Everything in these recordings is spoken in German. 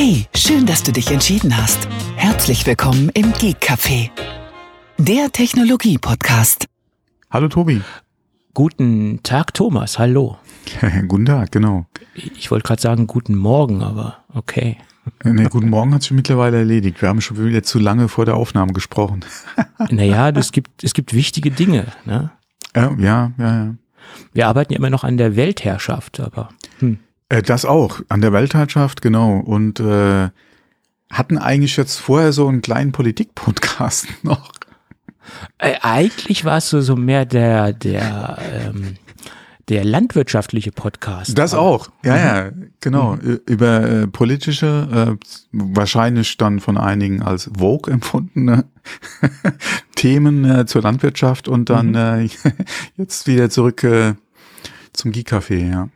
Hey, schön, dass du dich entschieden hast. Herzlich willkommen im Geek Café, der Technologie-Podcast. Hallo Tobi. Guten Tag, Thomas. Hallo. guten Tag, genau. Ich wollte gerade sagen guten Morgen, aber okay. Nee, guten Morgen hat sich mittlerweile erledigt. Wir haben schon wieder zu lange vor der Aufnahme gesprochen. naja, es gibt, es gibt wichtige Dinge. Ne? Ja, ja, ja, ja. Wir arbeiten ja immer noch an der Weltherrschaft, aber. Hm. Äh, das auch, an der Weltherrschaft, genau. Und äh, hatten eigentlich jetzt vorher so einen kleinen Politik-Podcast noch. Äh, eigentlich war es so, so mehr der, der, ähm, der landwirtschaftliche Podcast. Das auch, ja, mhm. ja, genau. Mhm. Über äh, politische, äh, wahrscheinlich dann von einigen als Vogue empfundene Themen äh, zur Landwirtschaft und dann mhm. äh, jetzt wieder zurück zum Geek-Café, ja.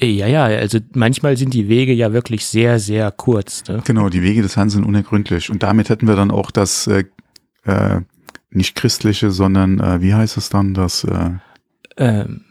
Ja, ja, also manchmal sind die Wege ja wirklich sehr, sehr kurz. Ne? Genau, die Wege des Herrn sind unergründlich. Und damit hätten wir dann auch das äh, äh, nicht christliche, sondern äh, wie heißt es dann, das äh, ähm, äh,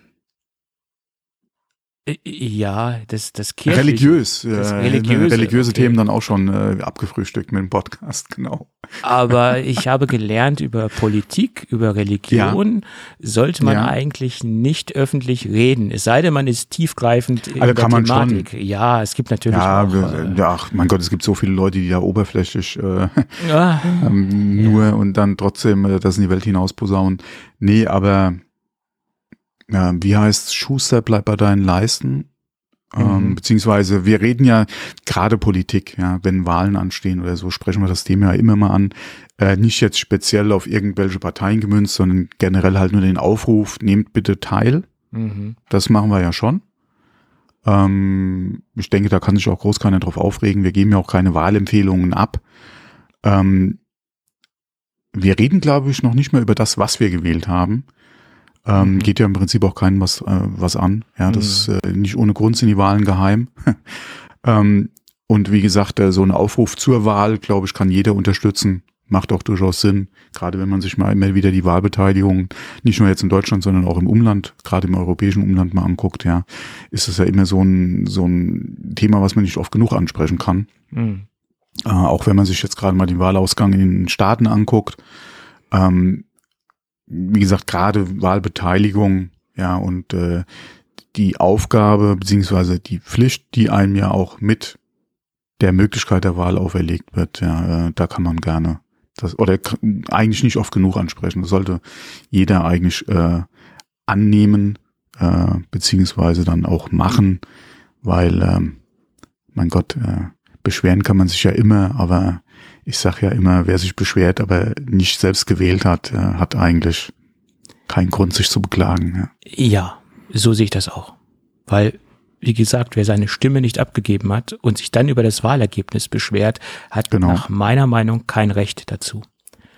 ja, das, das Kirchliche. Religiös. Das äh, religiöse, religiöse okay. Themen dann auch schon äh, abgefrühstückt mit dem Podcast, genau. Aber ich habe gelernt über Politik, über Religion ja. sollte man ja. eigentlich nicht öffentlich reden. Es sei denn, man ist tiefgreifend in also der kann Thematik. Schon. Ja, es gibt natürlich ja, auch. Äh, ja, ach, mein Gott, es gibt so viele Leute, die da oberflächlich äh, ah, ähm, nur und dann trotzdem äh, das in die Welt hinaus posaunen. Nee, aber äh, wie heißt Schuster bleibt bei deinen Leisten? Ähm, mhm. beziehungsweise wir reden ja gerade Politik, ja, wenn Wahlen anstehen oder so, sprechen wir das Thema ja immer mal an. Äh, nicht jetzt speziell auf irgendwelche Parteien gemünzt, sondern generell halt nur den Aufruf, nehmt bitte teil. Mhm. Das machen wir ja schon. Ähm, ich denke, da kann sich auch groß keiner drauf aufregen. Wir geben ja auch keine Wahlempfehlungen ab. Ähm, wir reden, glaube ich, noch nicht mehr über das, was wir gewählt haben, ähm, mhm. Geht ja im Prinzip auch keinem was, äh, was an. Ja, das mhm. äh, nicht ohne Grund sind die Wahlen geheim. ähm, und wie gesagt, äh, so ein Aufruf zur Wahl, glaube ich, kann jeder unterstützen. Macht auch durchaus Sinn, gerade wenn man sich mal immer wieder die Wahlbeteiligung, nicht nur jetzt in Deutschland, sondern auch im Umland, gerade im europäischen Umland mal anguckt, ja, ist es ja immer so ein, so ein Thema, was man nicht oft genug ansprechen kann. Mhm. Äh, auch wenn man sich jetzt gerade mal den Wahlausgang in den Staaten anguckt, ähm, wie gesagt, gerade Wahlbeteiligung, ja, und äh, die Aufgabe beziehungsweise die Pflicht, die einem ja auch mit der Möglichkeit der Wahl auferlegt wird, ja, äh, da kann man gerne das oder eigentlich nicht oft genug ansprechen. Das sollte jeder eigentlich äh, annehmen äh, beziehungsweise dann auch machen, weil ähm, mein Gott, äh, beschweren kann man sich ja immer, aber ich sage ja immer, wer sich beschwert, aber nicht selbst gewählt hat, äh, hat eigentlich keinen Grund, sich zu beklagen. Ja. ja, so sehe ich das auch. Weil, wie gesagt, wer seine Stimme nicht abgegeben hat und sich dann über das Wahlergebnis beschwert, hat genau. nach meiner Meinung kein Recht dazu.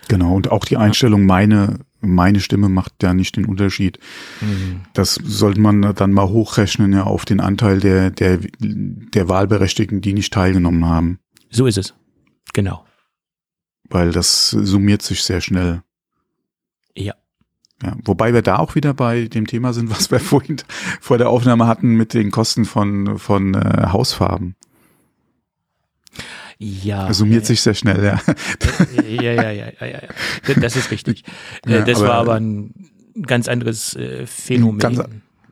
Genau, und auch die Einstellung, meine, meine Stimme macht ja nicht den Unterschied. Mhm. Das sollte man dann mal hochrechnen, ja, auf den Anteil der, der, der Wahlberechtigten, die nicht teilgenommen haben. So ist es. Genau weil das summiert sich sehr schnell. Ja. Ja, wobei wir da auch wieder bei dem Thema sind, was wir vorhin vor der Aufnahme hatten mit den Kosten von, von äh, Hausfarben. Ja. Summiert ja, sich sehr schnell, ja. Ja, ja, ja, ja, ja. Das ist richtig. Ja, das aber, war aber ein ganz anderes äh, Phänomen. Ganz,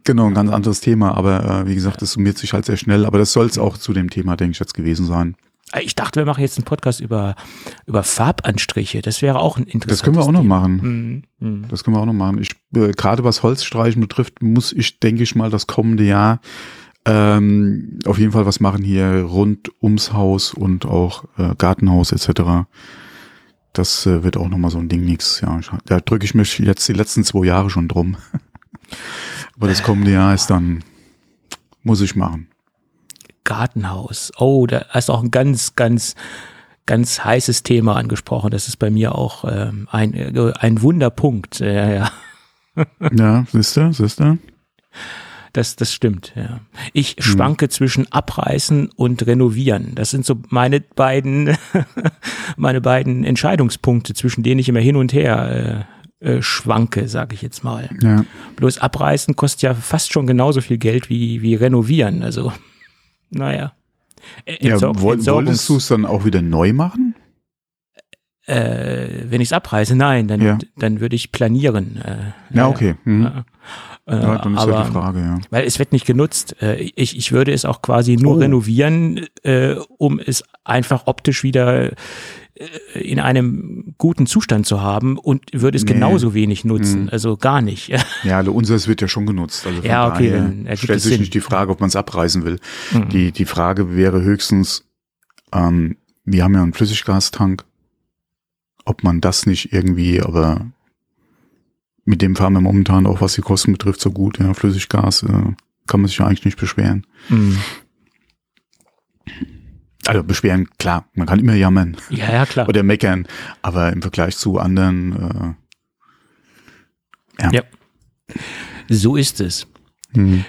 genau, ein ganz anderes Thema, aber äh, wie gesagt, das summiert sich halt sehr schnell. Aber das soll es auch zu dem Thema, denke ich, jetzt gewesen sein. Ich dachte, wir machen jetzt einen Podcast über, über Farbanstriche. Das wäre auch ein interessantes Das können wir auch noch machen. Mhm. Mhm. Das können wir auch noch machen. Ich, äh, gerade was Holzstreichen betrifft, muss ich, denke ich mal, das kommende Jahr ähm, auf jeden Fall was machen hier rund ums Haus und auch äh, Gartenhaus etc. Das äh, wird auch nochmal so ein Ding nix. Ja, da drücke ich mich jetzt die letzten zwei Jahre schon drum. Aber das kommende Jahr ist dann, muss ich machen. Gartenhaus. Oh, da hast du auch ein ganz, ganz, ganz heißes Thema angesprochen. Das ist bei mir auch ähm, ein, äh, ein Wunderpunkt. Ja, ja. ja, siehst du, siehst du? Das, das stimmt, ja. Ich hm. schwanke zwischen Abreißen und Renovieren. Das sind so meine beiden, meine beiden Entscheidungspunkte, zwischen denen ich immer hin und her äh, äh, schwanke, sage ich jetzt mal. Ja. Bloß abreißen kostet ja fast schon genauso viel Geld wie, wie renovieren. Also naja. ja, woll, wolltest du es dann auch wieder neu machen? Äh, wenn ich es abreise, nein, dann, ja. dann würde ich planieren. Äh, ja, okay. Mhm. Äh, ja, dann ist aber, halt die Frage, ja. Weil es wird nicht genutzt. Äh, ich, ich würde es auch quasi nur oh. renovieren, äh, um es einfach optisch wieder äh, in einem guten Zustand zu haben und würde es nee. genauso wenig nutzen, mhm. also gar nicht. Ja, also unseres wird ja schon genutzt. Also ja, okay, dann stellt sich Sinn. nicht die Frage, ob man es abreißen will. Mhm. Die, die Frage wäre höchstens, ähm, wir haben ja einen Flüssiggastank, ob man das nicht irgendwie, aber mit dem fahren wir momentan auch, was die Kosten betrifft, so gut. Ja, Flüssiggas äh, kann man sich ja eigentlich nicht beschweren. Mhm. Also beschweren, klar, man kann immer jammern. Ja, ja, klar. Oder meckern, aber im Vergleich zu anderen, äh, ja. ja. So ist es. Mhm.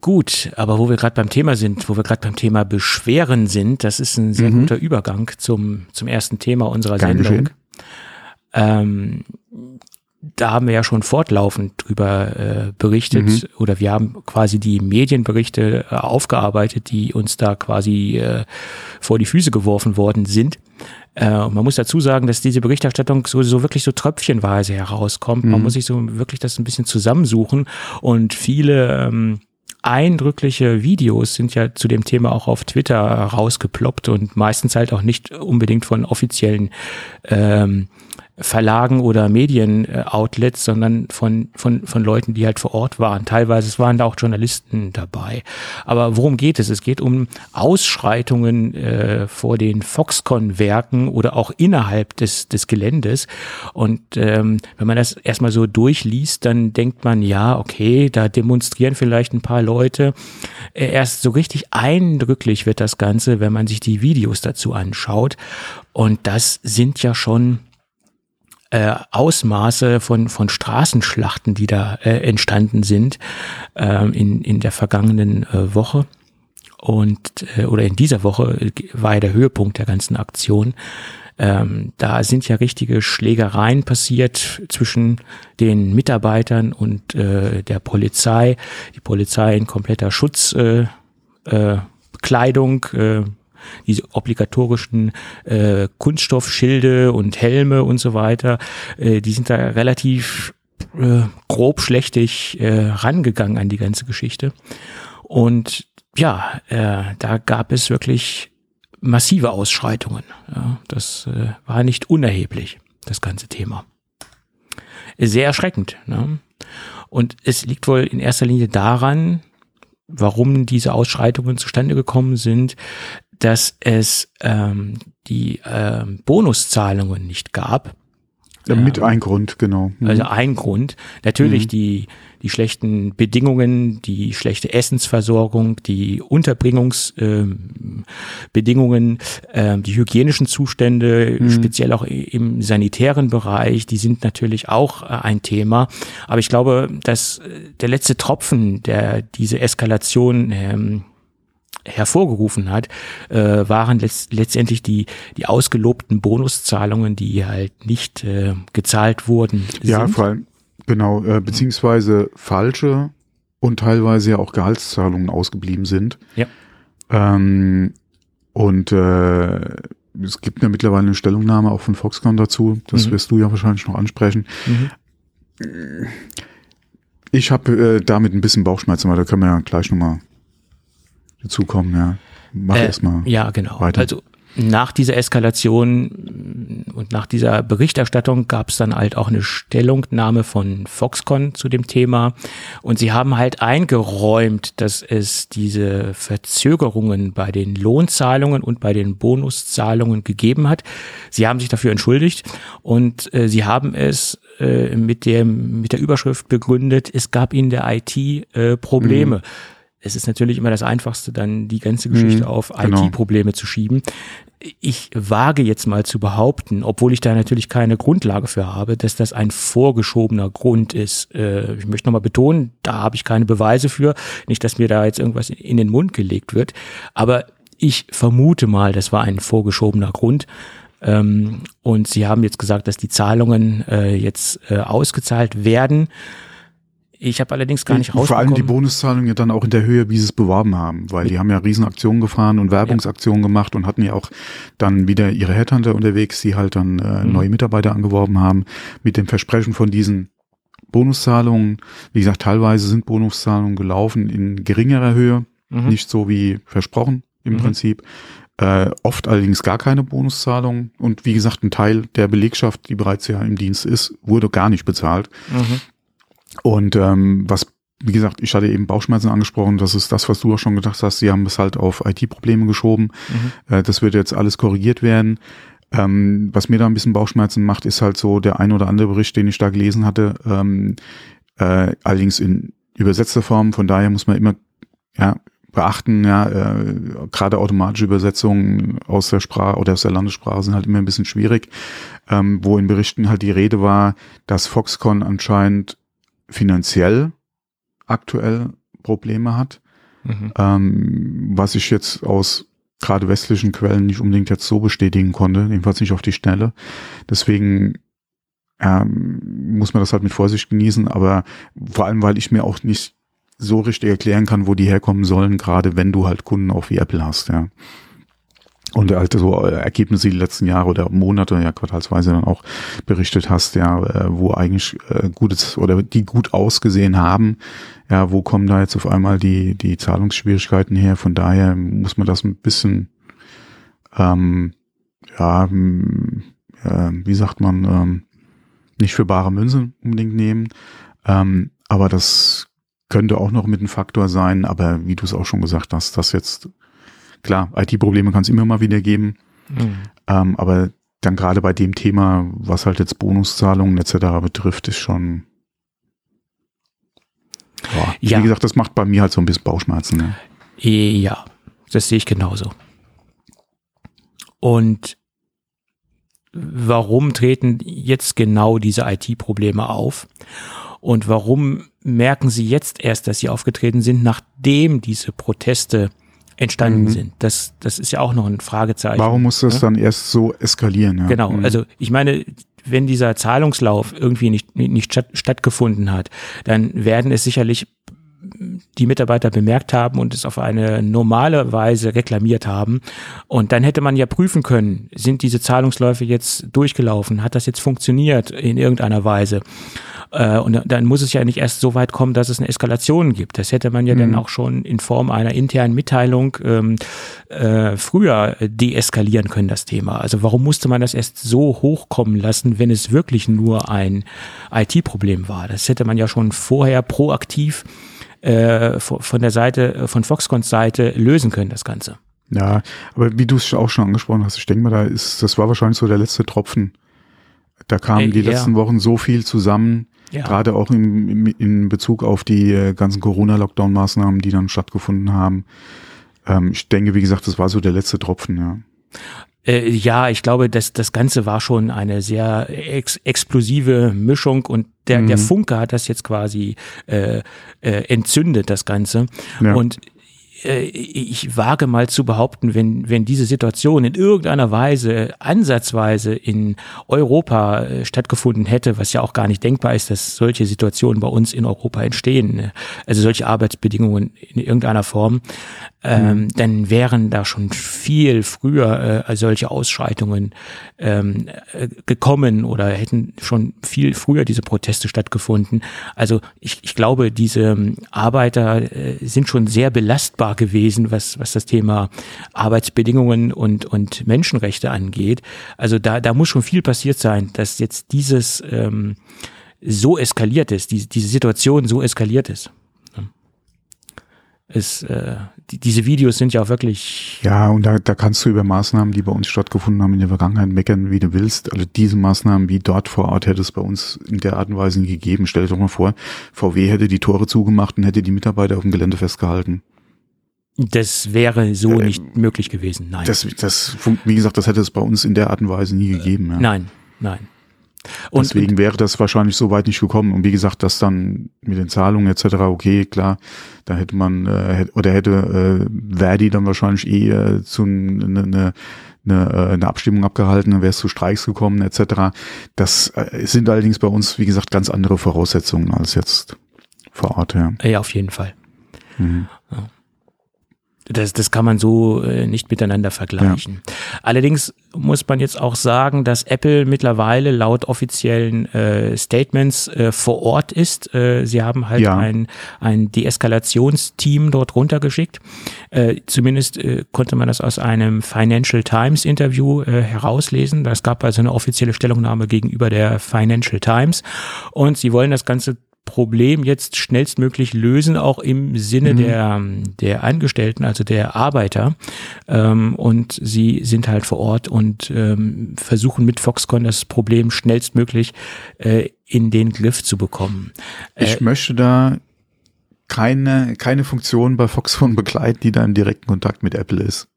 Gut, aber wo wir gerade beim Thema sind, wo wir gerade beim Thema Beschweren sind, das ist ein sehr mhm. guter Übergang zum, zum ersten Thema unserer Gern Sendung. Ähm, da haben wir ja schon fortlaufend drüber äh, berichtet mhm. oder wir haben quasi die Medienberichte äh, aufgearbeitet, die uns da quasi äh, vor die Füße geworfen worden sind. Äh, man muss dazu sagen, dass diese Berichterstattung so, so wirklich so tröpfchenweise herauskommt. Mhm. Man muss sich so wirklich das ein bisschen zusammensuchen und viele ähm, eindrückliche Videos sind ja zu dem Thema auch auf Twitter rausgeploppt und meistens halt auch nicht unbedingt von offiziellen ähm, Verlagen oder Medienoutlets, sondern von, von, von Leuten, die halt vor Ort waren. Teilweise waren da auch Journalisten dabei. Aber worum geht es? Es geht um Ausschreitungen äh, vor den Foxconn-Werken oder auch innerhalb des, des Geländes. Und ähm, wenn man das erstmal so durchliest, dann denkt man, ja, okay, da demonstrieren vielleicht ein paar Leute. Äh, erst so richtig eindrücklich wird das Ganze, wenn man sich die Videos dazu anschaut. Und das sind ja schon äh, Ausmaße von, von Straßenschlachten, die da äh, entstanden sind äh, in, in der vergangenen äh, Woche. Und äh, oder in dieser Woche äh, war ja der Höhepunkt der ganzen Aktion. Ähm, da sind ja richtige Schlägereien passiert zwischen den Mitarbeitern und äh, der Polizei. Die Polizei in kompletter Schutzkleidung, äh, äh, äh, diese obligatorischen äh, Kunststoffschilde und Helme und so weiter, äh, die sind da relativ äh, grob schlechtig äh, rangegangen an die ganze Geschichte. Und ja, äh, da gab es wirklich massive Ausschreitungen. Ja, das äh, war nicht unerheblich, das ganze Thema. Sehr erschreckend. Ne? Und es liegt wohl in erster Linie daran, warum diese Ausschreitungen zustande gekommen sind, dass es ähm, die ähm, Bonuszahlungen nicht gab. Ja, mit ähm, ein Grund, genau. Mhm. Also ein Grund. Natürlich mhm. die, die schlechten Bedingungen, die schlechte Essensversorgung, die Unterbringungsbedingungen, ähm, äh, die hygienischen Zustände, mhm. speziell auch im sanitären Bereich, die sind natürlich auch äh, ein Thema. Aber ich glaube, dass äh, der letzte Tropfen, der diese Eskalation ähm, hervorgerufen hat, äh, waren letzt, letztendlich die, die ausgelobten Bonuszahlungen, die halt nicht äh, gezahlt wurden. Sind. Ja, vor allem, genau, äh, beziehungsweise falsche und teilweise ja auch Gehaltszahlungen ausgeblieben sind. Ja. Ähm, und äh, es gibt ja mittlerweile eine Stellungnahme auch von Foxconn dazu. Das mhm. wirst du ja wahrscheinlich noch ansprechen. Mhm. Ich habe äh, damit ein bisschen Bauchschmerzen, aber da können wir ja gleich nochmal dazukommen, ja. Mach äh, erstmal. Ja, genau. Weiter. Also nach dieser Eskalation und nach dieser Berichterstattung gab es dann halt auch eine Stellungnahme von Foxconn zu dem Thema. Und sie haben halt eingeräumt, dass es diese Verzögerungen bei den Lohnzahlungen und bei den Bonuszahlungen gegeben hat. Sie haben sich dafür entschuldigt und äh, sie haben es äh, mit, dem, mit der Überschrift begründet, es gab in der IT äh, Probleme. Mhm es ist natürlich immer das Einfachste, dann die ganze Geschichte mhm, auf genau. IT-Probleme zu schieben. Ich wage jetzt mal zu behaupten, obwohl ich da natürlich keine Grundlage für habe, dass das ein vorgeschobener Grund ist. Äh, ich möchte nochmal betonen, da habe ich keine Beweise für. Nicht, dass mir da jetzt irgendwas in den Mund gelegt wird. Aber ich vermute mal, das war ein vorgeschobener Grund. Ähm, und Sie haben jetzt gesagt, dass die Zahlungen äh, jetzt äh, ausgezahlt werden Ich habe allerdings gar nicht rausbekommen. Vor allem die Bonuszahlungen ja dann auch in der Höhe, wie sie es beworben haben, weil die haben ja Riesenaktionen gefahren und Werbungsaktionen ja. gemacht und hatten ja auch dann wieder ihre Headhunter unterwegs, die halt dann äh, mhm. neue Mitarbeiter angeworben haben mit dem Versprechen von diesen Bonuszahlungen. Wie gesagt, teilweise sind Bonuszahlungen gelaufen in geringerer Höhe, mhm. nicht so wie versprochen im mhm. Prinzip. Äh, oft allerdings gar keine Bonuszahlungen. Und wie gesagt, ein Teil der Belegschaft, die bereits ja im Dienst ist, wurde gar nicht bezahlt. Mhm. Und ähm, was, wie gesagt, ich hatte eben Bauchschmerzen angesprochen, das ist das, was du auch schon gedacht hast, sie haben es halt auf IT-Probleme geschoben. Mhm. Äh, das wird jetzt alles korrigiert werden. Ähm, was mir da ein bisschen Bauchschmerzen macht, ist halt so der ein oder andere Bericht, den ich da gelesen hatte, ähm, äh, allerdings in übersetzter Form. Von daher muss man immer ja, beachten, ja, äh, gerade automatische Übersetzungen aus der Sprache oder aus der Landessprache sind halt immer ein bisschen schwierig, ähm, wo in Berichten halt die Rede war, dass Foxconn anscheinend finanziell aktuell Probleme hat, mhm. ähm, was ich jetzt aus gerade westlichen Quellen nicht unbedingt jetzt so bestätigen konnte, jedenfalls nicht auf die Schnelle. Deswegen ähm, muss man das halt mit Vorsicht genießen, aber vor allem, weil ich mir auch nicht so richtig erklären kann, wo die herkommen sollen, gerade wenn du halt Kunden auch wie Apple hast, ja. Und halt so äh, Ergebnisse die letzten Jahre oder Monate, ja quartalsweise dann auch berichtet hast, ja, äh, wo eigentlich äh, gutes oder die gut ausgesehen haben, ja, wo kommen da jetzt auf einmal die, die Zahlungsschwierigkeiten her? Von daher muss man das ein bisschen, ähm, ja, äh, wie sagt man, ähm, nicht für bare Münze unbedingt nehmen. Ähm, aber das könnte auch noch mit ein Faktor sein, aber wie du es auch schon gesagt hast, dass jetzt, klar, IT-Probleme kann es immer mal wieder geben, mhm. ähm, aber dann gerade bei dem Thema, was halt jetzt Bonuszahlungen etc. betrifft, ist schon, boah, ja. wie gesagt, das macht bei mir halt so ein bisschen Bauchschmerzen. Ne? Ja, das sehe ich genauso. Und warum treten jetzt genau diese IT-Probleme auf? Und warum merken Sie jetzt erst, dass Sie aufgetreten sind, nachdem diese Proteste entstanden mhm. sind? Das, das ist ja auch noch ein Fragezeichen. Warum muss das ja? dann erst so eskalieren? Ja? Genau, mhm. also ich meine, wenn dieser Zahlungslauf irgendwie nicht, nicht statt, stattgefunden hat, dann werden es sicherlich die Mitarbeiter bemerkt haben und es auf eine normale Weise reklamiert haben. Und dann hätte man ja prüfen können, sind diese Zahlungsläufe jetzt durchgelaufen? Hat das jetzt funktioniert in irgendeiner Weise? Äh, und dann muss es ja nicht erst so weit kommen, dass es eine Eskalation gibt. Das hätte man ja mhm. dann auch schon in Form einer internen Mitteilung ähm, äh, früher deeskalieren können, das Thema. Also warum musste man das erst so hochkommen lassen, wenn es wirklich nur ein IT-Problem war? Das hätte man ja schon vorher proaktiv äh, von der Seite, von Foxconns Seite lösen können, das Ganze. Ja, aber wie du es auch schon angesprochen hast, ich denke mal, da ist, das war wahrscheinlich so der letzte Tropfen. Da kamen die ja. letzten Wochen so viel zusammen, ja. gerade auch in, in, in Bezug auf die äh, ganzen Corona-Lockdown-Maßnahmen, die dann stattgefunden haben. Ähm, ich denke, wie gesagt, das war so der letzte Tropfen, ja. Äh, ja, ich glaube, das, das Ganze war schon eine sehr ex explosive Mischung und der, mhm. der Funke hat das jetzt quasi äh, äh, entzündet, das Ganze. Ja. Und äh, ich wage mal zu behaupten, wenn, wenn diese Situation in irgendeiner Weise ansatzweise in Europa äh, stattgefunden hätte, was ja auch gar nicht denkbar ist, dass solche Situationen bei uns in Europa entstehen, also solche Arbeitsbedingungen in irgendeiner Form, ähm, mhm. dann wären da schon viel früher äh, solche Ausschreitungen ähm, äh, gekommen oder hätten schon viel früher diese Proteste stattgefunden. Also ich, ich glaube, diese ähm, Arbeiter äh, sind schon sehr belastbar gewesen, was, was das Thema Arbeitsbedingungen und, und Menschenrechte angeht. Also da, da muss schon viel passiert sein, dass jetzt dieses ähm, so eskaliert ist, die, diese Situation so eskaliert ist ist, äh, die, diese Videos sind ja auch wirklich. Ja, und da, da kannst du über Maßnahmen, die bei uns stattgefunden haben in der Vergangenheit, meckern, wie du willst. Also diese Maßnahmen wie dort vor Ort hätte es bei uns in der Art und Weise nie gegeben. Stell dir doch mal vor, VW hätte die Tore zugemacht und hätte die Mitarbeiter auf dem Gelände festgehalten. Das wäre so äh, nicht möglich gewesen, nein. Das, das, wie gesagt, das hätte es bei uns in der Art und Weise nie gegeben. Ja. Nein, nein. Und, Deswegen wäre das wahrscheinlich so weit nicht gekommen. Und wie gesagt, das dann mit den Zahlungen etc., okay, klar, da hätte man, äh, oder hätte äh, Verdi dann wahrscheinlich eh äh, zu eine, eine, eine, äh, eine Abstimmung abgehalten, dann wäre es zu Streiks gekommen etc. Das äh, sind allerdings bei uns, wie gesagt, ganz andere Voraussetzungen als jetzt vor Ort, ja. Ja, auf jeden Fall. Mhm. Ja. Das, das kann man so äh, nicht miteinander vergleichen. Ja. Allerdings muss man jetzt auch sagen, dass Apple mittlerweile laut offiziellen äh, Statements äh, vor Ort ist. Äh, sie haben halt ja. ein, ein Deeskalationsteam dort runtergeschickt. Äh, zumindest konnte man das aus einem Financial Times Interview herauslesen. Das gab also eine offizielle Stellungnahme gegenüber der Financial Times. Und sie wollen das Ganze Problem jetzt schnellstmöglich lösen, auch im Sinne mhm. der, der Angestellten, also der Arbeiter. Ähm, und sie sind halt vor Ort und ähm, versuchen mit Foxconn das Problem schnellstmöglich äh, in den Griff zu bekommen. Ich äh, möchte da keine, keine Funktion bei Foxconn begleiten, die da im direkten Kontakt mit Apple ist.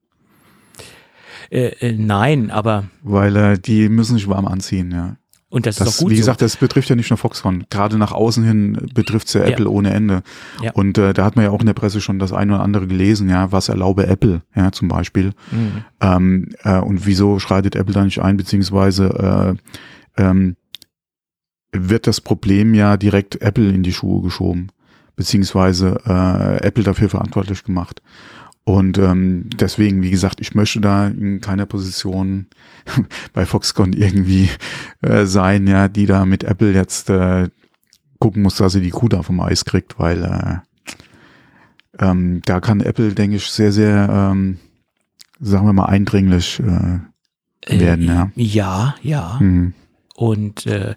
Äh, äh, nein, aber. Weil äh, die müssen sich warm anziehen, ja. Und das, das ist auch gut. Wie gesagt, so. das betrifft ja nicht nur Foxconn. Gerade nach außen hin betrifft es ja Apple ja. ohne Ende. Ja. Und äh, da hat man ja auch in der Presse schon das eine oder andere gelesen, ja, was erlaube Apple, ja, zum Beispiel. Mhm. Ähm, äh, und wieso schreitet Apple da nicht ein, beziehungsweise äh, ähm, wird das Problem ja direkt Apple in die Schuhe geschoben, beziehungsweise äh, Apple dafür verantwortlich gemacht. Und ähm, deswegen, wie gesagt, ich möchte da in keiner Position bei Foxconn irgendwie äh, sein, ja, die da mit Apple jetzt äh, gucken muss, dass sie die Kuh da vom Eis kriegt, weil äh, ähm, da kann Apple, denke ich, sehr, sehr, ähm, sagen wir mal, eindringlich äh, werden. Äh, ja, ja. ja. Mhm. Und äh,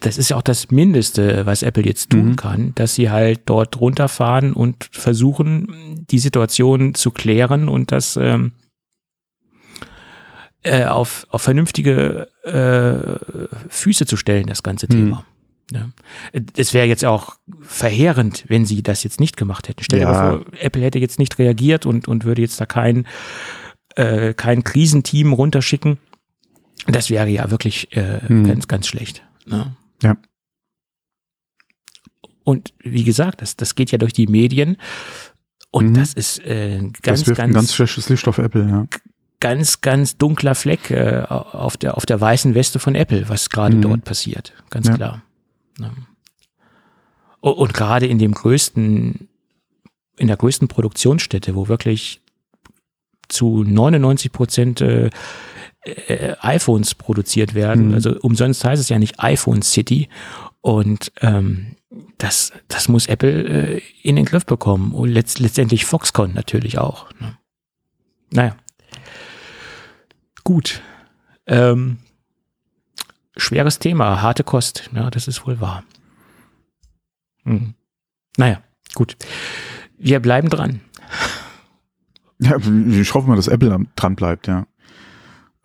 das ist ja auch das Mindeste, was Apple jetzt tun mhm. kann, dass sie halt dort runterfahren und versuchen, die Situation zu klären und das ähm, äh, auf, auf vernünftige äh, Füße zu stellen, das ganze Thema. Mhm. Ja. Es wäre jetzt auch verheerend, wenn sie das jetzt nicht gemacht hätten. Stell dir ja. mal vor, Apple hätte jetzt nicht reagiert und, und würde jetzt da kein, äh, kein Krisenteam runterschicken. Das wäre ja wirklich äh, mhm. ganz, ganz schlecht. Ne? Ja. Und wie gesagt, das, das geht ja durch die Medien. Und mhm. das ist äh, ganz, das wirft ganz, ein ganz schlechtes Licht auf Apple, ja. Ganz, ganz dunkler Fleck äh, auf, der, auf der weißen Weste von Apple, was gerade mhm. dort passiert. Ganz ja. klar. Ja. Und, und gerade in dem größten, in der größten Produktionsstätte, wo wirklich zu 99 Prozent äh, äh, iPhones produziert werden. Mhm. Also umsonst heißt es ja nicht iPhone City. Und ähm, das, das muss Apple äh, in den Griff bekommen. Und letzt, letztendlich Foxconn natürlich auch. Ne? Naja. Gut. Ähm, schweres Thema, harte Kost. Ja, das ist wohl wahr. Hm. Naja, gut. Wir bleiben dran. Ja, ich hoffe mal, dass Apple dran bleibt, ja.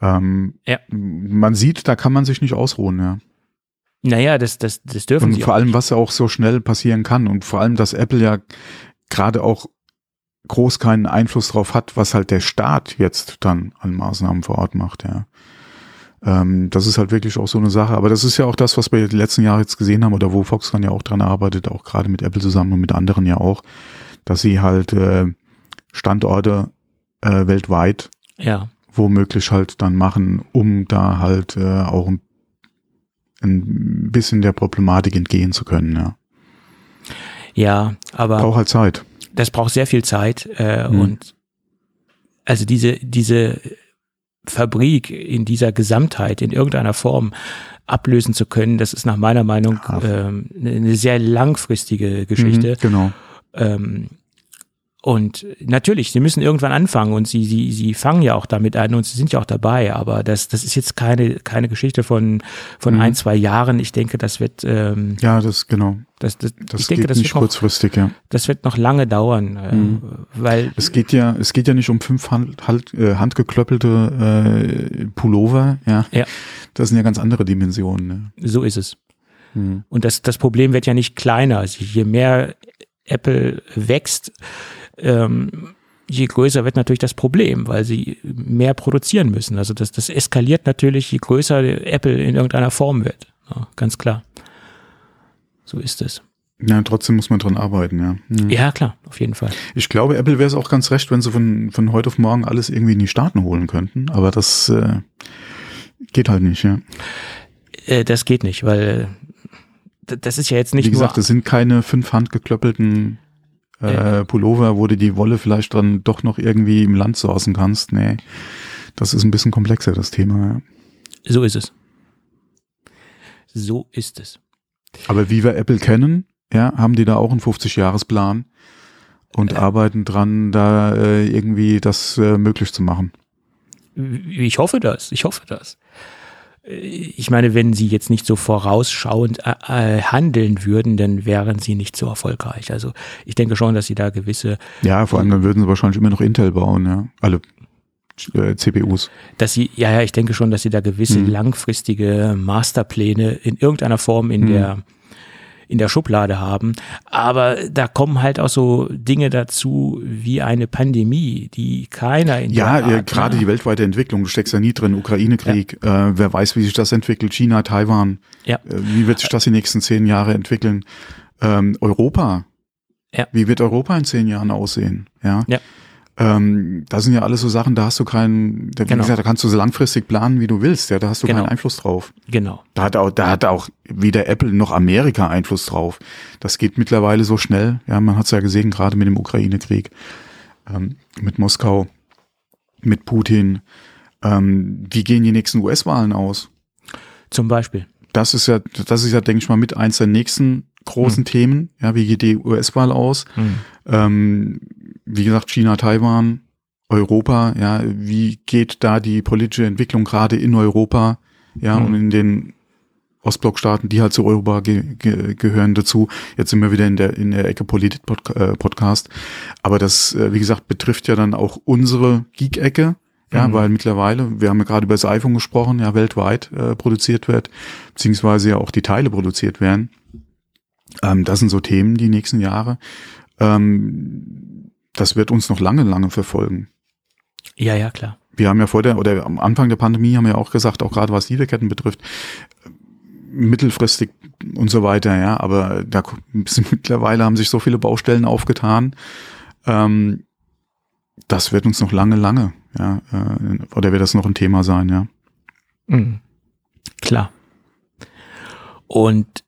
Ähm, ja. Man sieht, da kann man sich nicht ausruhen, ja. Naja, das, das, das dürfen und sie. Und vor allem, was ja auch so schnell passieren kann und vor allem, dass Apple ja gerade auch groß keinen Einfluss drauf hat, was halt der Staat jetzt dann an Maßnahmen vor Ort macht, ja. Ähm, das ist halt wirklich auch so eine Sache. Aber das ist ja auch das, was wir die letzten Jahre jetzt gesehen haben oder wo Foxconn ja auch dran arbeitet, auch gerade mit Apple zusammen und mit anderen ja auch, dass sie halt äh, Standorte äh, weltweit ja womöglich halt dann machen, um da halt äh, auch ein, ein bisschen der Problematik entgehen zu können. Ja, ja aber braucht halt Zeit. Das braucht sehr viel Zeit äh, mhm. und also diese diese Fabrik in dieser Gesamtheit in irgendeiner Form ablösen zu können, das ist nach meiner Meinung ähm, eine sehr langfristige Geschichte. Mhm, genau. Ähm, und natürlich, sie müssen irgendwann anfangen und sie, sie, sie fangen ja auch damit an und sie sind ja auch dabei, aber das, das ist jetzt keine, keine Geschichte von, von mhm. ein, zwei Jahren. Ich denke, das wird. Ähm, ja, das genau. Das, das, das ich denke, das nicht wird kurzfristig, noch, ja. Das wird noch lange dauern, äh, mhm. weil. Es geht ja, es geht ja nicht um fünf hand, hand, äh, handgeklöppelte äh, Pullover, ja. ja. Das sind ja ganz andere Dimensionen. Ne? So ist es. Mhm. Und das, das Problem wird ja nicht kleiner. Also je mehr Apple wächst, ähm, je größer wird natürlich das Problem, weil sie mehr produzieren müssen. Also das, das eskaliert natürlich, je größer Apple in irgendeiner Form wird. Ja, ganz klar. So ist es. Ja, trotzdem muss man dran arbeiten, ja. Mhm. Ja, klar, auf jeden Fall. Ich glaube, Apple wäre es auch ganz recht, wenn sie von, von heute auf morgen alles irgendwie in die Staaten holen könnten. Aber das äh, geht halt nicht, ja. Äh, das geht nicht, weil das ist ja jetzt nicht Wie gesagt, nur. das sind keine fünf handgeklöppelten äh, Pullover, wo du die Wolle vielleicht dann doch noch irgendwie im Land sourcen kannst. Nee, das ist ein bisschen komplexer, das Thema. Ja. So ist es. So ist es. Aber wie wir Apple kennen, ja, haben die da auch einen 50-Jahres-Plan und äh, arbeiten dran, da äh, irgendwie das äh, möglich zu machen. Ich hoffe das, ich hoffe das. Ich meine, wenn sie jetzt nicht so vorausschauend äh, äh, handeln würden, dann wären sie nicht so erfolgreich. Also ich denke schon, dass sie da gewisse. Ja, vor allem dann würden sie wahrscheinlich immer noch Intel bauen, ja. Alle äh, CPUs. Dass sie, ja, ja, ich denke schon, dass sie da gewisse hm. langfristige Masterpläne in irgendeiner Form in hm. der in der Schublade haben. Aber da kommen halt auch so Dinge dazu wie eine Pandemie, die keiner in Ja, ja gerade die weltweite Entwicklung, du steckst ja nie drin, Ukraine-Krieg, ja. äh, wer weiß, wie sich das entwickelt, China, Taiwan, ja. Äh, wie wird sich das die nächsten zehn Jahre entwickeln? Ähm, Europa, ja. wie wird Europa in zehn Jahren aussehen? Ja. ja. Ähm, das sind ja alles so Sachen, da hast du keinen, da, genau. gesagt, da kannst du so langfristig planen, wie du willst, ja, da hast du genau. keinen Einfluss drauf. Genau. Da hat auch, da hat auch weder Apple noch Amerika Einfluss drauf. Das geht mittlerweile so schnell, ja, man hat es ja gesehen, gerade mit dem Ukraine-Krieg, ähm, mit Moskau, mit Putin. Ähm, wie gehen die nächsten US-Wahlen aus? Zum Beispiel. Das ist ja, das ist ja, denke ich mal, mit eins der nächsten großen hm. Themen. Ja, wie geht die US-Wahl aus? Hm. Ähm, wie gesagt, China, Taiwan, Europa, ja, wie geht da die politische Entwicklung gerade in Europa, ja, mhm. und in den Ostblockstaaten, die halt zu Europa ge ge gehören dazu. Jetzt sind wir wieder in der in der Ecke Polit-Podcast. Äh, Aber das, äh, wie gesagt, betrifft ja dann auch unsere Geek-Ecke, ja, mhm. weil mittlerweile, wir haben ja gerade über das iPhone gesprochen, ja, weltweit äh, produziert wird, beziehungsweise ja auch die Teile produziert werden. Ähm, das sind so Themen die nächsten Jahre. Ähm, das wird uns noch lange, lange verfolgen. Ja, ja, klar. Wir haben ja vor der, oder am Anfang der Pandemie haben wir auch gesagt, auch gerade was Lieferketten betrifft, mittelfristig und so weiter, ja, aber da sind mittlerweile haben sich so viele Baustellen aufgetan. Ähm, das wird uns noch lange, lange, ja, äh, oder wird das noch ein Thema sein, ja. Mhm. Klar. Und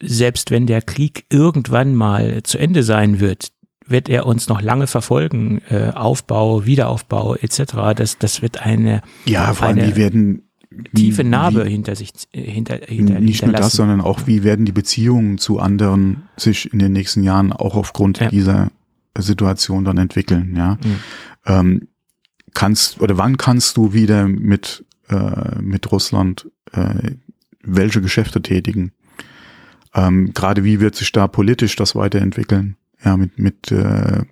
selbst wenn der Krieg irgendwann mal zu Ende sein wird, wird er uns noch lange verfolgen. Äh, Aufbau, Wiederaufbau etc. Das, das wird eine ja vor allem eine die werden tiefe Narbe wie, hinter sich äh, hinter, hinter nicht nur das, sondern auch wie werden die Beziehungen zu anderen sich in den nächsten Jahren auch aufgrund ja. dieser Situation dann entwickeln. Ja, mhm. ähm, kannst oder wann kannst du wieder mit äh, mit Russland äh, welche Geschäfte tätigen? Ähm, Gerade wie wird sich da politisch das weiterentwickeln? Ja, mit mit äh,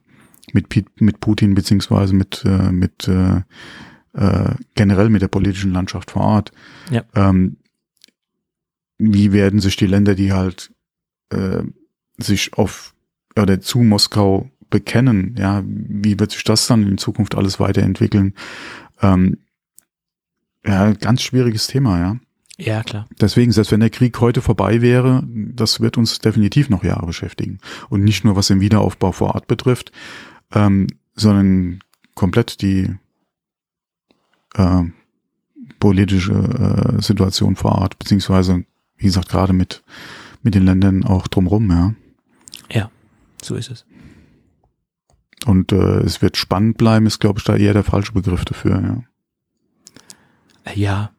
mit, mit Putin beziehungsweise mit äh, mit äh, äh, generell mit der politischen Landschaft vor Ort. Ja. Ähm, wie werden sich die Länder, die halt äh, sich auf oder zu Moskau bekennen, ja, wie wird sich das dann in Zukunft alles weiterentwickeln? Ähm, ja, ganz schwieriges Thema, ja. Ja, klar. Deswegen, selbst wenn der Krieg heute vorbei wäre, das wird uns definitiv noch Jahre beschäftigen. Und nicht nur was den Wiederaufbau vor Ort betrifft, ähm, sondern komplett die äh, politische äh, Situation vor Ort, beziehungsweise, wie gesagt, gerade mit, mit den Ländern auch drumrum, ja. Ja, so ist es. Und äh, es wird spannend bleiben, ist, glaube ich, da eher der falsche Begriff dafür, ja. Ja,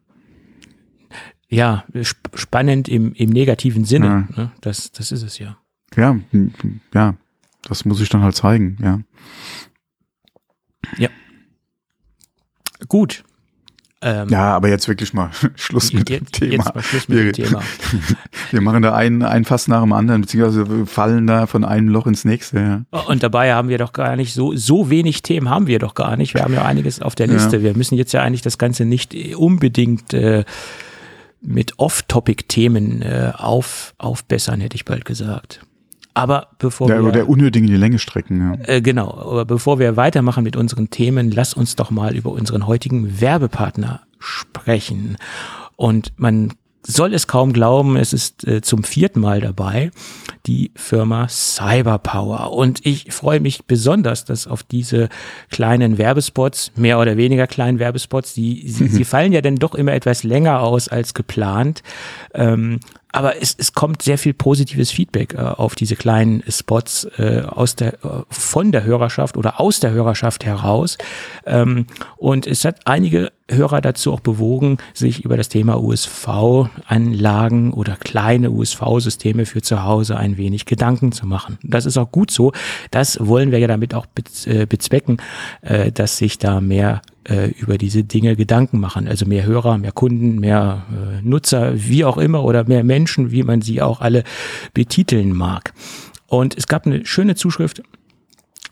ja, sp spannend im, im negativen Sinne. Ja. Ne? Das, das ist es ja. Ja, ja, das muss ich dann halt zeigen, ja. Ja. Gut. Ähm, ja, aber jetzt wirklich mal Schluss mit jetzt, dem Thema. Jetzt mal Schluss mit wir, dem Thema. wir machen da ein, ein Fass nach dem anderen, beziehungsweise fallen da von einem Loch ins nächste. Ja. Und dabei haben wir doch gar nicht so, so wenig Themen haben wir doch gar nicht. Wir haben ja einiges auf der Liste. Ja. Wir müssen jetzt ja eigentlich das Ganze nicht unbedingt äh, mit Off-Topic-Themen äh, auf, aufbessern, hätte ich bald gesagt. Aber bevor ja, wir. der unnötig in die Länge strecken, ja. Äh, genau, aber bevor wir weitermachen mit unseren Themen, lass uns doch mal über unseren heutigen Werbepartner sprechen. Und man soll es kaum glauben, es ist äh, zum vierten Mal dabei, die Firma Cyberpower. Und ich freue mich besonders, dass auf diese kleinen Werbespots, mehr oder weniger kleinen Werbespots, die, sie, sie fallen ja dann doch immer etwas länger aus als geplant, ähm, aber es, es kommt sehr viel positives Feedback äh, auf diese kleinen Spots äh, aus der äh, von der Hörerschaft oder aus der Hörerschaft heraus ähm, und es hat einige Hörer dazu auch bewogen, sich über das Thema USV-Anlagen oder kleine USV-Systeme für zu Hause ein wenig Gedanken zu machen. Das ist auch gut so. Das wollen wir ja damit auch äh, bezwecken, äh, dass sich da mehr äh, über diese Dinge Gedanken machen. Also mehr Hörer, mehr Kunden, mehr Nutzer, wie auch immer, oder mehr Menschen, wie man sie auch alle betiteln mag. Und es gab eine schöne Zuschrift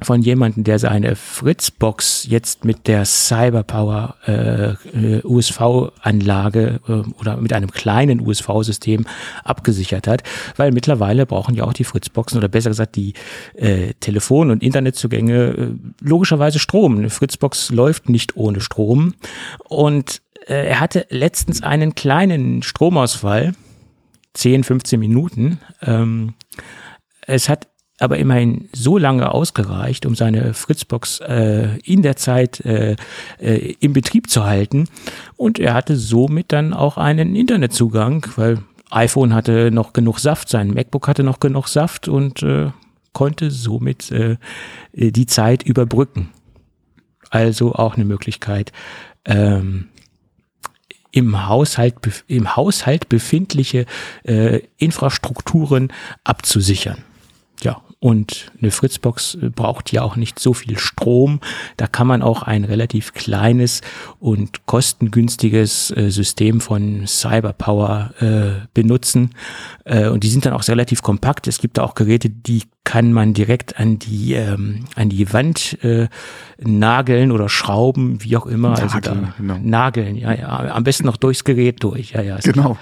von jemandem, der seine Fritzbox jetzt mit der Cyberpower äh, USV-Anlage äh, oder mit einem kleinen USV-System abgesichert hat, weil mittlerweile brauchen ja auch die Fritzboxen oder besser gesagt die äh, Telefon- und Internetzugänge äh, logischerweise Strom. Eine Fritzbox läuft nicht ohne Strom und äh, er hatte letztens einen kleinen Stromausfall, 10, 15 Minuten. Ähm, es hat aber immerhin so lange ausgereicht, um seine Fritzbox äh, in der Zeit äh, äh, im Betrieb zu halten. Und er hatte somit dann auch einen Internetzugang, weil iPhone hatte noch genug Saft, sein MacBook hatte noch genug Saft und äh, konnte somit äh, die Zeit überbrücken. Also auch eine Möglichkeit, ähm, im Haushalt, im Haushalt befindliche äh, Infrastrukturen abzusichern. Ja, und eine Fritzbox braucht ja auch nicht so viel Strom. Da kann man auch ein relativ kleines und kostengünstiges äh, System von Cyberpower äh, benutzen. Äh, und die sind dann auch relativ kompakt. Es gibt da auch Geräte, die kann man direkt an die ähm, an die Wand äh, nageln oder schrauben, wie auch immer. Nageln, also da, genau. nageln, ja, ja, am besten noch durchs Gerät durch. Ja, ja. Genau.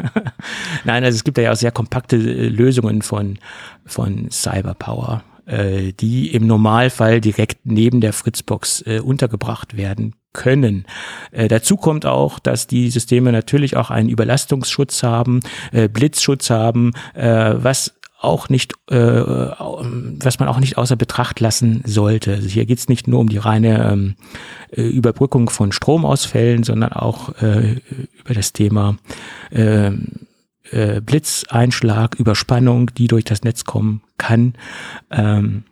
Nein, also es gibt ja auch sehr kompakte äh, Lösungen von von Cyberpower, äh, die im Normalfall direkt neben der Fritzbox äh, untergebracht werden können. Äh, dazu kommt auch, dass die Systeme natürlich auch einen Überlastungsschutz haben, äh, Blitzschutz haben, äh, was auch nicht, äh, was man auch nicht außer Betracht lassen sollte. Also hier geht es nicht nur um die reine ähm, äh, Überbrückung von Stromausfällen, sondern auch äh, über das Thema äh, äh, Blitzeinschlag, Überspannung, die durch das Netz kommen kann. Ähm,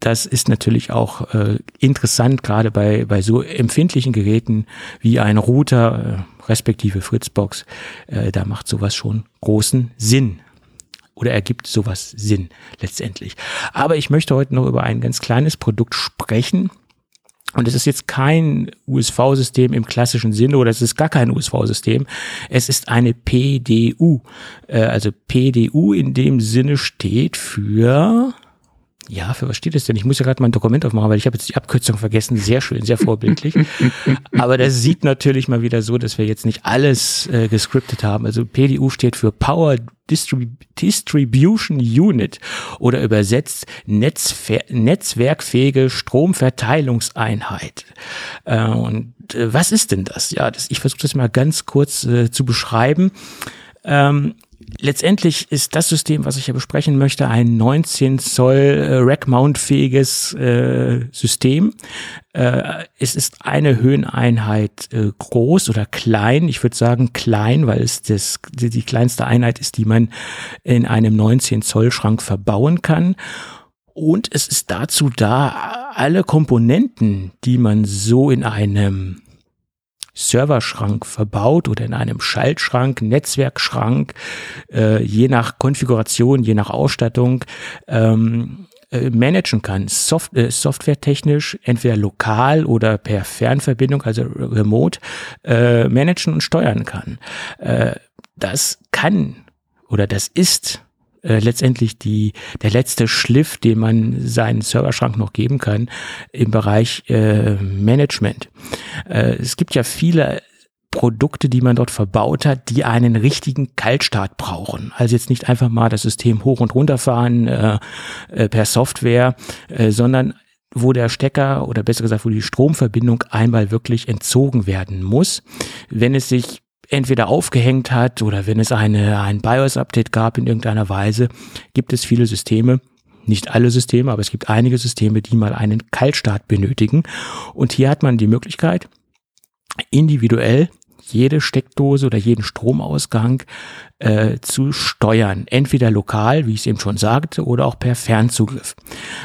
das ist natürlich auch äh, interessant, gerade bei, bei so empfindlichen Geräten wie ein Router, äh, respektive Fritzbox. Äh, da macht sowas schon großen Sinn. Oder ergibt sowas Sinn letztendlich. Aber ich möchte heute noch über ein ganz kleines Produkt sprechen, und es ist jetzt kein USV-System im klassischen Sinne oder es ist gar kein USV-System. Es ist eine PDU. Äh, also PDU in dem Sinne steht für ja, für was steht das denn? Ich muss ja gerade mein Dokument aufmachen, weil ich habe jetzt die Abkürzung vergessen. Sehr schön, sehr vorbildlich. Aber das sieht natürlich mal wieder so, dass wir jetzt nicht alles äh, gescriptet haben. Also PDU steht für Power Distrib Distribution Unit oder übersetzt Netzver netzwerkfähige Stromverteilungseinheit. Äh, und äh, was ist denn das? Ja, das, ich versuche das mal ganz kurz äh, zu beschreiben. Ähm, letztendlich ist das System, was ich hier besprechen möchte, ein 19 Zoll äh, Rack-Mount-fähiges äh, System. Äh, es ist eine Höheneinheit äh, groß oder klein. Ich würde sagen klein, weil es das, die, die kleinste Einheit ist, die man in einem 19 Zoll Schrank verbauen kann. Und es ist dazu da, alle Komponenten, die man so in einem Serverschrank verbaut oder in einem Schaltschrank, Netzwerkschrank, äh, je nach Konfiguration, je nach Ausstattung ähm, äh, managen kann, Soft äh, softwaretechnisch, entweder lokal oder per Fernverbindung, also remote, äh, managen und steuern kann. Äh, das kann oder das ist äh, letztendlich die, der letzte Schliff, den man seinen Serverschrank noch geben kann im Bereich äh, Management. Äh, es gibt ja viele Produkte, die man dort verbaut hat, die einen richtigen Kaltstart brauchen. Also jetzt nicht einfach mal das System hoch und runter fahren äh, äh, per Software, äh, sondern wo der Stecker oder besser gesagt, wo die Stromverbindung einmal wirklich entzogen werden muss, wenn es sich entweder aufgehängt hat oder wenn es eine, ein BIOS-Update gab in irgendeiner Weise, gibt es viele Systeme, nicht alle Systeme, aber es gibt einige Systeme, die mal einen Kaltstart benötigen. Und hier hat man die Möglichkeit, individuell jede Steckdose oder jeden Stromausgang äh, zu steuern. Entweder lokal, wie ich es eben schon sagte, oder auch per Fernzugriff.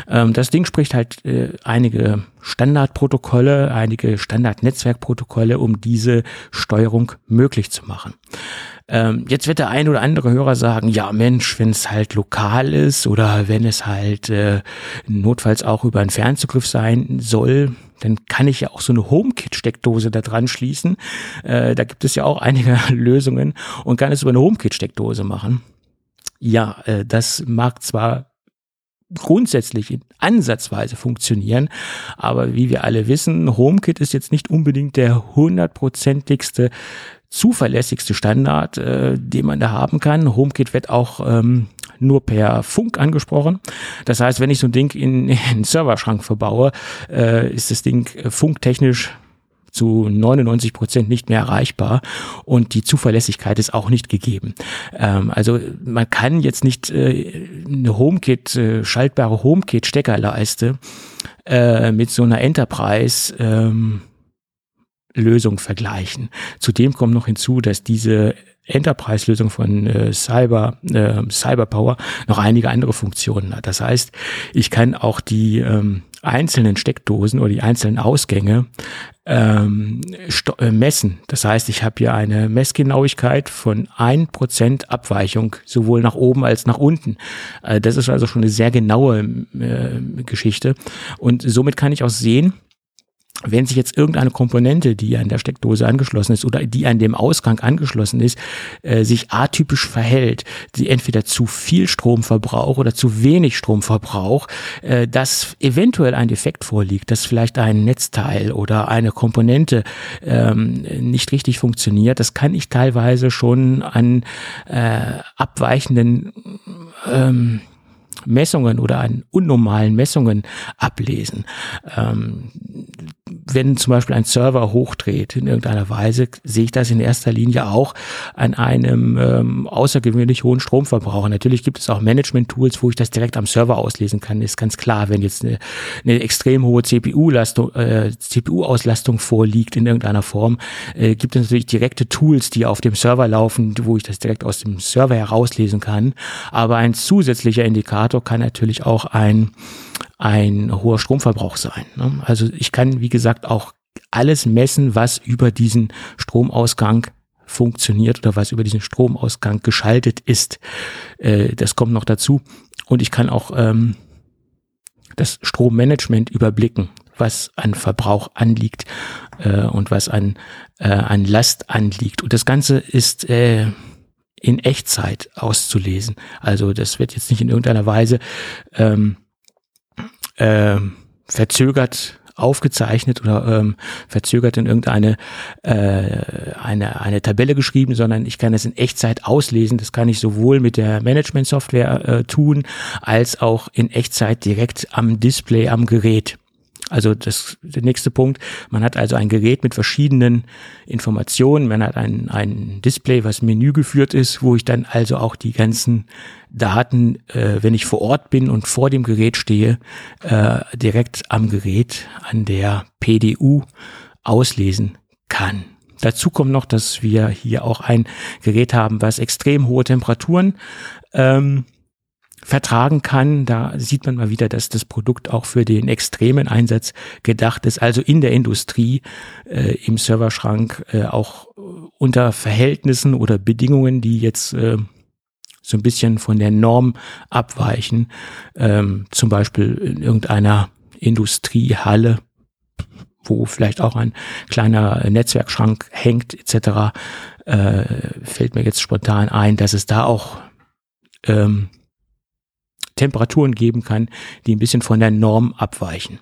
Ähm, das Ding spricht halt äh, einige Standardprotokolle, einige Standardnetzwerkprotokolle, um diese Steuerung möglich zu machen. Ähm, jetzt wird der ein oder andere Hörer sagen, ja Mensch, wenn es halt lokal ist oder wenn es halt äh, notfalls auch über einen Fernzugriff sein soll, dann kann ich ja auch so eine HomeKit-Steckdose da dran schließen. Äh, da gibt es ja auch einige Lösungen und kann es über eine HomeKit-Steckdose machen. Ja, äh, das mag zwar grundsätzlich in ansatzweise funktionieren. Aber wie wir alle wissen, HomeKit ist jetzt nicht unbedingt der hundertprozentigste zuverlässigste Standard, äh, den man da haben kann. HomeKit wird auch ähm, nur per Funk angesprochen. Das heißt, wenn ich so ein Ding in, in einen Serverschrank verbaue, äh, ist das Ding äh, funktechnisch zu 99 Prozent nicht mehr erreichbar und die Zuverlässigkeit ist auch nicht gegeben. Ähm, also man kann jetzt nicht äh, eine HomeKit, äh, schaltbare HomeKit-Steckerleiste äh, mit so einer Enterprise ähm, Lösung vergleichen. Zudem kommt noch hinzu, dass diese Enterprise-Lösung von äh, Cyber, äh, Cyberpower noch einige andere Funktionen hat. Das heißt, ich kann auch die ähm, einzelnen Steckdosen oder die einzelnen Ausgänge ähm, äh, messen. Das heißt, ich habe hier eine Messgenauigkeit von ein Prozent Abweichung, sowohl nach oben als nach unten. Äh, das ist also schon eine sehr genaue äh, Geschichte. Und somit kann ich auch sehen, wenn sich jetzt irgendeine Komponente, die an der Steckdose angeschlossen ist oder die an dem Ausgang angeschlossen ist, äh, sich atypisch verhält, die entweder zu viel Strom verbraucht oder zu wenig Strom verbraucht, äh, dass eventuell ein Defekt vorliegt, dass vielleicht ein Netzteil oder eine Komponente ähm, nicht richtig funktioniert, das kann ich teilweise schon an äh, abweichenden ähm, Messungen oder an unnormalen Messungen ablesen. Ähm, wenn zum Beispiel ein Server hochdreht in irgendeiner Weise, sehe ich das in erster Linie auch an einem ähm, außergewöhnlich hohen Stromverbrauch. Natürlich gibt es auch Management-Tools, wo ich das direkt am Server auslesen kann. Ist ganz klar, wenn jetzt eine, eine extrem hohe CPU-Lastung, äh, CPU-Auslastung vorliegt in irgendeiner Form, äh, gibt es natürlich direkte Tools, die auf dem Server laufen, wo ich das direkt aus dem Server herauslesen kann. Aber ein zusätzlicher Indikator kann natürlich auch ein ein hoher Stromverbrauch sein. Ne? Also ich kann, wie gesagt, auch alles messen, was über diesen Stromausgang funktioniert oder was über diesen Stromausgang geschaltet ist. Äh, das kommt noch dazu. Und ich kann auch ähm, das Strommanagement überblicken, was an Verbrauch anliegt äh, und was an, äh, an Last anliegt. Und das Ganze ist äh, in Echtzeit auszulesen. Also das wird jetzt nicht in irgendeiner Weise ähm, äh, verzögert aufgezeichnet oder ähm, verzögert in irgendeine äh, eine, eine Tabelle geschrieben, sondern ich kann es in Echtzeit auslesen. Das kann ich sowohl mit der Management-Software äh, tun, als auch in Echtzeit direkt am Display am Gerät. Also das der nächste Punkt. Man hat also ein Gerät mit verschiedenen Informationen. Man hat ein, ein Display, was Menü geführt ist, wo ich dann also auch die ganzen Daten, äh, wenn ich vor Ort bin und vor dem Gerät stehe, äh, direkt am Gerät an der PDU auslesen kann. Dazu kommt noch, dass wir hier auch ein Gerät haben, was extrem hohe Temperaturen ähm, vertragen kann. Da sieht man mal wieder, dass das Produkt auch für den extremen Einsatz gedacht ist, also in der Industrie, äh, im Serverschrank, äh, auch unter Verhältnissen oder Bedingungen, die jetzt äh, so ein bisschen von der Norm abweichen, ähm, zum Beispiel in irgendeiner Industriehalle, wo vielleicht auch ein kleiner Netzwerkschrank hängt, etc., äh, fällt mir jetzt spontan ein, dass es da auch ähm, Temperaturen geben kann, die ein bisschen von der Norm abweichen.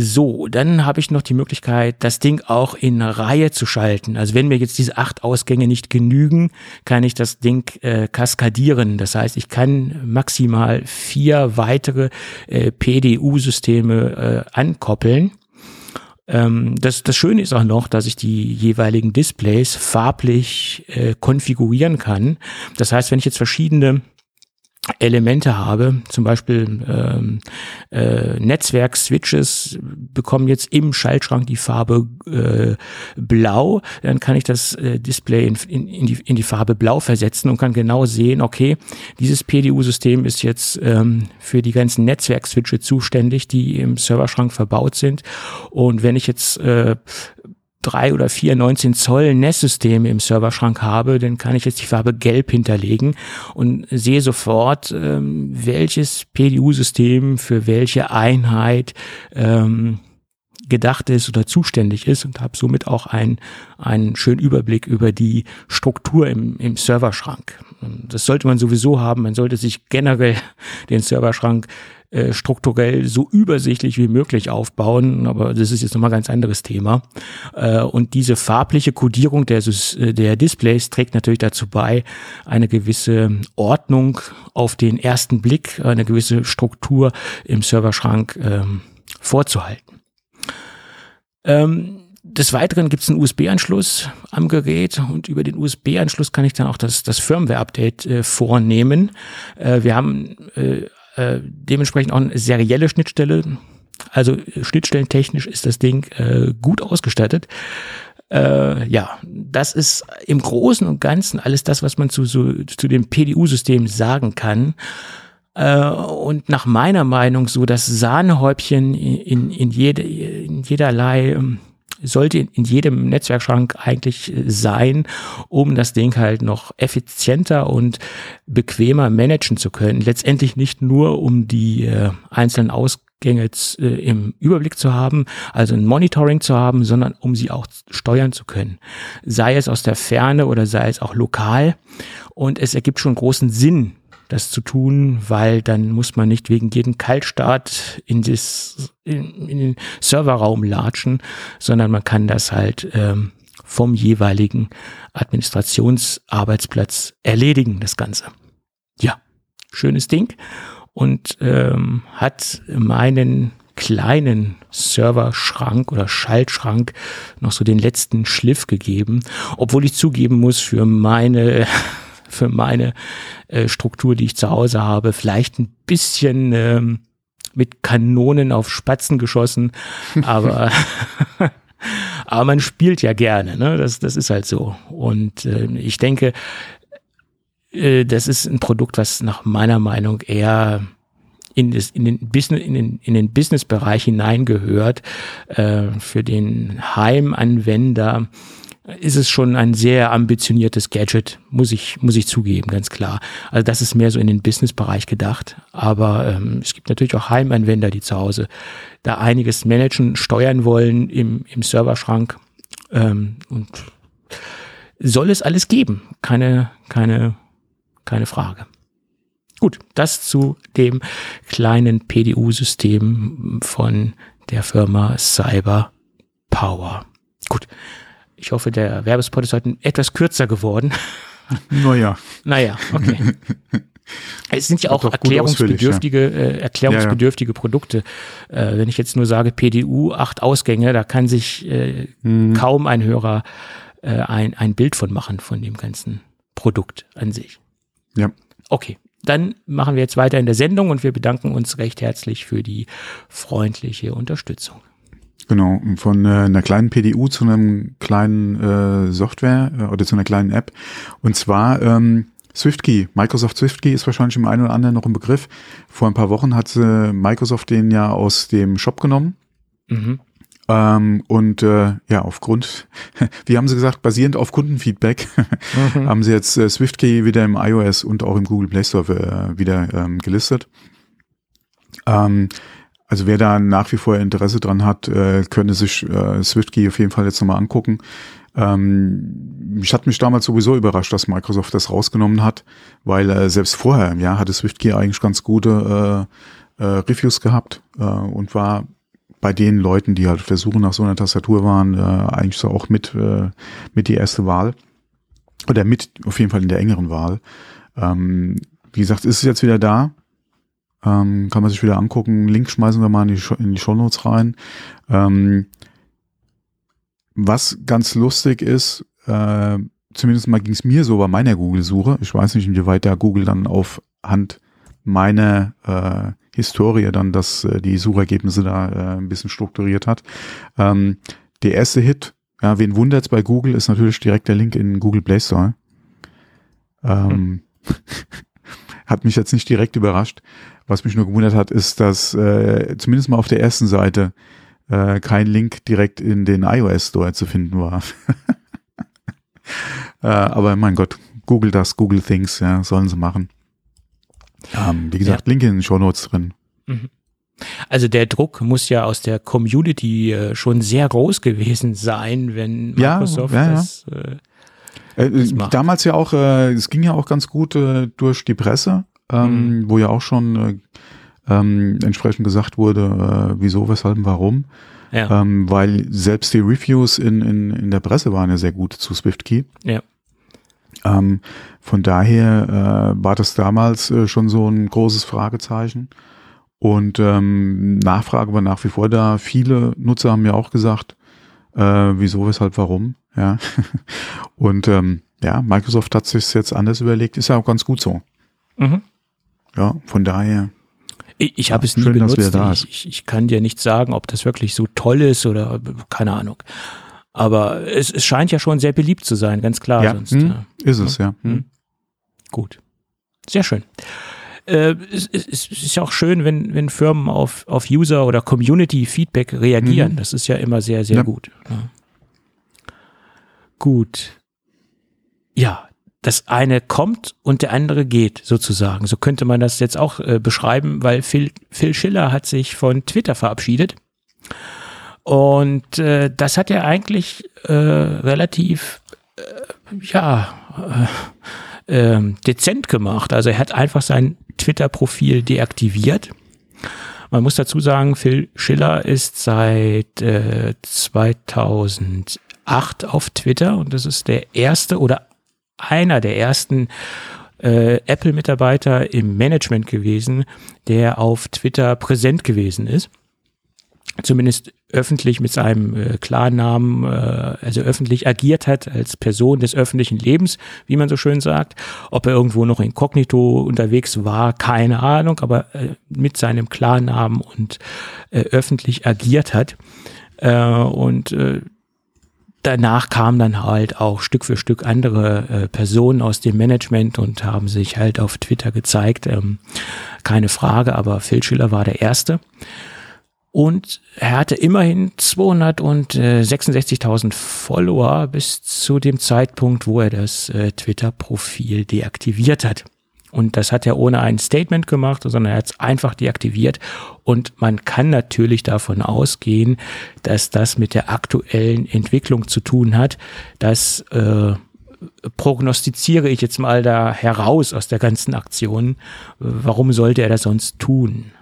So, dann habe ich noch die Möglichkeit, das Ding auch in Reihe zu schalten. Also wenn mir jetzt diese acht Ausgänge nicht genügen, kann ich das Ding äh, kaskadieren. Das heißt, ich kann maximal vier weitere äh, PDU-Systeme äh, ankoppeln Ähm, das, das Schöne ist auch noch, dass ich die jeweiligen Displays farblich äh, konfigurieren kann. Das heißt, wenn ich jetzt verschiedene Elemente habe, zum Beispiel ähm, äh, Netzwerk-Switches bekommen jetzt im Schaltschrank die Farbe äh, blau, dann kann ich das äh, Display in, in, in, die, in die Farbe blau versetzen und kann genau sehen, okay, dieses PDU-System ist jetzt ähm, für die ganzen Netzwerk-Switche zuständig, die im Serverschrank verbaut sind. Und wenn ich jetzt äh, drei oder vier 19 Zoll NES-Systeme im Serverschrank habe, dann kann ich jetzt die Farbe Gelb hinterlegen und sehe sofort, ähm, welches PDU-System für welche Einheit ähm, gedacht ist oder zuständig ist und habe somit auch einen, einen schönen Überblick über die Struktur im, im Serverschrank. Das sollte man sowieso haben. Man sollte sich generell den Serverschrank äh, strukturell so übersichtlich wie möglich aufbauen, aber das ist jetzt nochmal ein ganz anderes Thema. Äh, und diese farbliche Kodierung der, äh, der Displays trägt natürlich dazu bei, eine gewisse Ordnung auf den ersten Blick, eine gewisse Struktur im Serverschrank ähm, vorzuhalten. Ähm, des Weiteren gibt es einen USB-Anschluss am Gerät und über den USB-Anschluss kann ich dann auch das, das Firmware-Update äh, vornehmen. Äh, wir haben äh, äh, dementsprechend auch eine serielle Schnittstelle. Also schnittstellentechnisch ist das Ding äh, gut ausgestattet. Äh, ja, das ist im Großen und Ganzen alles das, was man zu, so, zu dem PDU-System sagen kann. Äh, und nach meiner Meinung so das Sahnehäubchen in, in, in, jede, in jederlei ähm, sollte in jedem Netzwerkschrank eigentlich äh, sein, um das Ding halt noch effizienter und bequemer managen zu können. Letztendlich nicht nur, um die äh, einzelnen Ausgänge äh, im Überblick zu haben, also ein Monitoring zu haben, sondern um sie auch steuern zu können. Sei es aus der Ferne oder sei es auch lokal. Und es ergibt schon großen Sinn, das zu tun, weil dann muss man nicht wegen jedem Kaltstart in, das, in, in den Serverraum latschen, sondern man kann das halt ähm, vom jeweiligen Administrationsarbeitsplatz erledigen, das Ganze. Ja, schönes Ding und ähm, hat meinen kleinen Serverschrank oder Schaltschrank noch so den letzten Schliff gegeben, obwohl ich zugeben muss, für meine für meine äh, Struktur, die ich zu Hause habe, vielleicht ein bisschen ähm, mit Kanonen auf Spatzen geschossen, aber aber man spielt ja gerne, ne? Das, das ist halt so. Und äh, ich denke, äh, das ist ein Produkt, was nach meiner Meinung eher in, das, in den Business, in den, in den Businessbereich hineingehört, äh, für den Heimanwender ist es schon ein sehr ambitioniertes Gadget, muss ich, muss ich zugeben, ganz klar. Also das ist mehr so in den Business-Bereich gedacht. Aber ähm, es gibt natürlich auch Heimanwender, die zu Hause da einiges managen, steuern wollen im, im Serverschrank. Ähm, und soll es alles geben. Keine, keine, keine Frage. Gut, das zu dem kleinen PDU-System von der Firma Cyber Power. Gut, ich hoffe, der Werbespot ist heute etwas kürzer geworden. Naja. naja, okay. Es sind ja auch erklärungsbedürftige, äh, erklärungsbedürftige ja, ja. Produkte. Äh, wenn ich jetzt nur sage PDU, acht Ausgänge, da kann sich äh, hm. kaum ein Hörer äh, ein, ein Bild von machen, von dem ganzen Produkt an sich. Ja. Okay, dann machen wir jetzt weiter in der Sendung und wir bedanken uns recht herzlich für die freundliche Unterstützung. Genau, von äh, einer kleinen PDU zu einem kleinen äh, Software äh, oder zu einer kleinen App. Und zwar ähm, SwiftKey. Microsoft SwiftKey ist wahrscheinlich im einen oder anderen noch ein Begriff. Vor ein paar Wochen hat äh, Microsoft den ja aus dem Shop genommen. Mhm. Ähm, und äh, ja, aufgrund, wie haben sie gesagt, basierend auf Kundenfeedback, mhm. haben sie jetzt äh, SwiftKey wieder im iOS und auch im Google Play Store äh, wieder ähm, gelistet. Ähm, also wer da nach wie vor Interesse dran hat, äh, könnte sich äh, SwiftKey auf jeden Fall jetzt nochmal angucken. Ähm, ich hatte mich damals sowieso überrascht, dass Microsoft das rausgenommen hat, weil äh, selbst vorher im Jahr hatte SwiftKey eigentlich ganz gute äh, äh, Reviews gehabt äh, und war bei den Leuten, die halt auf der Suche nach so einer Tastatur waren, äh, eigentlich so auch mit, äh, mit die erste Wahl. Oder mit auf jeden Fall in der engeren Wahl. Ähm, wie gesagt, ist es jetzt wieder da. Ähm, kann man sich wieder angucken. Link schmeißen wir mal in die, in die Show Notes rein. Ähm, was ganz lustig ist, äh, zumindest mal ging es mir so bei meiner Google-Suche. Ich weiß nicht, inwieweit da Google dann auf Hand meiner äh, Historie dann dass äh, die Suchergebnisse da äh, ein bisschen strukturiert hat. Ähm, der erste Hit, ja, wen wundert's bei Google, ist natürlich direkt der Link in Google Play Store. Ähm, hm. hat mich jetzt nicht direkt überrascht. Was mich nur gewundert hat, ist, dass äh, zumindest mal auf der ersten Seite äh, kein Link direkt in den iOS Store zu finden war. äh, aber mein Gott, Google das, Google Things, ja, sollen sie machen. Ähm, wie gesagt, ja. Link in den Show Notes drin. Mhm. Also der Druck muss ja aus der Community äh, schon sehr groß gewesen sein, wenn Microsoft ja, ja, das, äh, äh, Damals ja auch, äh, es ging ja auch ganz gut äh, durch die Presse, ähm, mhm. wo ja auch schon äh, ähm, entsprechend gesagt wurde, äh, wieso, weshalb, warum. Ja. Ähm, weil selbst die Reviews in, in, in der Presse waren ja sehr gut zu SwiftKey. Ja. Ähm, von daher äh, war das damals äh, schon so ein großes Fragezeichen. Und ähm, Nachfrage war nach wie vor da. Viele Nutzer haben mir auch gesagt, äh, wieso, weshalb, warum. Ja. Und ähm, ja, Microsoft hat sich jetzt anders überlegt, ist ja auch ganz gut so. Mhm. Ja, von daher. Ich, ich habe es nie schön, benutzt. Ich, ich, ich kann dir nicht sagen, ob das wirklich so toll ist oder keine Ahnung. Aber es, es scheint ja schon sehr beliebt zu sein, ganz klar. Ja, sonst, hm, ist es, ja. Hm. Gut. Sehr schön. Äh, es, es, es, ist ja auch schön, wenn, wenn Firmen auf, auf User- oder Community-Feedback reagieren. Mhm. Das ist ja immer sehr, sehr ja. gut. Ja. Gut. Ja, das eine kommt und der andere geht, sozusagen. So könnte man das jetzt auch äh, beschreiben, weil Phil, Phil Schiller hat sich von Twitter verabschiedet. Und äh, das hat er eigentlich äh, relativ, äh, ja, äh, äh, dezent gemacht. Also er hat einfach sein Twitter-Profil deaktiviert. Man muss dazu sagen, Phil Schiller ist seit äh, 2008 auf Twitter und das ist der erste oder einer der ersten äh, Apple-Mitarbeiter im Management gewesen, der auf Twitter präsent gewesen ist zumindest öffentlich mit seinem äh, Klarnamen, äh, also öffentlich agiert hat als Person des öffentlichen Lebens, wie man so schön sagt. Ob er irgendwo noch inkognito unterwegs war, keine Ahnung, aber äh, mit seinem Klarnamen und äh, öffentlich agiert hat. Äh, und äh, danach kamen dann halt auch Stück für Stück andere äh, Personen aus dem Management und haben sich halt auf Twitter gezeigt. Ähm, keine Frage, aber Phil Schiller war der Erste. Und er hatte immerhin 266.000 Follower bis zu dem Zeitpunkt, wo er das äh, Twitter-Profil deaktiviert hat. Und das hat er ohne ein Statement gemacht, sondern er hat es einfach deaktiviert. Und man kann natürlich davon ausgehen, dass das mit der aktuellen Entwicklung zu tun hat. Das äh, prognostiziere ich jetzt mal da heraus aus der ganzen Aktion. Warum sollte er das sonst tun?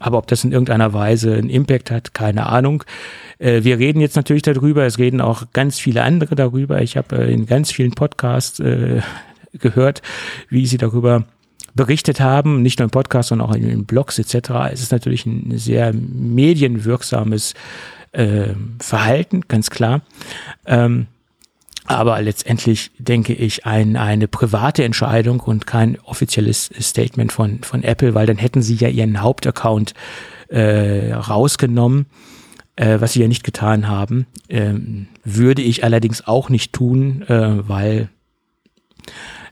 Aber ob das in irgendeiner Weise einen Impact hat, keine Ahnung. Äh, wir reden jetzt natürlich darüber, es reden auch ganz viele andere darüber. Ich habe äh, in ganz vielen Podcasts äh, gehört, wie sie darüber berichtet haben, nicht nur im Podcast, sondern auch in Blogs etc. Es ist natürlich ein sehr medienwirksames Verhalten, ganz klar. Ähm, aber letztendlich denke ich ein, eine private Entscheidung und kein offizielles Statement von, von Apple, weil dann hätten sie ja ihren Hauptaccount äh, rausgenommen, äh, was sie ja nicht getan haben. Ähm, würde ich allerdings auch nicht tun, äh, weil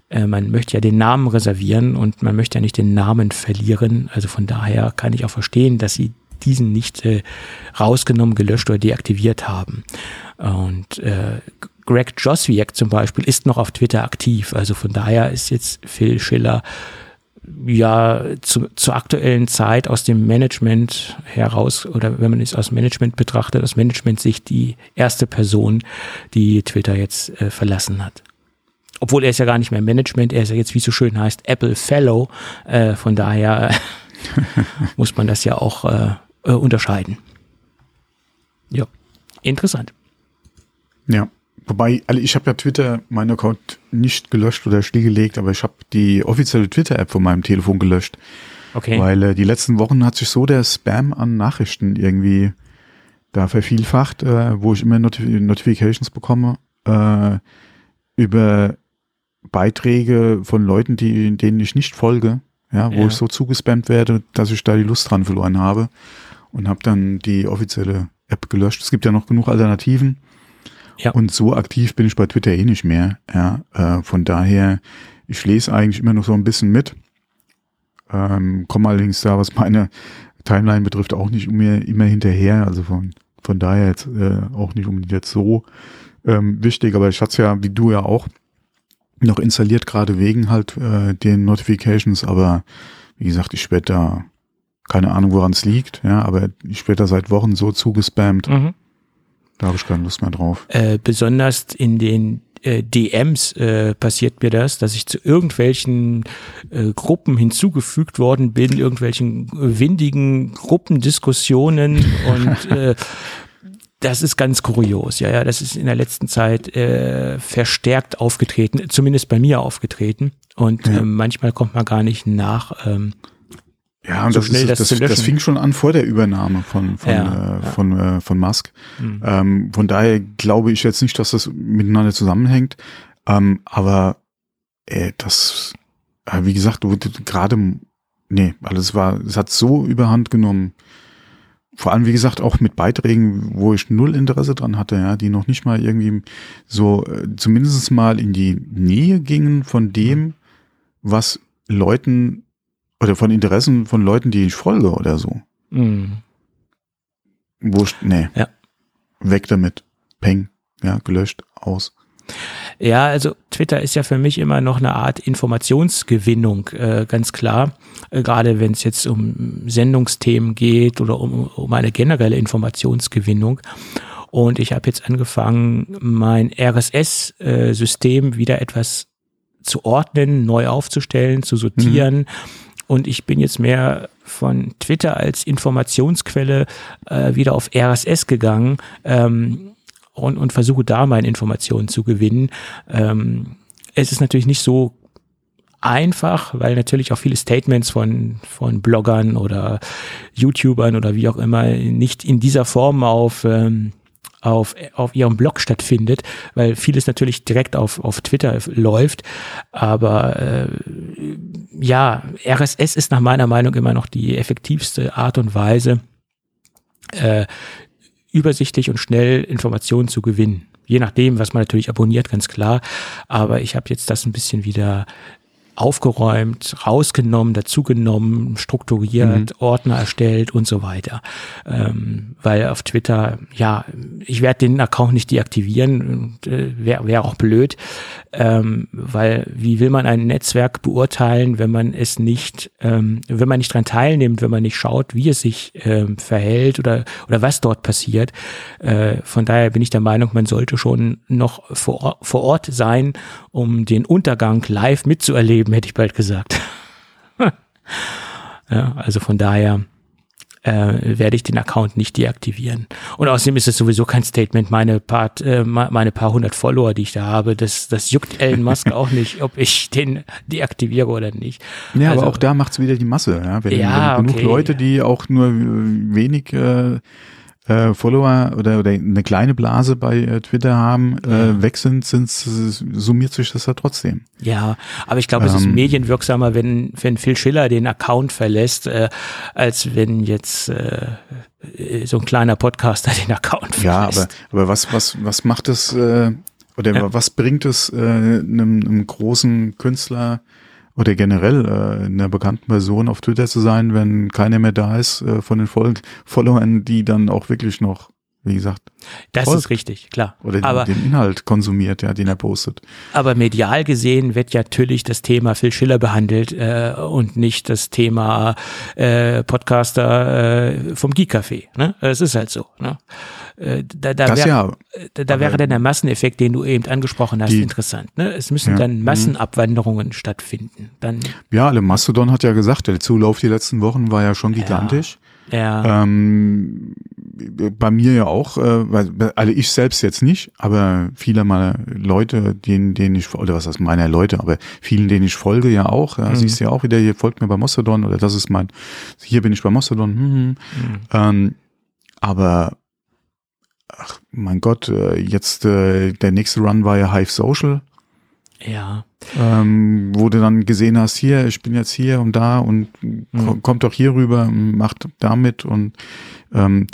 äh, man möchte ja den Namen reservieren und man möchte ja nicht den Namen verlieren. Also von daher kann ich auch verstehen, dass sie diesen nicht äh, rausgenommen, gelöscht oder deaktiviert haben. Und äh, Greg Joswiak zum Beispiel ist noch auf Twitter aktiv. Also von daher ist jetzt Phil Schiller ja zu, zur aktuellen Zeit aus dem Management heraus oder wenn man es aus Management betrachtet, aus Management-Sicht die erste Person, die Twitter jetzt äh, verlassen hat. Obwohl er ist ja gar nicht mehr Management, er ist ja jetzt, wie es so schön heißt, Apple Fellow. Äh, von daher muss man das ja auch äh, äh, unterscheiden. Ja, interessant. Ja. Wobei, also ich habe ja Twitter, meinen Account nicht gelöscht oder stillgelegt, aber ich habe die offizielle Twitter-App von meinem Telefon gelöscht. Okay. Weil äh, die letzten Wochen hat sich so der Spam an Nachrichten irgendwie da vervielfacht, äh, wo ich immer Notif Notifications bekomme äh, über Beiträge von Leuten, die, denen ich nicht folge, ja, wo ja. ich so zugespammt werde, dass ich da die Lust dran verloren habe und habe dann die offizielle App gelöscht. Es gibt ja noch genug Alternativen. Ja. Und so aktiv bin ich bei Twitter eh nicht mehr. Ja, äh, von daher, ich lese eigentlich immer noch so ein bisschen mit. Ähm, komme allerdings da, was meine Timeline betrifft, auch nicht mehr immer hinterher. Also von, von daher jetzt äh, auch nicht unbedingt jetzt so ähm, wichtig. Aber ich hatte es ja, wie du ja auch, noch installiert, gerade wegen halt äh, den Notifications. Aber wie gesagt, ich werde da keine Ahnung, woran es liegt, ja, aber ich werde da seit Wochen so zugespammt. Mhm. Da habe ich keine Lust mehr drauf. Äh, besonders in den äh, DMs äh, passiert mir das, dass ich zu irgendwelchen äh, Gruppen hinzugefügt worden bin, irgendwelchen windigen Gruppendiskussionen und äh, das ist ganz kurios. Ja, ja, das ist in der letzten Zeit äh, verstärkt aufgetreten, zumindest bei mir aufgetreten. Und ja. äh, manchmal kommt man gar nicht nach. Ähm, ja, und so das, ist, das, das, das, fing schon an vor der Übernahme von, von, ja, äh, ja. von, äh, von Musk. Mhm. Ähm, von daher glaube ich jetzt nicht, dass das miteinander zusammenhängt. Ähm, aber äh, das, äh, wie gesagt, gerade, nee, alles war, es hat so überhand genommen. Vor allem, wie gesagt, auch mit Beiträgen, wo ich null Interesse dran hatte, ja, die noch nicht mal irgendwie so äh, zumindest mal in die Nähe gingen von dem, was Leuten oder von Interessen von Leuten, die ich folge oder so. Mhm. Wurscht, nee. Ja. Weg damit. Peng. Ja, gelöscht, aus. Ja, also Twitter ist ja für mich immer noch eine Art Informationsgewinnung, äh, ganz klar. Äh, gerade wenn es jetzt um Sendungsthemen geht oder um, um eine generelle Informationsgewinnung. Und ich habe jetzt angefangen, mein RSS-System äh, wieder etwas zu ordnen, neu aufzustellen, zu sortieren. Mhm und ich bin jetzt mehr von Twitter als Informationsquelle äh, wieder auf RSS gegangen ähm, und, und versuche da meine Informationen zu gewinnen. Ähm, es ist natürlich nicht so einfach, weil natürlich auch viele Statements von, von Bloggern oder YouTubern oder wie auch immer nicht in dieser Form auf ähm, auf, auf ihrem Blog stattfindet, weil vieles natürlich direkt auf, auf Twitter läuft. Aber äh, ja, RSS ist nach meiner Meinung immer noch die effektivste Art und Weise, äh, übersichtlich und schnell Informationen zu gewinnen. Je nachdem, was man natürlich abonniert, ganz klar. Aber ich habe jetzt das ein bisschen wieder aufgeräumt, rausgenommen, dazugenommen, strukturiert, mhm. Ordner erstellt und so weiter. Ähm, weil auf Twitter, ja, ich werde den Account nicht deaktivieren, äh, wäre wär auch blöd, ähm, weil wie will man ein Netzwerk beurteilen, wenn man es nicht, ähm, wenn man nicht dran teilnimmt, wenn man nicht schaut, wie es sich ähm, verhält oder, oder was dort passiert. Äh, von daher bin ich der Meinung, man sollte schon noch vor, vor Ort sein, um den Untergang live mitzuerleben Leben, hätte ich bald gesagt. ja, also von daher äh, werde ich den Account nicht deaktivieren. Und außerdem ist es sowieso kein Statement, meine paar, äh, meine paar hundert Follower, die ich da habe, das, das juckt Elon Musk auch nicht, ob ich den deaktiviere oder nicht. Ja, also, aber auch da macht es wieder die Masse. Ja? Wenn, ja, wenn genug okay. Leute, die auch nur wenig äh, äh, Follower oder, oder eine kleine Blase bei äh, Twitter haben, äh, weg sind, sind summiert sich das ja trotzdem. Ja, aber ich glaube, ähm, es ist ähm. medienwirksamer, wenn, wenn Phil Schiller den Account verlässt, äh, als wenn jetzt äh, so ein kleiner Podcaster den Account verlässt. Ja, aber, aber was, was, was macht es äh, oder ja. was bringt es äh, einem, einem großen Künstler oder generell äh, einer bekannten Person auf Twitter zu sein, wenn keiner mehr da ist äh, von den Fol Followern, die dann auch wirklich noch, wie gesagt, das folgt. ist richtig, klar. Oder aber, den Inhalt konsumiert, ja, den er postet. Aber medial gesehen wird ja natürlich das Thema Phil Schiller behandelt äh, und nicht das Thema äh, Podcaster äh, vom Geek Café. Ne? Es ist halt so. Ne? Äh, da, da, wär, ja, da, da wäre dann der Masseneffekt, den du eben angesprochen hast, die, interessant. Ne? Es müssen ja, dann mhm. Massenabwanderungen stattfinden. Dann, ja, alle Mastodon hat ja gesagt, der Zulauf die letzten Wochen war ja schon gigantisch. Ja. ja. Ähm, bei mir ja auch, äh, also ich selbst jetzt nicht, aber viele meiner Leute, denen, denen ich, oder was heißt meiner Leute, aber vielen, denen ich folge, ja auch. Ja, mhm. Siehst du ja auch wieder, hier folgt mir bei Mastodon oder das ist mein, hier bin ich bei Mastodon. Hm, hm. Mhm. Ähm, aber ach mein Gott, äh, jetzt äh, der nächste Run war ja Hive Social. Ja. Ähm, wo du dann gesehen hast, hier, ich bin jetzt hier und da und mhm. kommt doch hier rüber, macht damit und ähm,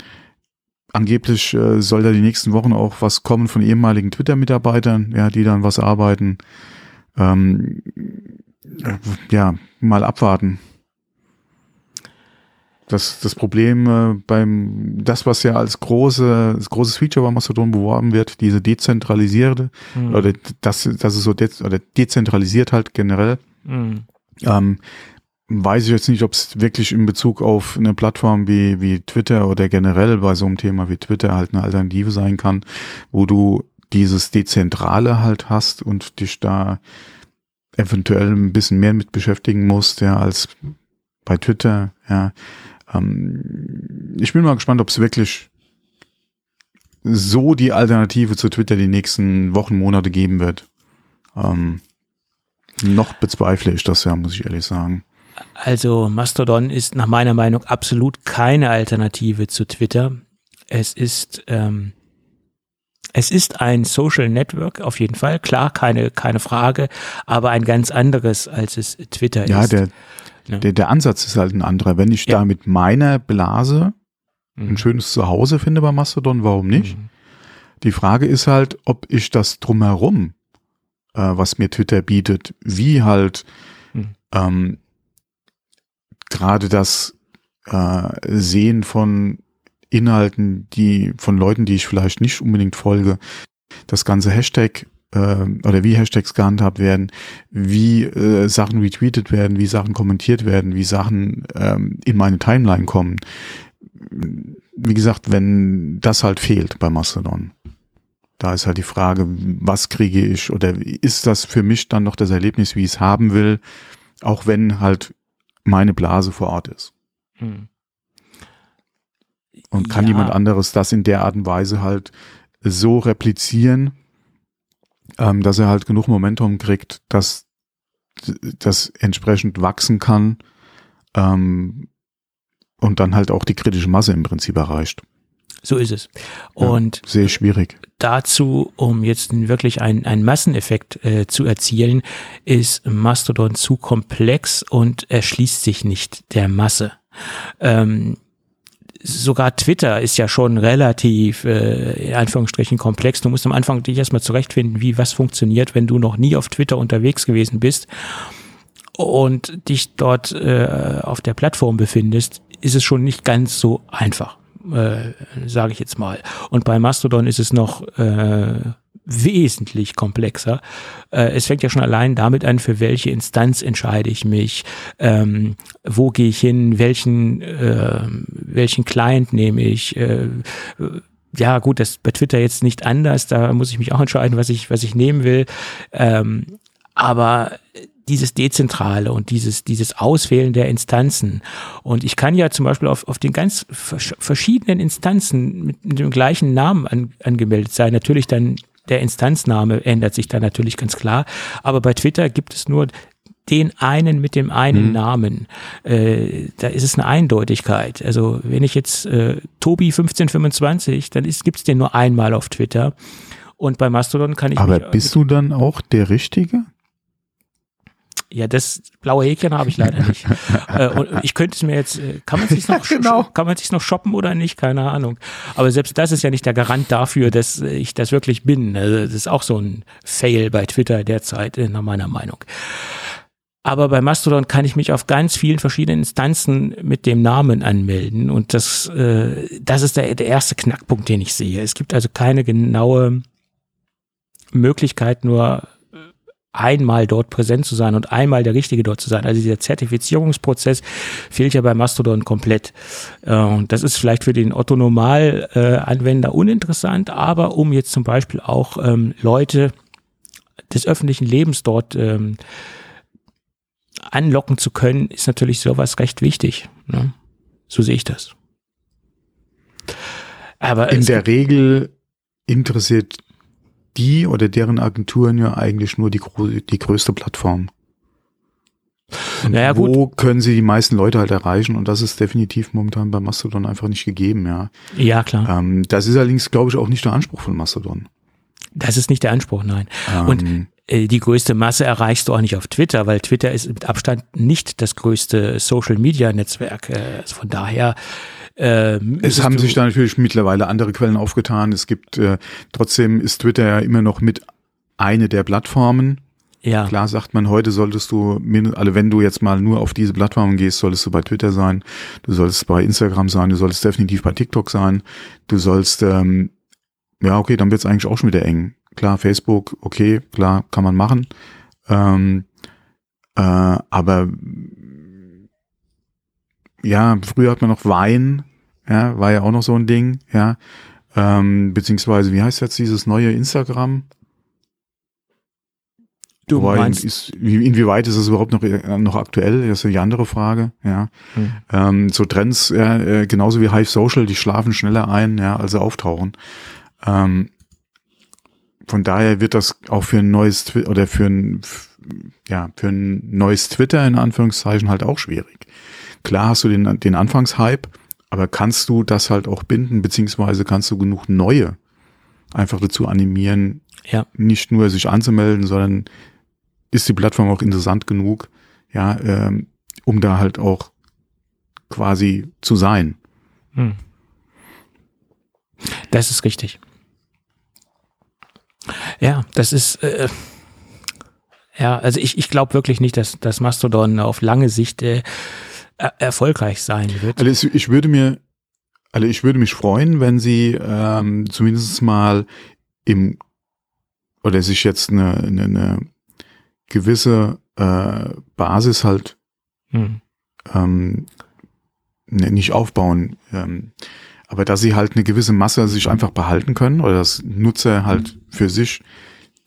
angeblich äh, soll da die nächsten Wochen auch was kommen von ehemaligen Twitter-Mitarbeitern, ja, die dann was arbeiten. Ähm, äh, ja, mal abwarten. Das, das Problem äh, beim, das, was ja als große, als großes Feature bei Mastodon beworben wird, diese dezentralisierte, mhm. oder das, das ist so, de, oder dezentralisiert halt generell, mhm. ähm, weiß ich jetzt nicht, ob es wirklich in Bezug auf eine Plattform wie, wie Twitter oder generell bei so einem Thema wie Twitter halt eine Alternative sein kann, wo du dieses Dezentrale halt hast und dich da eventuell ein bisschen mehr mit beschäftigen musst, ja, als bei Twitter, ja. Ähm, ich bin mal gespannt, ob es wirklich so die Alternative zu Twitter die nächsten Wochen, Monate geben wird. Ähm, noch bezweifle ich das ja, muss ich ehrlich sagen. Also Mastodon ist nach meiner Meinung absolut keine Alternative zu Twitter. Es ist ähm, es ist ein Social Network auf jeden Fall, klar, keine keine Frage, aber ein ganz anderes als es Twitter ja, ist. Ja, der ja. Der, der Ansatz ist halt ein anderer. Wenn ich ja. da mit meiner Blase mhm. ein schönes Zuhause finde bei Mastodon, warum nicht? Mhm. Die Frage ist halt, ob ich das drumherum, äh, was mir Twitter bietet, wie halt mhm. ähm, gerade das äh, Sehen von Inhalten, die von Leuten, die ich vielleicht nicht unbedingt folge, das ganze Hashtag oder wie Hashtags gehandhabt werden, wie äh, Sachen retweetet werden, wie Sachen kommentiert werden, wie Sachen ähm, in meine Timeline kommen. Wie gesagt, wenn das halt fehlt bei Mastodon. Da ist halt die Frage, was kriege ich oder ist das für mich dann noch das Erlebnis, wie ich es haben will, auch wenn halt meine Blase vor Ort ist. Hm. Und kann ja. jemand anderes das in der Art und Weise halt so replizieren, ähm, dass er halt genug Momentum kriegt, dass das entsprechend wachsen kann ähm, und dann halt auch die kritische Masse im Prinzip erreicht. So ist es. Und ja, sehr schwierig. Dazu, um jetzt wirklich einen, einen Masseneffekt äh, zu erzielen, ist Mastodon zu komplex und erschließt sich nicht der Masse. Ähm, sogar Twitter ist ja schon relativ, äh, in Anführungsstrichen, komplex. Du musst am Anfang dich erstmal zurechtfinden, wie was funktioniert, wenn du noch nie auf Twitter unterwegs gewesen bist und dich dort äh, auf der Plattform befindest, ist es schon nicht ganz so einfach, äh, sage ich jetzt mal. Und bei Mastodon ist es noch äh, wesentlich komplexer. Äh, es fängt ja schon allein damit an, für welche Instanz entscheide ich mich, ähm, wo gehe ich hin, welchen, äh, welchen Client nehme ich. Äh, ja, gut, das bei Twitter jetzt nicht anders, da muss ich mich auch entscheiden, was ich, was ich nehmen will. Ähm, aber dieses Dezentrale und dieses, dieses Auswählen der Instanzen. Und ich kann ja zum Beispiel auf, auf den ganz verschiedenen Instanzen mit, mit dem gleichen Namen an, angemeldet sein. Natürlich dann der Instanzname ändert sich da natürlich ganz klar. Aber bei Twitter gibt es nur den einen mit dem einen mhm. Namen. Äh, da ist es eine Eindeutigkeit. Also wenn ich jetzt äh, Tobi 1525, dann gibt es den nur einmal auf Twitter. Und bei Mastodon kann ich. Aber bist du dann auch der Richtige? Ja, das blaue Häkchen habe ich leider nicht. äh, und ich könnte es mir jetzt, äh, kann man sich noch, genau. kann man sich noch shoppen oder nicht? Keine Ahnung. Aber selbst das ist ja nicht der Garant dafür, dass ich das wirklich bin. Also das ist auch so ein Fail bei Twitter derzeit, äh, nach meiner Meinung. Aber bei Mastodon kann ich mich auf ganz vielen verschiedenen Instanzen mit dem Namen anmelden. Und das, äh, das ist der, der erste Knackpunkt, den ich sehe. Es gibt also keine genaue Möglichkeit, nur einmal dort präsent zu sein und einmal der Richtige dort zu sein. Also dieser Zertifizierungsprozess fehlt ja bei Mastodon komplett. Äh, und das ist vielleicht für den Otto-Normal-Anwender uninteressant, aber um jetzt zum Beispiel auch ähm, Leute des öffentlichen Lebens dort ähm, anlocken zu können, ist natürlich sowas recht wichtig. Ne? So sehe ich das. Aber in der Regel interessiert die oder deren Agenturen ja eigentlich nur die, die größte Plattform. Und naja, wo gut. können sie die meisten Leute halt erreichen? Und das ist definitiv momentan bei Mastodon einfach nicht gegeben, ja. Ja, klar. Ähm, das ist allerdings, glaube ich, auch nicht der Anspruch von Mastodon. Das ist nicht der Anspruch, nein. Ähm, Und äh, die größte Masse erreichst du auch nicht auf Twitter, weil Twitter ist mit Abstand nicht das größte Social-Media-Netzwerk. Äh, also von daher äh, es haben sich da natürlich mittlerweile andere Quellen aufgetan. Es gibt äh, trotzdem ist Twitter ja immer noch mit eine der Plattformen. Ja. Klar sagt man, heute solltest du, also wenn du jetzt mal nur auf diese Plattformen gehst, solltest du bei Twitter sein, du solltest bei Instagram sein, du solltest definitiv bei TikTok sein, du sollst, ähm, ja, okay, dann wird es eigentlich auch schon wieder eng. Klar, Facebook, okay, klar, kann man machen. Ähm, äh, aber ja, früher hat man noch Wein, ja, war ja auch noch so ein Ding, ja. Ähm, beziehungsweise, wie heißt jetzt dieses neue Instagram? Du Wobei, meinst, ist, inwieweit ist es überhaupt noch, noch aktuell? Das ist die andere Frage. Ja, hm. ähm, so Trends, ja, äh, genauso wie Hive Social, die schlafen schneller ein, ja, als sie auftauchen. Ähm, von daher wird das auch für ein neues Twi oder für ein ja für ein neues Twitter in Anführungszeichen halt auch schwierig. Klar hast du den den Anfangshype, aber kannst du das halt auch binden beziehungsweise kannst du genug neue einfach dazu animieren, ja. nicht nur sich anzumelden, sondern ist die Plattform auch interessant genug, ja, ähm, um da halt auch quasi zu sein. Hm. Das ist richtig. Ja, das ist äh, ja, also ich, ich glaube wirklich nicht, dass, dass Mastodon auf lange Sicht äh, erfolgreich sein wird. Also ich würde mir, also ich würde mich freuen, wenn sie ähm, zumindest mal im oder sich jetzt eine, eine, eine gewisse äh, Basis halt hm. ähm, ne, nicht aufbauen, ähm, aber dass sie halt eine gewisse Masse sich einfach behalten können oder dass Nutzer halt für sich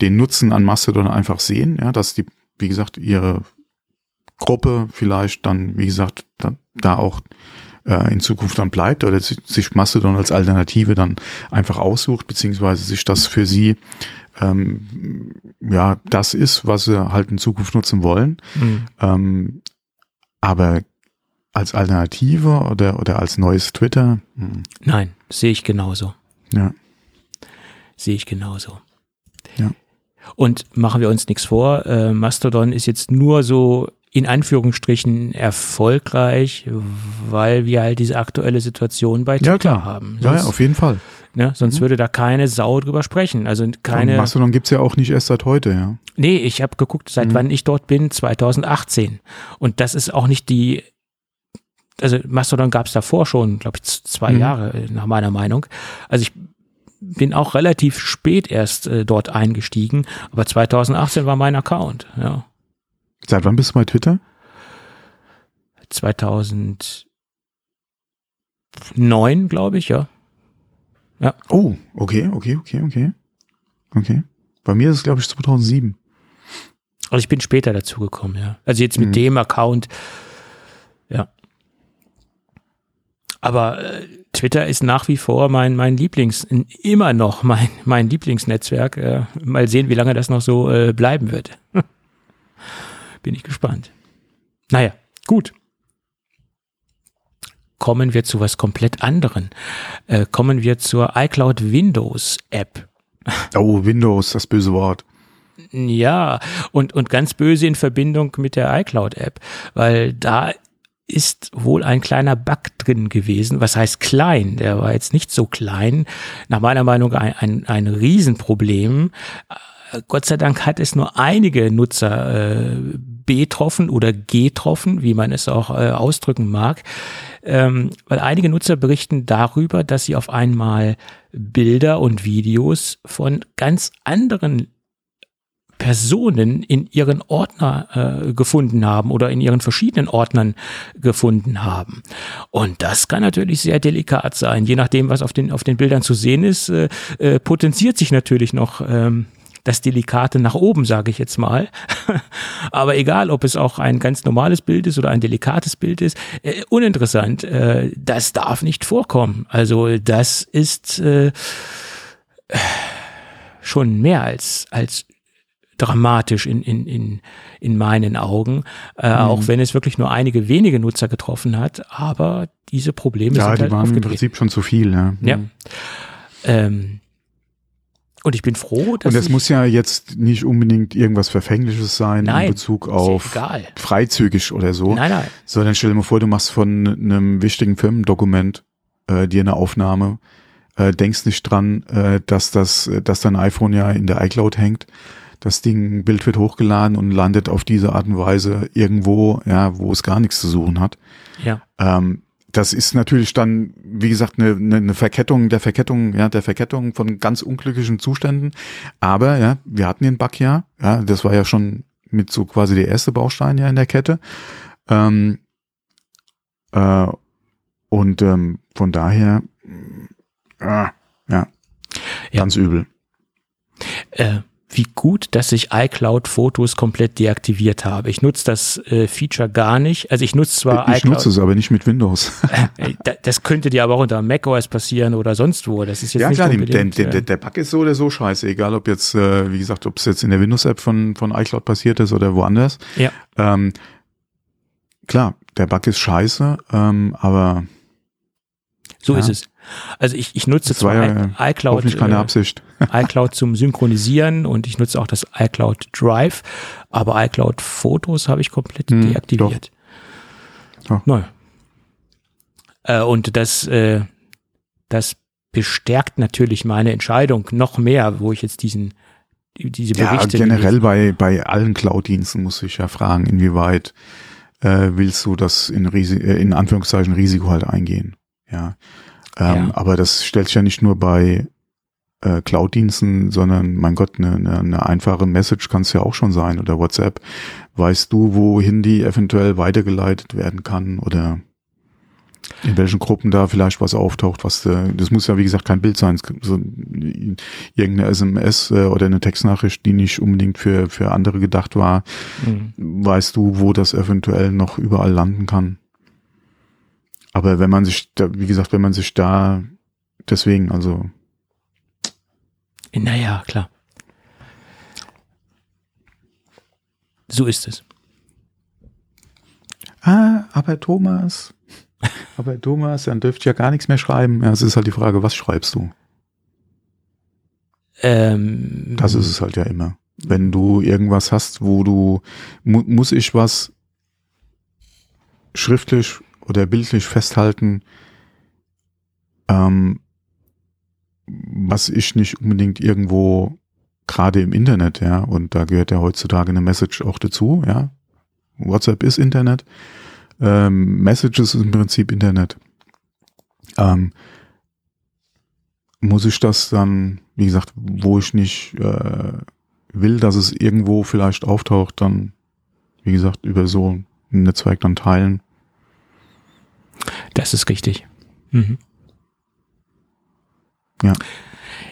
den Nutzen an Mastodon einfach sehen, ja, dass die, wie gesagt, ihre Gruppe vielleicht dann, wie gesagt, da, da auch äh, in Zukunft dann bleibt oder sich Mastodon als Alternative dann einfach aussucht, beziehungsweise sich das für sie ähm, ja das ist, was sie halt in Zukunft nutzen wollen. Mhm. Ähm, aber als Alternative oder, oder als neues Twitter? Hm. Nein, sehe ich genauso. Ja. Sehe ich genauso. Ja. Und machen wir uns nichts vor, äh, Mastodon ist jetzt nur so in Anführungsstrichen erfolgreich, weil wir halt diese aktuelle Situation bei Twitter ja, haben. Sonst, ja, ja, auf jeden Fall. Ne, sonst mhm. würde da keine Sau drüber sprechen. Also keine. Und Mastodon gibt's ja auch nicht erst seit heute, ja. Nee, ich habe geguckt, seit mhm. wann ich dort bin, 2018. Und das ist auch nicht die. Also Mastodon gab's davor schon, glaube ich, zwei mhm. Jahre, nach meiner Meinung. Also ich bin auch relativ spät erst äh, dort eingestiegen, aber 2018 war mein Account, ja. Seit wann bist du bei Twitter? 2009, glaube ich, ja. Ja. Oh, okay, okay, okay, okay. Okay. Bei mir ist es, glaube ich, 2007. Also ich bin später dazu gekommen, ja. Also jetzt mit mhm. dem Account, ja. Aber äh, Twitter ist nach wie vor mein, mein Lieblings, immer noch mein, mein Lieblingsnetzwerk. Äh, mal sehen, wie lange das noch so äh, bleiben wird. Bin ich gespannt. Naja, gut. Kommen wir zu was komplett anderen. Äh, kommen wir zur iCloud Windows App. Oh, Windows, das böse Wort. Ja, und, und ganz böse in Verbindung mit der iCloud App, weil da ist wohl ein kleiner Bug drin gewesen. Was heißt klein? Der war jetzt nicht so klein. Nach meiner Meinung ein, ein, ein Riesenproblem. Gott sei Dank hat es nur einige Nutzer äh, betroffen oder getroffen, wie man es auch äh, ausdrücken mag, ähm, weil einige Nutzer berichten darüber, dass sie auf einmal Bilder und Videos von ganz anderen Personen in ihren Ordner äh, gefunden haben oder in ihren verschiedenen Ordnern gefunden haben. Und das kann natürlich sehr delikat sein. Je nachdem, was auf den, auf den Bildern zu sehen ist, äh, äh, potenziert sich natürlich noch ähm, das Delikate nach oben, sage ich jetzt mal. Aber egal, ob es auch ein ganz normales Bild ist oder ein delikates Bild ist, äh, uninteressant. Äh, das darf nicht vorkommen. Also das ist äh, schon mehr als, als dramatisch in, in, in, in meinen Augen, äh, mhm. auch wenn es wirklich nur einige wenige Nutzer getroffen hat, aber diese Probleme ja, sind die halt waren im Prinzip schon zu viel. Ja. Ja. Ähm, und ich bin froh, dass Und es muss ja jetzt nicht unbedingt irgendwas Verfängliches sein Nein, in Bezug auf egal. freizügig oder so, Nein, nein. sondern stell dir mal vor, du machst von einem wichtigen Firmendokument äh, dir eine Aufnahme, äh, denkst nicht dran, äh, dass das, dass dein iPhone ja in der iCloud hängt. Das Ding, Bild wird hochgeladen und landet auf diese Art und Weise irgendwo, ja, wo es gar nichts zu suchen hat. Ja. Ähm, das ist natürlich dann, wie gesagt, eine, eine, Verkettung der Verkettung, ja, der Verkettung von ganz unglücklichen Zuständen. Aber ja, wir hatten den Bug ja, ja, das war ja schon mit so quasi der erste Baustein ja in der Kette. Ähm, äh, und ähm, von daher, äh, ja, Ja. ganz übel. Äh, wie gut, dass ich iCloud Fotos komplett deaktiviert habe. Ich nutze das äh, Feature gar nicht. Also ich nutze zwar ich iCloud. nutze es aber nicht mit Windows. Äh, da- das könnte dir aber auch unter macOS passieren oder sonst wo. Das ist jetzt ja nicht klar, der, unbedingt, der, äh, der Bug ist so oder so scheiße, egal ob jetzt, äh, wie gesagt, ob es jetzt in der Windows-App von, von iCloud passiert ist oder woanders. Ja. Ähm, klar, der Bug ist scheiße, ähm, aber so ja. ist es. Also ich, ich nutze zwar ja iCloud, äh, Absicht. iCloud zum Synchronisieren und ich nutze auch das iCloud Drive, aber iCloud Fotos habe ich komplett Hm, deaktiviert. Doch. Neu. Äh, und das, äh, das bestärkt natürlich meine Entscheidung noch mehr, wo ich jetzt diesen diese Ja, Berichte generell bei, bei allen Cloud-Diensten muss ich ja fragen, inwieweit äh, willst du das in, Risi äh, in Anführungszeichen Risiko halt eingehen. Ja. Ähm, Ja. Aber das stellt sich ja nicht nur bei äh, Cloud-Diensten, sondern mein Gott, eine, eine, eine einfache Message kann es ja auch schon sein oder WhatsApp. Weißt du, wohin die eventuell weitergeleitet werden kann oder in welchen Gruppen da vielleicht was auftaucht, was äh, das muss ja wie gesagt kein Bild sein, so irgendeine SMS äh, oder eine Textnachricht, die nicht unbedingt für für andere gedacht war. Mhm. Weißt du, wo das eventuell noch überall landen kann? Aber wenn man sich da, wie gesagt, wenn man sich da deswegen, also Naja, klar. So ist es. Ah, aber Thomas. Aber Thomas, dann dürft ihr ja gar nichts mehr schreiben. Ja, es ist halt die Frage, was schreibst du? Ähm, Das ist es halt ja immer. Wenn du irgendwas hast, wo du, mu muss ich was schriftlich oder bildlich festhalten, ähm, was ich nicht unbedingt irgendwo gerade im Internet, ja, und da gehört ja heutzutage eine Message auch dazu, ja. WhatsApp ist Internet, ähm, Messages ist im Prinzip Internet. Ähm, muss ich das dann, wie gesagt, wo ich nicht äh, will, dass es irgendwo vielleicht auftaucht, dann, wie gesagt, über so ein Netzwerk dann teilen. Das ist richtig. Mhm. Ja.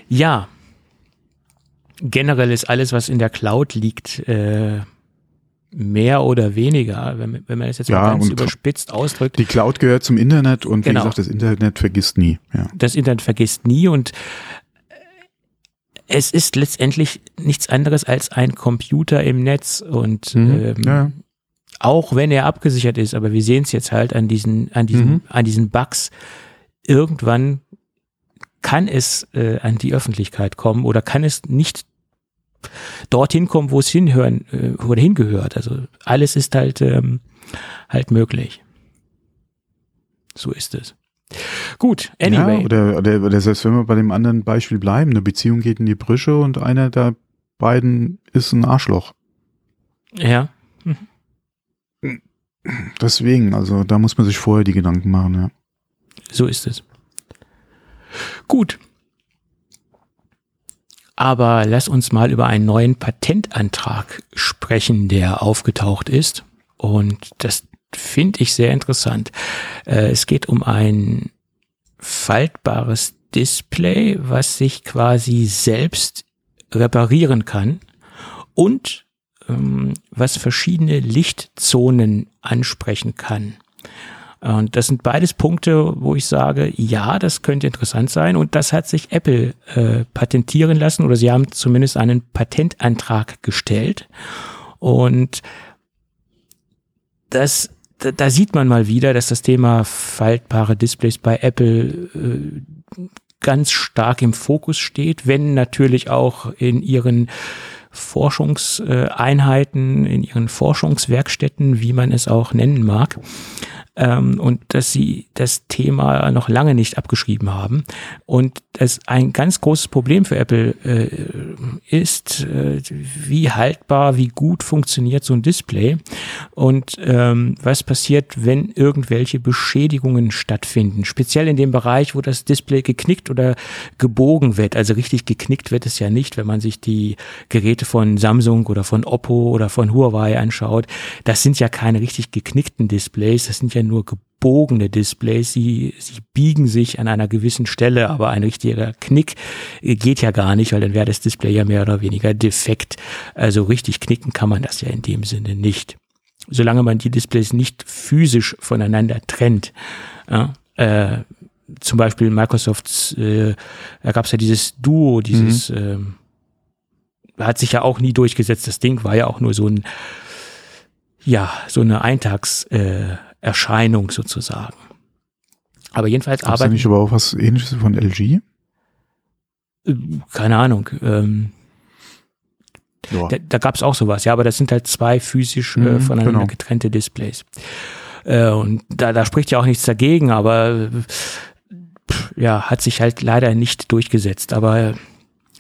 Ja. Generell ist alles, was in der Cloud liegt, äh, mehr oder weniger, wenn, man- wenn man es jetzt Ja, mal ganz und- überspitzt ausdrückt, Die Cloud gehört zum Internet und Genau. wie gesagt, das Internet vergisst nie. Ja. das Internet vergisst nie und es ist letztendlich nichts anderes als ein Computer im Netz und Mhm. ähm, Ja. Auch wenn er abgesichert ist, aber wir sehen es jetzt halt an diesen, an diesen, Mhm. an diesen Bugs. Irgendwann kann es äh, an die Öffentlichkeit kommen oder kann es nicht dorthin kommen, wo es hinhören äh, oder hingehört. Also alles ist halt ähm, halt möglich. So ist es. Gut, anyway. Ja, oder, oder, oder selbst wenn wir bei dem anderen Beispiel bleiben, eine Beziehung geht in die Brüche und einer der beiden ist ein Arschloch. ja. Deswegen, also da muss man sich vorher die Gedanken machen, ja. So ist es. Gut. Aber lass uns mal über einen neuen Patentantrag sprechen, der aufgetaucht ist. Und das finde ich sehr interessant. Äh, es geht um ein faltbares Display, was sich quasi selbst reparieren kann und ähm, was verschiedene Lichtzonen ansprechen kann. Und das sind beides Punkte, wo ich sage, ja, das könnte interessant sein. Und das hat sich Apple äh, patentieren lassen oder sie haben zumindest einen Patentantrag gestellt. Und das, da, da sieht man mal wieder, dass das Thema faltbare Displays bei Apple äh, ganz stark im Fokus steht, wenn natürlich auch in ihren Forschungseinheiten, in ihren Forschungswerkstätten, wie man es auch nennen mag, ähm, und dass sie das Thema noch lange nicht abgeschrieben haben. Und das ein ganz großes Problem für Apple äh, ist, äh, wie haltbar, wie gut funktioniert so ein Display und ähm, was passiert, wenn irgendwelche Beschädigungen stattfinden. Speziell in dem Bereich, wo das Display geknickt oder gebogen wird. Also richtig geknickt wird es ja nicht, wenn man sich die Geräte von Samsung oder von Oppo oder von Huawei anschaut. Das sind ja keine richtig geknickten Displays, das sind ja nur gebogene Displays. Sie, sie biegen sich an einer gewissen Stelle, aber ein richtiger Knick geht ja gar nicht, weil dann wäre das Display ja mehr oder weniger defekt. Also richtig knicken kann man das ja in dem Sinne nicht. Solange man die Displays nicht physisch voneinander trennt. Ja, äh, zum Beispiel Microsofts, äh, da gab es ja dieses Duo, dieses, mhm. äh, hat sich ja auch nie durchgesetzt. Das Ding war ja auch nur so ein, ja, so eine Eintags, äh, Erscheinung sozusagen. Aber jedenfalls Gab's arbeiten. nicht aber auch was ähnliches von LG? Äh, keine Ahnung. Ähm, ja. Da, da gab es auch sowas, ja, aber das sind halt zwei physisch äh, mhm, voneinander genau. getrennte Displays. Äh, und da, da spricht ja auch nichts dagegen, aber pff, ja, hat sich halt leider nicht durchgesetzt. Aber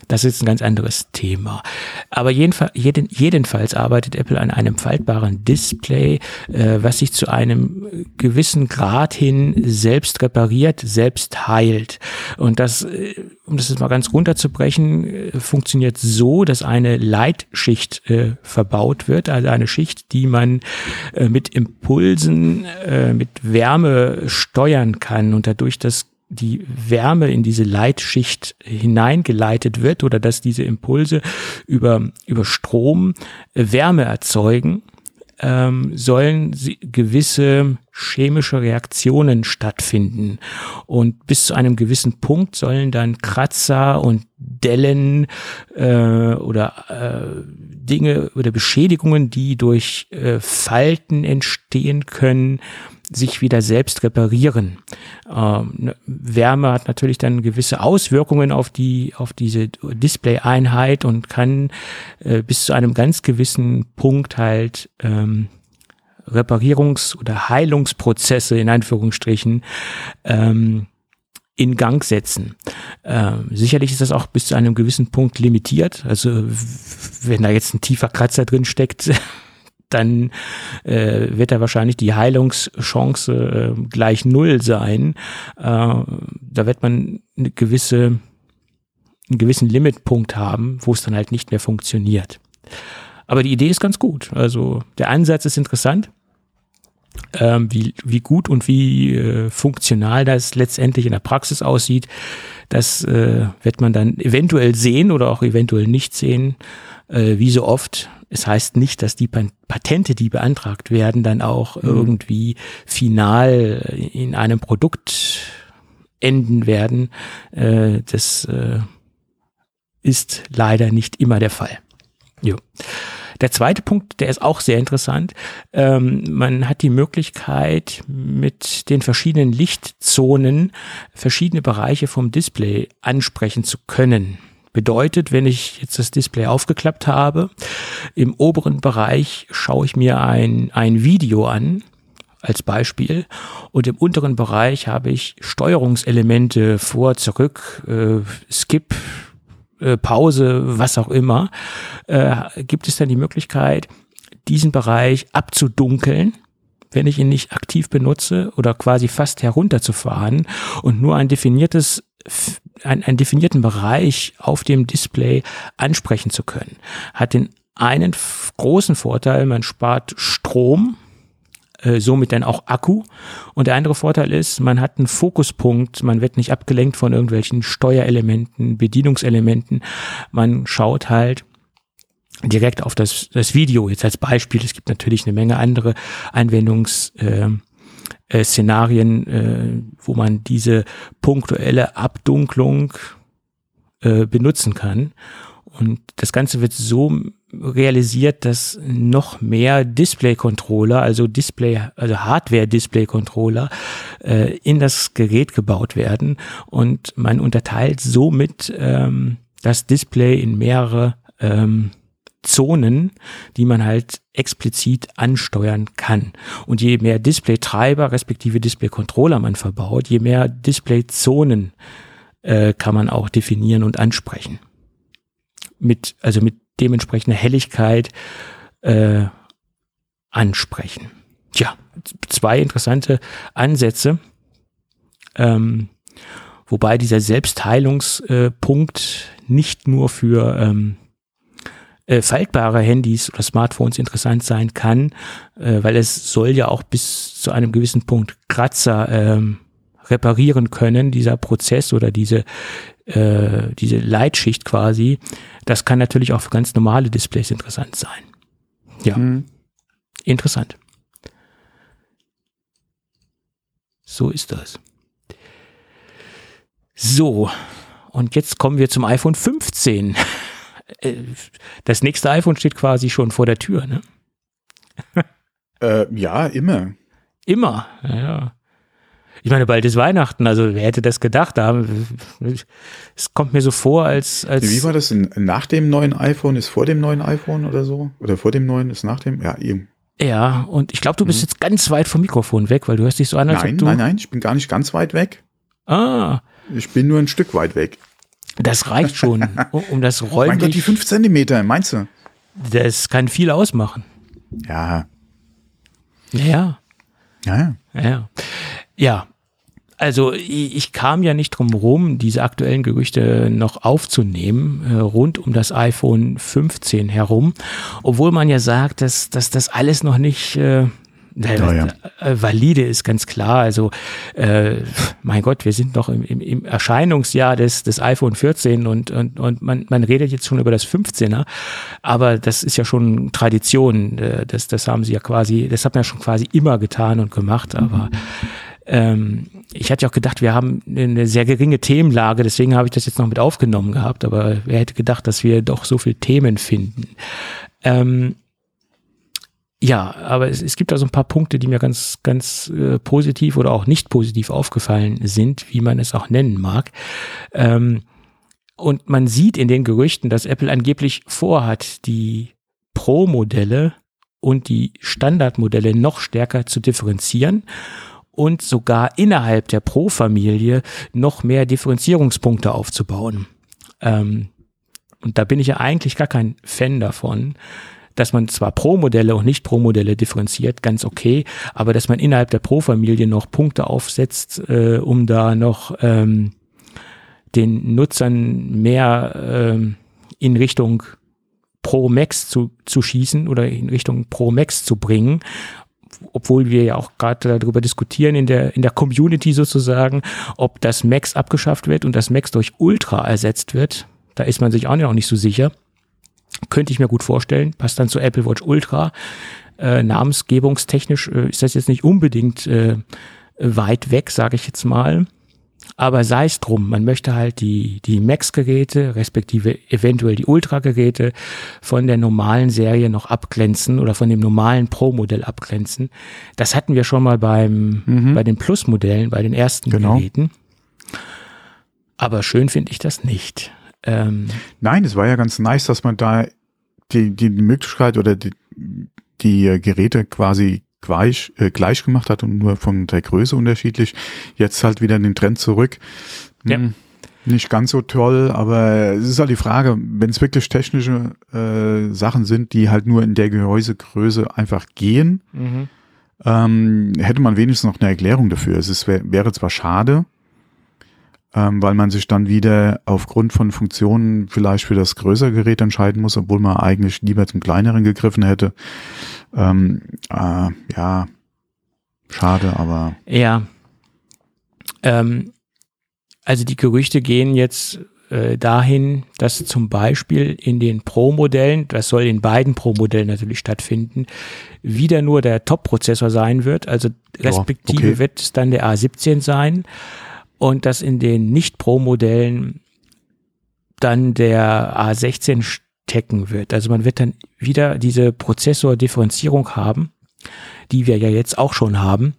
das ist ein ganz anderes Thema. Aber jedenfalls, jeden, jedenfalls arbeitet Apple an einem faltbaren Display, äh, was sich zu einem gewissen Grad hin selbst repariert, selbst heilt. Und das, äh, um das jetzt mal ganz runterzubrechen, äh, funktioniert so, dass eine Leitschicht äh, verbaut wird, also eine Schicht, die man äh, mit Impulsen, äh, mit Wärme steuern kann und dadurch das die Wärme in diese Leitschicht hineingeleitet wird oder dass diese Impulse über, über Strom äh, Wärme erzeugen, ähm, sollen gewisse chemische Reaktionen stattfinden. Und bis zu einem gewissen Punkt sollen dann Kratzer und Dellen äh, oder äh, Dinge oder Beschädigungen, die durch äh, Falten entstehen können, sich wieder selbst reparieren. Ähm, ne, Wärme hat natürlich dann gewisse Auswirkungen auf die auf diese Display-Einheit und kann äh, bis zu einem ganz gewissen Punkt halt ähm, Reparierungs- oder Heilungsprozesse in Anführungsstrichen ähm, in Gang setzen. Ähm, sicherlich ist das auch bis zu einem gewissen Punkt limitiert. Also wenn da jetzt ein tiefer Kratzer drin steckt, dann äh, wird da wahrscheinlich die Heilungschance äh, gleich null sein. Äh, da wird man eine gewisse, einen gewissen Limitpunkt haben, wo es dann halt nicht mehr funktioniert. Aber die Idee ist ganz gut. Also der Ansatz ist interessant. Ähm, wie, wie gut und wie äh, funktional das letztendlich in der Praxis aussieht, das äh, wird man dann eventuell sehen oder auch eventuell nicht sehen, äh, wie so oft es heißt nicht, dass die Patente, die beantragt werden, dann auch mhm. irgendwie final in einem Produkt enden werden. Äh, das äh, ist leider nicht immer der Fall. Jo. Der zweite Punkt, der ist auch sehr interessant. Ähm, man hat die Möglichkeit, mit den verschiedenen Lichtzonen verschiedene Bereiche vom Display ansprechen zu können. Bedeutet, wenn ich jetzt das Display aufgeklappt habe, im oberen Bereich schaue ich mir ein, ein Video an, als Beispiel. Und im unteren Bereich habe ich Steuerungselemente vor, zurück, äh, Skip, äh, Pause, was auch immer. Äh, gibt es dann die Möglichkeit, diesen Bereich abzudunkeln, wenn ich ihn nicht aktiv benutze oder quasi fast herunterzufahren und nur ein definiertes einen, einen definierten Bereich auf dem Display ansprechen zu können. Hat den einen großen Vorteil, man spart Strom, äh, somit dann auch Akku. Und der andere Vorteil ist, man hat einen Fokuspunkt, man wird nicht abgelenkt von irgendwelchen Steuerelementen, Bedienungselementen. Man schaut halt direkt auf das, das Video, jetzt als Beispiel. Es gibt natürlich eine Menge andere Anwendungs, äh, äh, Szenarien, äh, wo man diese punktuelle Abdunklung äh, benutzen kann. Und das Ganze wird so realisiert, dass noch mehr Display-Controller, also Display, also Hardware-Display-Controller äh, in das Gerät gebaut werden und man unterteilt somit ähm, das Display in mehrere ähm, Zonen, die man halt explizit ansteuern kann. Und je mehr Display-Treiber respektive Display-Controller man verbaut, je mehr Display-Zonen äh, kann man auch definieren und ansprechen. Mit, also mit dementsprechender Helligkeit äh, ansprechen. Tja, zwei interessante Ansätze. Ähm, wobei dieser Selbstheilungspunkt nicht nur für ähm, äh, faltbare Handys oder Smartphones interessant sein kann, äh, weil es soll ja auch bis zu einem gewissen Punkt Kratzer ähm, reparieren können, dieser Prozess oder diese, äh, diese Leitschicht quasi. Das kann natürlich auch für ganz normale Displays interessant sein. Ja, mhm. interessant. So ist das. So, und jetzt kommen wir zum iPhone 15. Äh, das nächste iPhone steht quasi schon vor der Tür, ne? äh, ja, immer. Immer, ja. Ich meine, bald ist Weihnachten, also wer hätte das gedacht? Es kommt mir so vor, als, als. Wie war das? Nach dem neuen iPhone ist vor dem neuen iPhone oder so? Oder vor dem neuen ist nach dem? Ja, eben. Ja, und ich glaube, du bist mhm. jetzt ganz weit vom Mikrofon weg, weil du hörst dich so an, als nein, ob du. Nein, nein, ich bin gar nicht ganz weit weg. Ah. Ich bin nur ein Stück weit weg. Das reicht schon, um das räumlich. Mein Gott, die fünf Zentimeter, meinst du? Das kann viel ausmachen. Ja. Ja. Ja. Ja. Ja. Also ich kam ja nicht drum rum, diese aktuellen Gerüchte noch aufzunehmen, äh, rund um das iPhone 15 herum, obwohl man ja sagt, dass, dass das alles noch nicht äh, ja, ja. Äh, valide ist ganz klar. Also, äh, mein Gott, wir sind noch im, im, im Erscheinungsjahr des, des iPhone 14 und, und, und man, man redet jetzt schon über das 15er. Aber das ist ja schon Tradition. Äh, das, das haben sie ja quasi, das hat man ja schon quasi immer getan und gemacht. Aber ähm, ich hatte ja auch gedacht, wir haben eine sehr geringe Themenlage, deswegen habe ich das jetzt noch mit aufgenommen gehabt. Aber wer hätte gedacht, dass wir doch so viele Themen finden? Ähm, ja, aber es, es gibt da so ein paar Punkte, die mir ganz, ganz äh, positiv oder auch nicht positiv aufgefallen sind, wie man es auch nennen mag. Ähm, und man sieht in den Gerüchten, dass Apple angeblich vorhat, die Pro-Modelle und die Standardmodelle noch stärker zu differenzieren und sogar innerhalb der Pro-Familie noch mehr Differenzierungspunkte aufzubauen. Ähm, und da bin ich ja eigentlich gar kein Fan davon dass man zwar Pro-Modelle und nicht Pro-Modelle differenziert, ganz okay, aber dass man innerhalb der Pro-Familie noch Punkte aufsetzt, äh, um da noch ähm, den Nutzern mehr ähm, in Richtung Pro Max zu, zu schießen oder in Richtung Pro Max zu bringen obwohl wir ja auch gerade darüber diskutieren in der, in der Community sozusagen, ob das Max abgeschafft wird und das Max durch Ultra ersetzt wird. Da ist man sich auch noch nicht so sicher. Könnte ich mir gut vorstellen. Passt dann zu Apple Watch Ultra. Äh, namensgebungstechnisch äh, ist das jetzt nicht unbedingt äh, weit weg, sage ich jetzt mal. Aber sei es drum, man möchte halt die, die Max-Geräte, respektive eventuell die Ultra-Geräte von der normalen Serie noch abgrenzen oder von dem normalen Pro-Modell abgrenzen. Das hatten wir schon mal beim, mhm. bei den Plus-Modellen, bei den ersten genau. Geräten. Aber schön finde ich das nicht. Ähm, Nein, es war ja ganz nice, dass man da die, die Möglichkeit oder die, die Geräte quasi gleich, äh, gleich gemacht hat und nur von der Größe unterschiedlich. Jetzt halt wieder den Trend zurück. Hm, ja. Nicht ganz so toll, aber es ist halt die Frage, wenn es wirklich technische äh, Sachen sind, die halt nur in der Gehäusegröße einfach gehen, mhm. ähm, hätte man wenigstens noch eine Erklärung dafür. Es ist, wäre zwar schade, ähm, weil man sich dann wieder aufgrund von Funktionen vielleicht für das größere Gerät entscheiden muss, obwohl man eigentlich lieber zum kleineren gegriffen hätte. Ähm, äh, ja, schade, aber. Ja. Ähm, also die Gerüchte gehen jetzt äh, dahin, dass zum Beispiel in den Pro-Modellen, das soll in beiden Pro-Modellen natürlich stattfinden, wieder nur der Top-Prozessor sein wird. Also respektive ja, okay. wird es dann der A17 sein und dass in den Nicht-Pro-Modellen dann der A16 stecken wird. Also man wird dann wieder diese Prozessor-Differenzierung haben, die wir ja jetzt auch schon haben.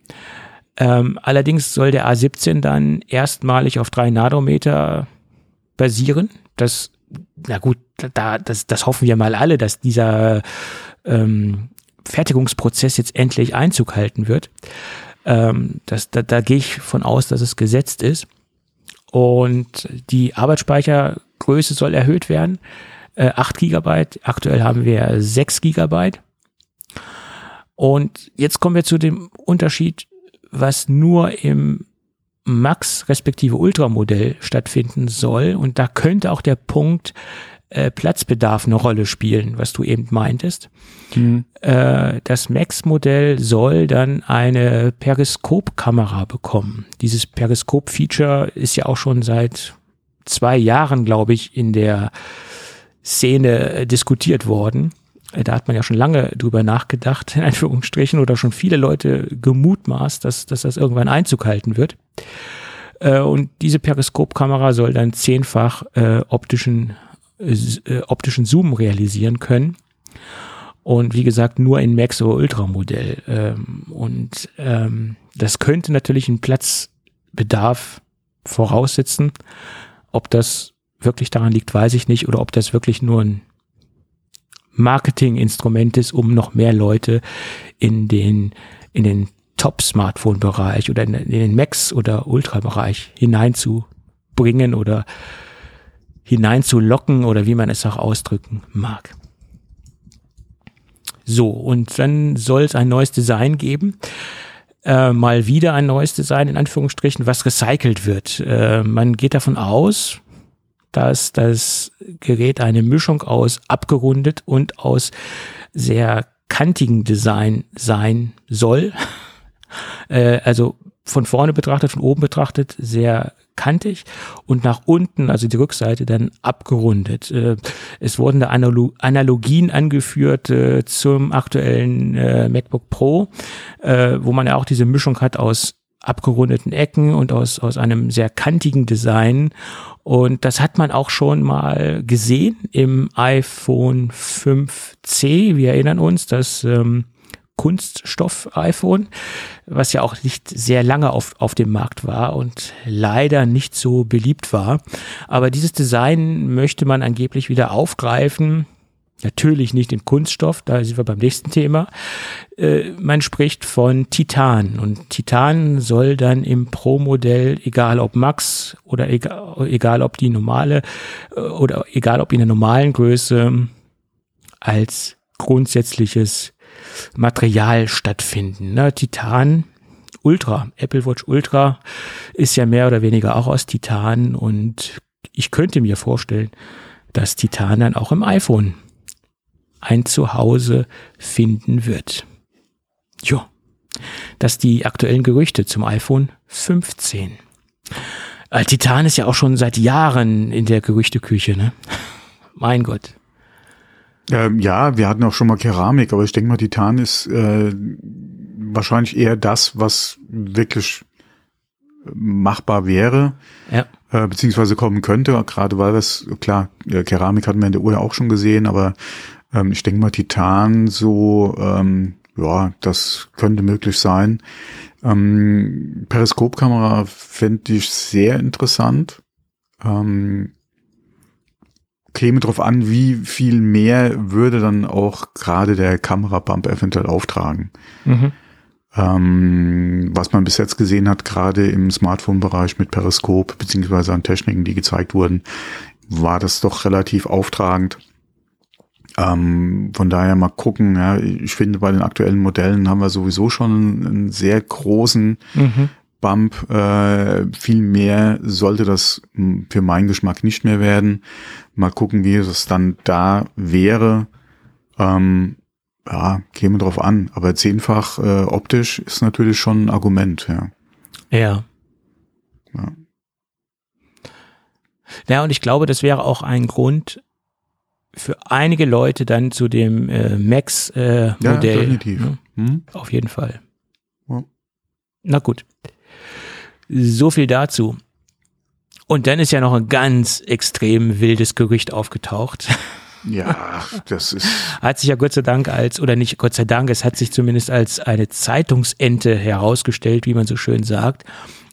Ähm, allerdings soll der A17 dann erstmalig auf drei Nanometer basieren. Das, na gut, da, das, das hoffen wir mal alle, dass dieser ähm, Fertigungsprozess jetzt endlich Einzug halten wird. Ähm, das, da, da gehe ich von aus, dass es gesetzt ist. Und die Arbeitsspeichergröße soll erhöht werden. Äh, 8 Gigabyte. Aktuell haben wir 6 Gigabyte. Und jetzt kommen wir zu dem Unterschied, was nur im Max respektive Ultra-Modell stattfinden soll. Und da könnte auch der Punkt äh, Platzbedarf eine Rolle spielen, was du eben meintest. Mhm. Äh, das Max-Modell soll dann eine Periskopkamera bekommen. Dieses Periskop-Feature ist ja auch schon seit zwei Jahren, glaube ich, in der Szene äh, diskutiert worden. Äh, da hat man ja schon lange drüber nachgedacht, in Anführungsstrichen, oder schon viele Leute gemutmaßt, dass, dass das irgendwann Einzug halten wird. Und diese Periskopkamera soll dann zehnfach optischen, äh, optischen Zoom realisieren können. Und wie gesagt, nur in Max oder Ultra Modell. Ähm, und ähm, das könnte natürlich einen Platzbedarf voraussetzen. Ob das wirklich daran liegt, weiß ich nicht. Oder ob das wirklich nur ein Marketinginstrument ist, um noch mehr Leute in den, in den Top-Smartphone-Bereich oder in, in, den Max- oder Ultra-Bereich hineinzubringen oder hineinzulocken oder wie man es auch ausdrücken mag. So, und dann soll es ein neues Design geben. Äh, mal wieder ein neues Design in Anführungsstrichen, was recycelt wird. Äh, man geht davon aus, dass das Gerät eine Mischung aus abgerundet und aus sehr kantigen Design sein soll. äh, also von vorne betrachtet, von oben betrachtet sehr kantig und nach unten, also die Rückseite, dann abgerundet. Äh, es wurden da Analogien angeführt äh, zum aktuellen äh, MacBook Pro, wo man ja auch diese Mischung hat aus abgerundeten Ecken und aus, aus einem sehr kantigen Design. Und das hat man auch schon mal gesehen im iPhone 5C. Wir erinnern uns, das ähm, Kunststoff-iPhone, was ja auch nicht sehr lange auf, auf dem Markt war und leider nicht so beliebt war. Aber dieses Design möchte man angeblich wieder aufgreifen Natürlich nicht im Kunststoff, da sind wir beim nächsten Thema. Äh, man spricht von Titan und Titan soll dann im Pro-Modell, egal ob Max oder egal, egal ob die normale äh, oder egal ob in der normalen Größe, als grundsätzliches Material stattfinden. Ne? Titan Ultra, Apple Watch Ultra ist ja mehr oder weniger auch aus Titan und ich könnte mir vorstellen, dass Titan dann auch im iPhone ein Zuhause finden wird. Jo, das die aktuellen Gerüchte zum iPhone 15. Äh, Titan ist ja auch schon seit Jahren in der Gerüchteküche, ne? mein Gott. Ähm, ja, wir hatten auch schon mal Keramik, aber ich denke mal, Titan ist äh, wahrscheinlich eher das, was wirklich machbar wäre. Ja. Äh, beziehungsweise kommen könnte, gerade weil es, klar, Keramik hatten wir in der Uhr auch schon gesehen, aber ähm, ich denke mal, Titan so, ähm, ja, das könnte möglich sein. Ähm, Periskopkamera fände ich sehr interessant. Ähm, käme drauf an, wie viel mehr würde dann auch gerade der Kamerabump eventuell auftragen. Mhm. Ähm, was man bis jetzt gesehen hat, gerade im Smartphone-Bereich mit Periskop, beziehungsweise an Techniken, die gezeigt wurden, war das doch relativ auftragend. Ähm, von daher mal gucken. Ja, ich finde, bei den aktuellen Modellen haben wir sowieso schon einen sehr großen mhm. Bump. Äh, viel mehr sollte das hm, für meinen Geschmack nicht mehr werden. Mal gucken, wie es dann da wäre. Ähm, ja, käme drauf an. Aber zehnfach äh, optisch ist natürlich schon ein Argument, ja. Ja. ja. Ja, und ich glaube, das wäre auch ein Grund für einige Leute dann zu dem äh, Max-Modell. Äh, ja, definitiv. Ne? Hm? Auf jeden Fall. Ja. Na gut. So viel dazu. Und dann ist ja noch ein ganz extrem wildes Gerücht aufgetaucht. Ja, das ist. Hat sich ja Gott sei Dank als, oder nicht Gott sei Dank, es hat sich zumindest als eine Zeitungsente herausgestellt, wie man so schön sagt.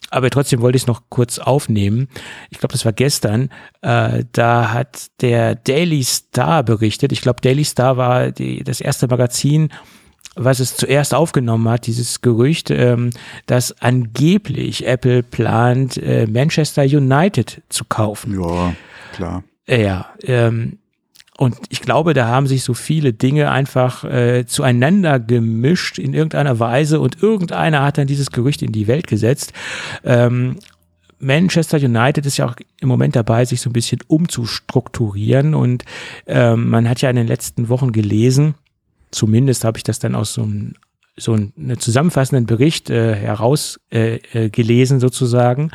Aber trotzdem wollte ich es noch kurz aufnehmen. Ich glaube, das war gestern. Äh, da hat der Daily Star berichtet. Ich glaube, Daily Star war die, das erste Magazin, was es zuerst aufgenommen hat, dieses Gerücht, ähm, dass angeblich Apple plant, äh, Manchester United zu kaufen. Ja, klar. Ja, ähm, und ich glaube, da haben sich so viele Dinge einfach äh, zueinander gemischt in irgendeiner Weise und irgendeiner hat dann dieses Gerücht in die Welt gesetzt. Ähm, Manchester United ist ja auch im Moment dabei, sich so ein bisschen umzustrukturieren und ähm, man hat ja in den letzten Wochen gelesen, zumindest habe ich das dann aus so einem so einen zusammenfassenden Bericht äh, herausgelesen äh, äh sozusagen,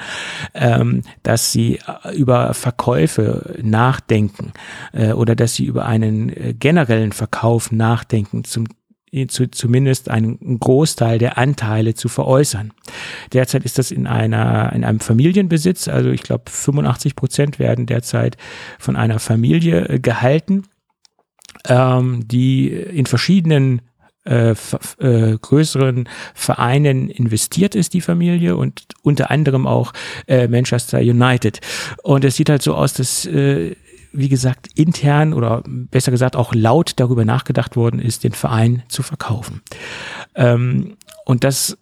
ähm, dass sie äh, über Verkäufe nachdenken äh, oder dass sie über einen äh, generellen Verkauf nachdenken, zum zu, zumindest einen Großteil der Anteile zu veräußern. Derzeit ist das in einer in einem Familienbesitz, also ich glaube 85 Prozent werden derzeit von einer Familie gehalten, ähm, die in verschiedenen äh, äh, größeren Vereinen investiert ist, die Familie, und unter anderem auch äh, Manchester United. Und es sieht halt so aus, dass, äh, wie gesagt, intern oder besser gesagt auch laut darüber nachgedacht worden ist, den Verein zu verkaufen. Ähm, und das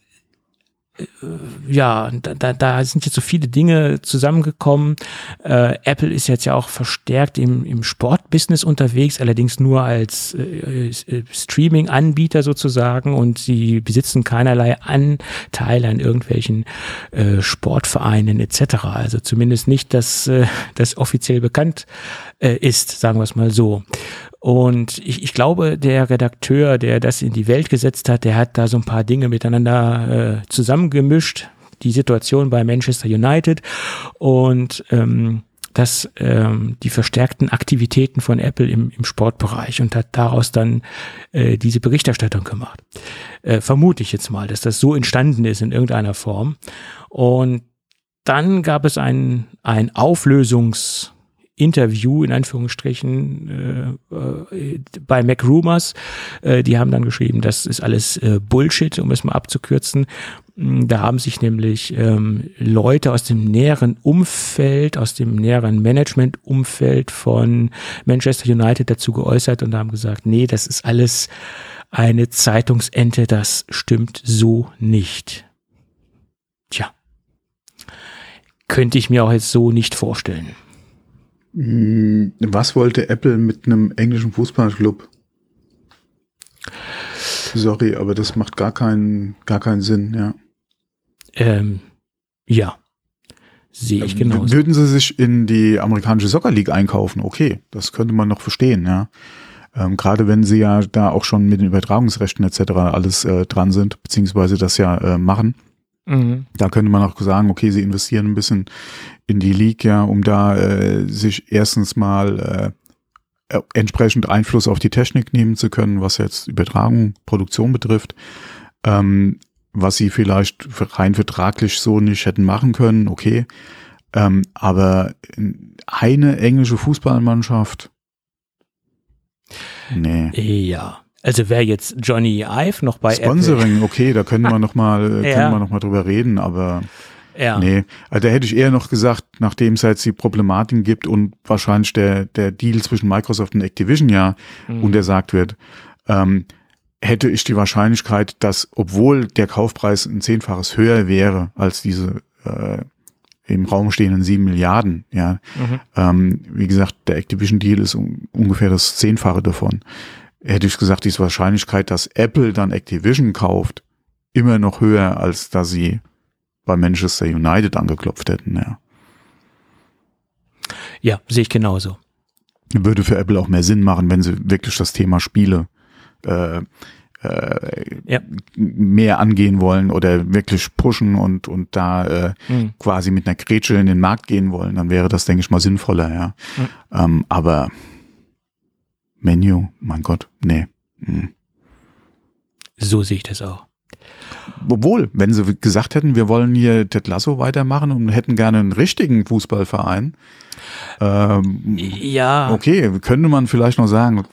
ja, da, da sind jetzt so viele Dinge zusammengekommen. Äh, Apple ist jetzt ja auch verstärkt im, im Sportbusiness unterwegs, allerdings nur als äh, äh, Streaming-Anbieter sozusagen und sie besitzen keinerlei Anteile an irgendwelchen äh, Sportvereinen etc. Also zumindest nicht, dass äh, das offiziell bekannt äh, ist, sagen wir es mal so. Und ich, ich glaube, der Redakteur, der das in die Welt gesetzt hat, der hat da so ein paar Dinge miteinander äh, zusammengemischt. Die Situation bei Manchester United und ähm, das, ähm, die verstärkten Aktivitäten von Apple im, im Sportbereich und hat daraus dann äh, diese Berichterstattung gemacht. Äh, vermute ich jetzt mal, dass das so entstanden ist in irgendeiner Form. Und dann gab es ein, ein Auflösungs- Interview in Anführungsstrichen äh, äh, bei Mac Rumors. Äh, die haben dann geschrieben, das ist alles äh, Bullshit, um es mal abzukürzen. Mm, da haben sich nämlich ähm, Leute aus dem näheren Umfeld, aus dem näheren Management-Umfeld von Manchester United dazu geäußert und haben gesagt, nee, das ist alles eine Zeitungsente, das stimmt so nicht. Tja, könnte ich mir auch jetzt so nicht vorstellen. Hm, was wollte Apple mit einem englischen Fußballclub? Sorry, aber das macht gar keinen, gar keinen Sinn, ja. Ähm, ja. Sehe ich genau. Würden sie sich in die amerikanische Soccer League einkaufen? Okay, das könnte man noch verstehen, ja. Ähm, Gerade wenn sie ja da auch schon mit den Übertragungsrechten etc. alles äh, dran sind, beziehungsweise das ja äh, machen. Mhm. Da könnte man auch sagen, okay, sie investieren ein bisschen in die League, ja, um da äh, sich erstens mal äh, äh, entsprechend Einfluss auf die Technik nehmen zu können, was jetzt Übertragung, Produktion betrifft, ähm, was sie vielleicht rein vertraglich so nicht hätten machen können, okay. Ähm, aber eine englische Fußballmannschaft, nee. Ja. Also wäre jetzt Johnny Ive noch bei Sponsoring, Apple. okay, da können wir noch mal, ja. können wir noch mal drüber reden, aber ja. nee, also da hätte ich eher noch gesagt, nachdem es jetzt die Problematik gibt und wahrscheinlich der der Deal zwischen Microsoft und Activision ja mhm. untersagt wird, ähm, hätte ich die Wahrscheinlichkeit, dass obwohl der Kaufpreis ein zehnfaches höher wäre als diese äh, im Raum stehenden sieben Milliarden, ja, mhm. ähm, wie gesagt, der Activision Deal ist un ungefähr das Zehnfache davon hätte ich gesagt, ist Wahrscheinlichkeit, dass Apple dann Activision kauft, immer noch höher, als dass sie bei Manchester United angeklopft hätten, ja. Ja, sehe ich genauso. Würde für Apple auch mehr Sinn machen, wenn sie wirklich das Thema Spiele äh, äh, ja. mehr angehen wollen oder wirklich pushen und und da äh, mhm. quasi mit einer Grätsche in den Markt gehen wollen, dann wäre das, denke ich mal, sinnvoller, ja. Mhm. Ähm, aber Menü, mein Gott, nee. Mhm. So sehe ich das auch. Obwohl, wenn sie gesagt hätten, wir wollen hier Ted Lasso weitermachen und hätten gerne einen richtigen Fußballverein, ähm, ja. Okay, könnte man vielleicht noch sagen.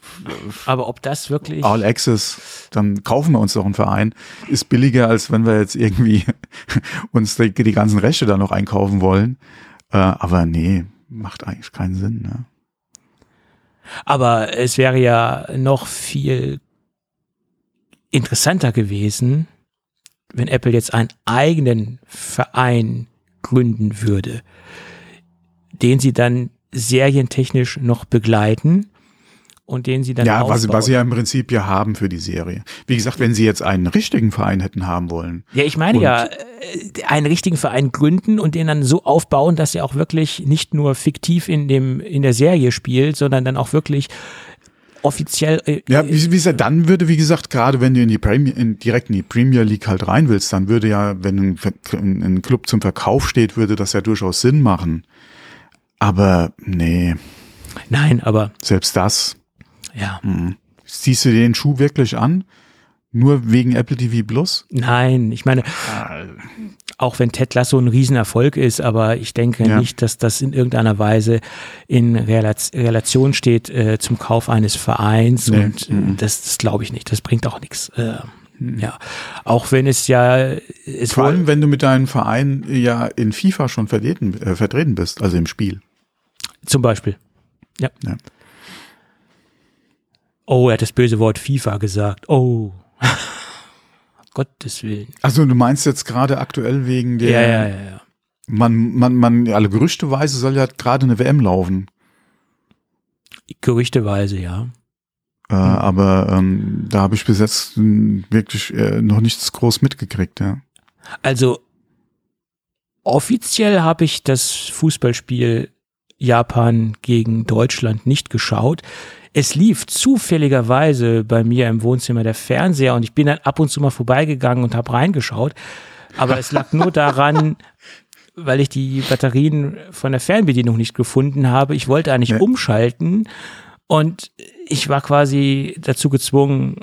Aber ob das wirklich. All Access, dann kaufen wir uns doch einen Verein. Ist billiger, als wenn wir jetzt irgendwie uns die, die ganzen Rechte da noch einkaufen wollen. Äh, aber nee, macht eigentlich keinen Sinn. Ne? Aber es wäre ja noch viel interessanter gewesen, wenn Apple jetzt einen eigenen Verein gründen würde, den sie dann serientechnisch noch begleiten und den sie dann ja, was, was sie ja im Prinzip ja haben für die Serie. Wie gesagt, wenn sie jetzt einen richtigen Verein hätten haben wollen. Ja, ich meine ja, äh, einen richtigen Verein gründen und den dann so aufbauen, dass er auch wirklich nicht nur fiktiv in dem in der Serie spielt, sondern dann auch wirklich offiziell. Äh, ja, wie, wie gesagt, dann würde, wie gesagt, gerade wenn du in die Premier, in, direkt in die Premier League halt rein willst, dann würde ja, wenn ein, ein Club zum Verkauf steht, würde das ja durchaus Sinn machen. Aber nee. Nein, aber. Selbst das. Ja. Mh. Siehst du den Schuh wirklich an? Nur wegen Apple TV Plus? Nein, ich meine, auch wenn Ted Lasso ein Riesenerfolg ist, aber ich denke ja. nicht, dass das in irgendeiner Weise in Relation steht äh, zum Kauf eines Vereins nee. und mhm. das, das glaube ich nicht. Das bringt auch nichts. Äh, mhm. Ja, auch wenn es ja es vor allem, wenn du mit deinem Verein ja in FIFA schon vertreten, äh, vertreten bist, also im Spiel. Zum Beispiel. Ja. ja. Oh, er hat das böse Wort FIFA gesagt. Oh. Gottes Willen. Also du meinst jetzt gerade aktuell wegen der. Ja, ja, ja. ja. Man, man, man, alle Gerüchteweise soll ja gerade eine WM laufen. Gerüchteweise, ja. Äh, hm. Aber ähm, da habe ich bis jetzt wirklich äh, noch nichts groß mitgekriegt, ja. Also offiziell habe ich das Fußballspiel Japan gegen Deutschland nicht geschaut. Es lief zufälligerweise bei mir im Wohnzimmer der Fernseher und ich bin dann ab und zu mal vorbeigegangen und habe reingeschaut. Aber es lag nur daran, weil ich die Batterien von der Fernbedienung nicht gefunden habe. Ich wollte eigentlich nee. umschalten und ich war quasi dazu gezwungen,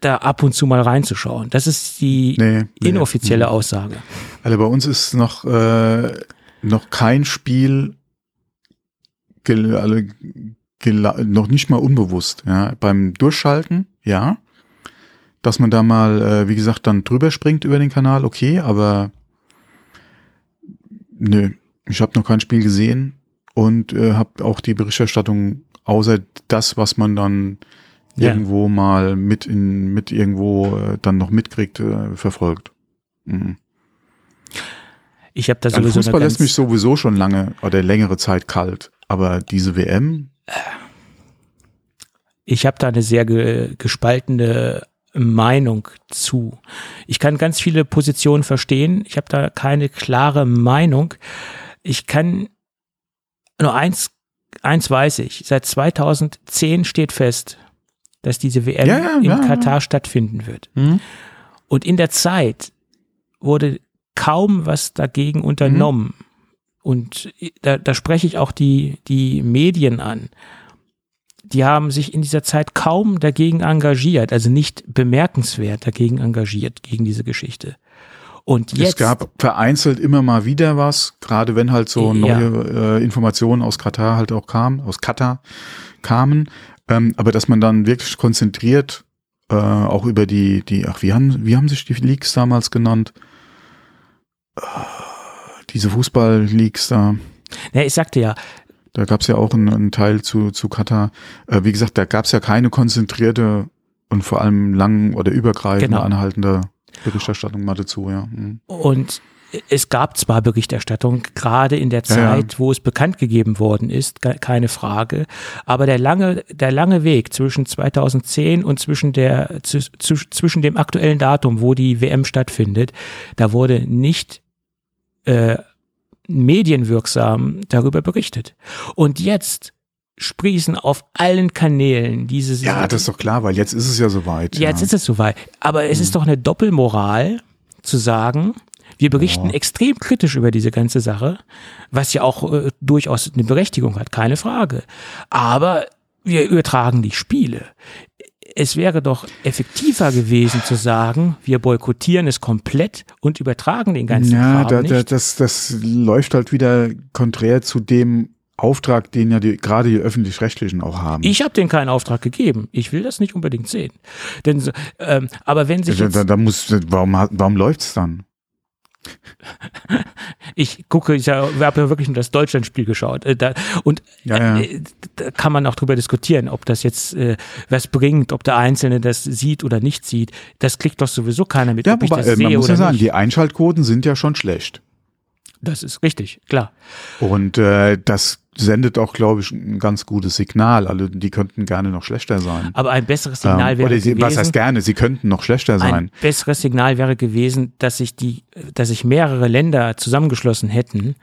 da ab und zu mal reinzuschauen. Das ist die nee, nee, inoffizielle Aussage. Also bei uns ist noch, äh, noch kein Spiel also noch nicht mal unbewusst. Ja. Beim Durchschalten, ja. Dass man da mal, äh, wie gesagt, dann drüber springt über den Kanal, okay, aber nö, ich habe noch kein Spiel gesehen und äh, habe auch die Berichterstattung außer das, was man dann ja. irgendwo mal mit in mit irgendwo äh, dann noch mitkriegt, äh, verfolgt. Mhm. Ich habe da sowieso Fußball lässt mich sowieso schon lange oder längere Zeit kalt. Aber diese WM? Ich habe da eine sehr ge gespaltene Meinung zu. Ich kann ganz viele Positionen verstehen. Ich habe da keine klare Meinung. Ich kann nur eins, eins weiß ich. Seit 2010 steht fest, dass diese WM ja, ja, in ja, Katar stattfinden wird. Mhm. Und in der Zeit wurde kaum was dagegen unternommen. Mhm. Und da, da spreche ich auch die, die Medien an. Die haben sich in dieser Zeit kaum dagegen engagiert, also nicht bemerkenswert dagegen engagiert, gegen diese Geschichte. Und jetzt, es gab vereinzelt immer mal wieder was, gerade wenn halt so neue ja. äh, Informationen aus Katar halt auch kamen, aus Katar kamen. Ähm, aber dass man dann wirklich konzentriert, äh, auch über die, die, ach, wie haben, wie haben sich die Leaks damals genannt? Äh, diese Fußball-Leagues da. Ja, ich sagte ja. Da gab es ja auch einen, einen, Teil zu, zu Katar. Äh, wie gesagt, da gab es ja keine konzentrierte und vor allem lang oder übergreifende, genau. anhaltende Berichterstattung mal dazu, ja. Mhm. Und es gab zwar Berichterstattung, gerade in der Zeit, ja, ja. wo es bekannt gegeben worden ist, keine Frage, aber der lange, der lange Weg zwischen 2010 und zwischen der, zwischen dem aktuellen Datum, wo die WM stattfindet, da wurde nicht äh, medienwirksam darüber berichtet. Und jetzt sprießen auf allen Kanälen diese Ja, das ist doch klar, weil jetzt ist es ja soweit. Ja, jetzt ja. ist es soweit. Aber es ist doch eine Doppelmoral zu sagen, wir berichten Ja. extrem kritisch über diese ganze Sache, was ja auch äh, durchaus eine Berechtigung hat, keine Frage. Aber wir übertragen die Spiele. Es wäre doch effektiver gewesen zu sagen, wir boykottieren es komplett und übertragen den ganzen Ja, da, da, das, das läuft halt wieder konträr zu dem Auftrag, den ja die, gerade die Öffentlich-Rechtlichen auch haben. ich habe denen keinen Auftrag gegeben. Ich will das nicht unbedingt sehen. Denn, so- ähm, aber wenn sich da, jetzt, da, da muss, warum, warum läuft's dann? Ich gucke, ich habe ja wirklich nur das Deutschlandspiel geschaut. Äh, und Ja, ja. Äh, da kann man auch drüber diskutieren, ob das jetzt äh, was bringt, ob der Einzelne das sieht oder nicht sieht. Das kriegt doch sowieso keiner mit, Ja, ob ich wobei, das äh, man sehe muss oder ja sagen, nicht. die Einschaltquoten sind ja schon schlecht. Das ist richtig, klar. Und äh, das sendet auch, glaube ich, ein ganz gutes Signal. Also die könnten gerne noch schlechter sein. Aber ein besseres Signal Ähm, wäre sie, gewesen, was heißt gerne? Sie könnten noch schlechter ein sein. besseres Signal wäre gewesen, dass sich die, dass sich mehrere Länder zusammengeschlossen hätten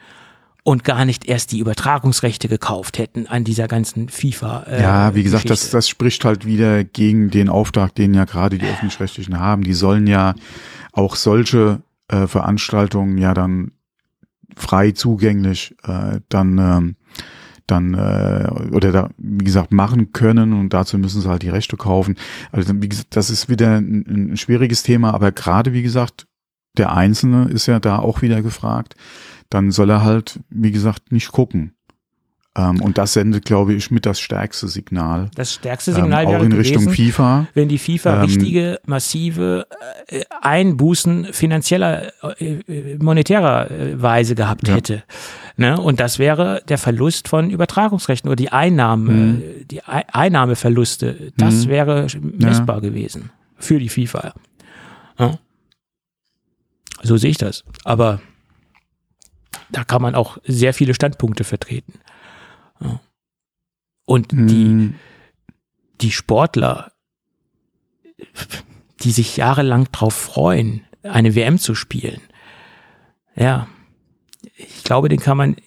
und gar nicht erst die Übertragungsrechte gekauft hätten an dieser ganzen FIFA. Äh, Ja, wie gesagt, das, das spricht halt wieder gegen den Auftrag, den ja gerade die öffentlich-rechtlichen haben. Die sollen ja auch solche äh, Veranstaltungen ja dann frei zugänglich äh, dann ähm, dann äh, oder da wie gesagt machen können und dazu müssen sie halt die Rechte kaufen. Also wie gesagt, das ist wieder ein, ein schwieriges Thema, aber gerade wie gesagt, der Einzelne ist ja da auch wieder gefragt. Dann soll er halt wie gesagt nicht gucken. Ähm, und das sendet, glaube ich, mit das stärkste Signal. das stärkste Ähm, Signal auch wäre in Richtung gewesen, FIFA. wenn die FIFA Ähm, richtige, massive äh, Einbußen finanzieller, äh, äh, monetärer äh, Weise gehabt Ja. hätte. Ne? Und das wäre der Verlust von Übertragungsrechten oder die Einnahme, Mhm. die Ei- Einnahmeverluste. Das Mhm. wäre messbar gewesen für die FIFA. Ja. So sehe ich das. Aber da kann man auch sehr viele Standpunkte vertreten. Und die, Mm, die Sportler, die sich jahrelang drauf freuen, eine WM zu spielen. Ja, ich glaube, den kann man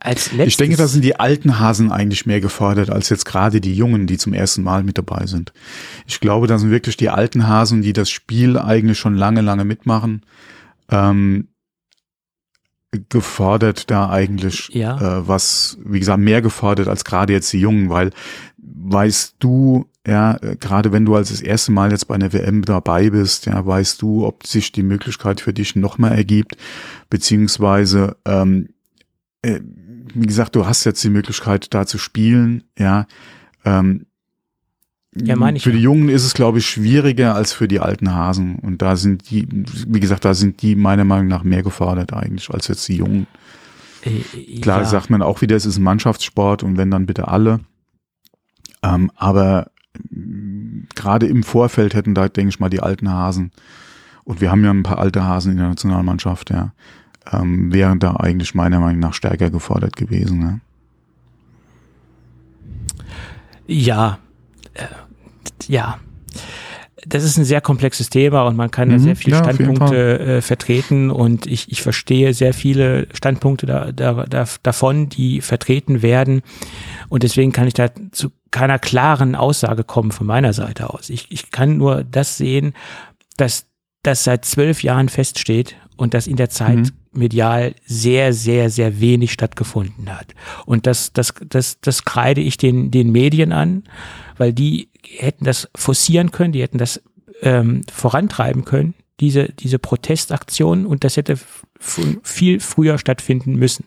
als letztes. Ich denke, da sind die alten Hasen eigentlich mehr gefordert als jetzt gerade die Jungen, die zum ersten Mal mit dabei sind. Ich glaube, da sind wirklich die alten Hasen, die das Spiel eigentlich schon lange, lange mitmachen, ähm, gefordert da eigentlich Ja. äh, was, wie gesagt, mehr gefordert als gerade jetzt die Jungen, weil weißt du, ja, äh, gerade wenn du als das erste Mal jetzt bei einer WM dabei bist, ja, weißt du, ob sich die Möglichkeit für dich nochmal ergibt, beziehungsweise, ähm, äh, wie gesagt, du hast jetzt die Möglichkeit da zu spielen, ja. Ähm, Ja, meine ich für die Jungen ist es, glaube ich, schwieriger als für die alten Hasen. Und da sind die, wie gesagt, da sind die meiner Meinung nach mehr gefordert eigentlich als jetzt die Jungen. Äh, Klar ja. sagt man auch wieder, es ist ein Mannschaftssport und wenn dann bitte alle. Ähm, aber mh, gerade im Vorfeld hätten da, denke ich mal, die alten Hasen, und wir haben ja ein paar alte Hasen in der Nationalmannschaft, ja, ähm, wären da eigentlich meiner Meinung nach stärker gefordert gewesen. Ne? Ja, äh, ja. Das ist ein sehr komplexes Thema und man kann da Mhm, sehr viele ja, Standpunkte äh, vertreten und ich, ich verstehe sehr viele Standpunkte da, da, da, davon, die vertreten werden und deswegen kann ich da zu keiner klaren Aussage kommen von meiner Seite aus. Ich, ich kann nur das sehen, dass das seit zwölf Jahren feststeht und dass in der Zeit Mhm. medial sehr, sehr, sehr wenig stattgefunden hat. Und das, das, das, das kreide ich den, den Medien an, weil die hätten das forcieren können, die hätten das ähm, vorantreiben können, diese, diese Protestaktion, und das hätte viel früher stattfinden müssen.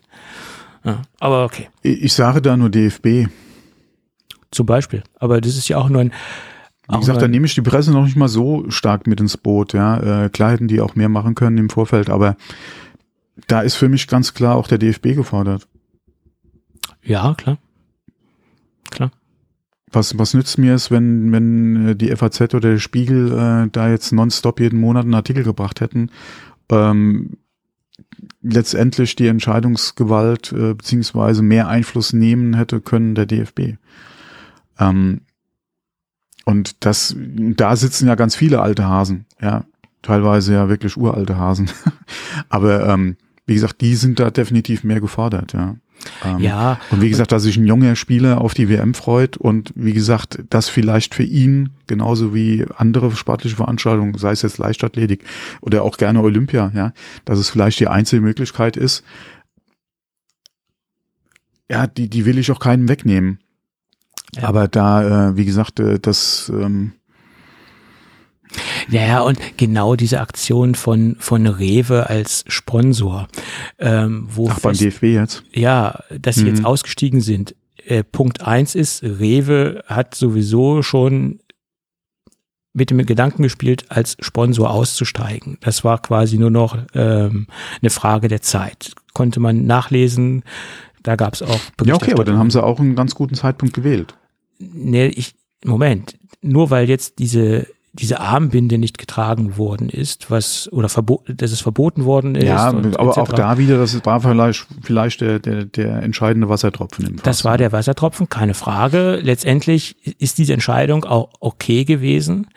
Ja, aber okay, Ich sage da nur DFB. zum Beispiel. Aber das ist ja auch nur ein. Wie gesagt, da nehme ich die Presse noch nicht mal so stark mit ins Boot. Ja, äh, klar hätten die auch mehr machen können im Vorfeld, aber da ist für mich ganz klar auch der DFB gefordert. ja, klar. Klar. Was, was nützt mir es, wenn, wenn äh, die FAZ oder der Spiegel äh, da jetzt nonstop jeden Monat einen Artikel gebracht hätten? Ähm, letztendlich die Entscheidungsgewalt äh, beziehungsweise mehr Einfluss nehmen hätte können der DFB. Ähm, und das, da sitzen ja ganz viele alte Hasen, ja, teilweise ja wirklich uralte Hasen. Aber ähm, wie gesagt, die sind da definitiv mehr gefordert, ja. Ähm, ja. Und wie gesagt, dass sich ein junger Spieler auf die WM freut und wie gesagt, das vielleicht für ihn genauso wie andere sportliche Veranstaltungen, sei es jetzt Leichtathletik oder auch gerne Olympia, ja, dass es vielleicht die einzige Möglichkeit ist. Ja, die, die will ich auch keinem wegnehmen. Ja. Aber da, äh, wie gesagt, äh, das ähm, ja, ja, und genau diese Aktion von, von Rewe als Sponsor. Ähm, wo Ach, beim DFB jetzt? Ja, dass sie mhm. jetzt ausgestiegen sind. Äh, Punkt eins ist, Rewe hat sowieso schon mit dem Gedanken gespielt, als Sponsor auszusteigen. Das war quasi nur noch ähm, eine Frage der Zeit. Konnte man nachlesen, da gab es auch Ja, okay, aber dann haben sie auch einen ganz guten Zeitpunkt gewählt. Nee, ich, Moment, nur weil jetzt diese diese Armbinde nicht getragen worden ist, was oder verboten, dass es verboten worden ist. Ja, aber etc. auch da wieder, das war vielleicht, vielleicht der, der, der entscheidende Wassertropfen im Fass. Das war der Wassertropfen, keine Frage. Letztendlich ist diese Entscheidung auch okay gewesen,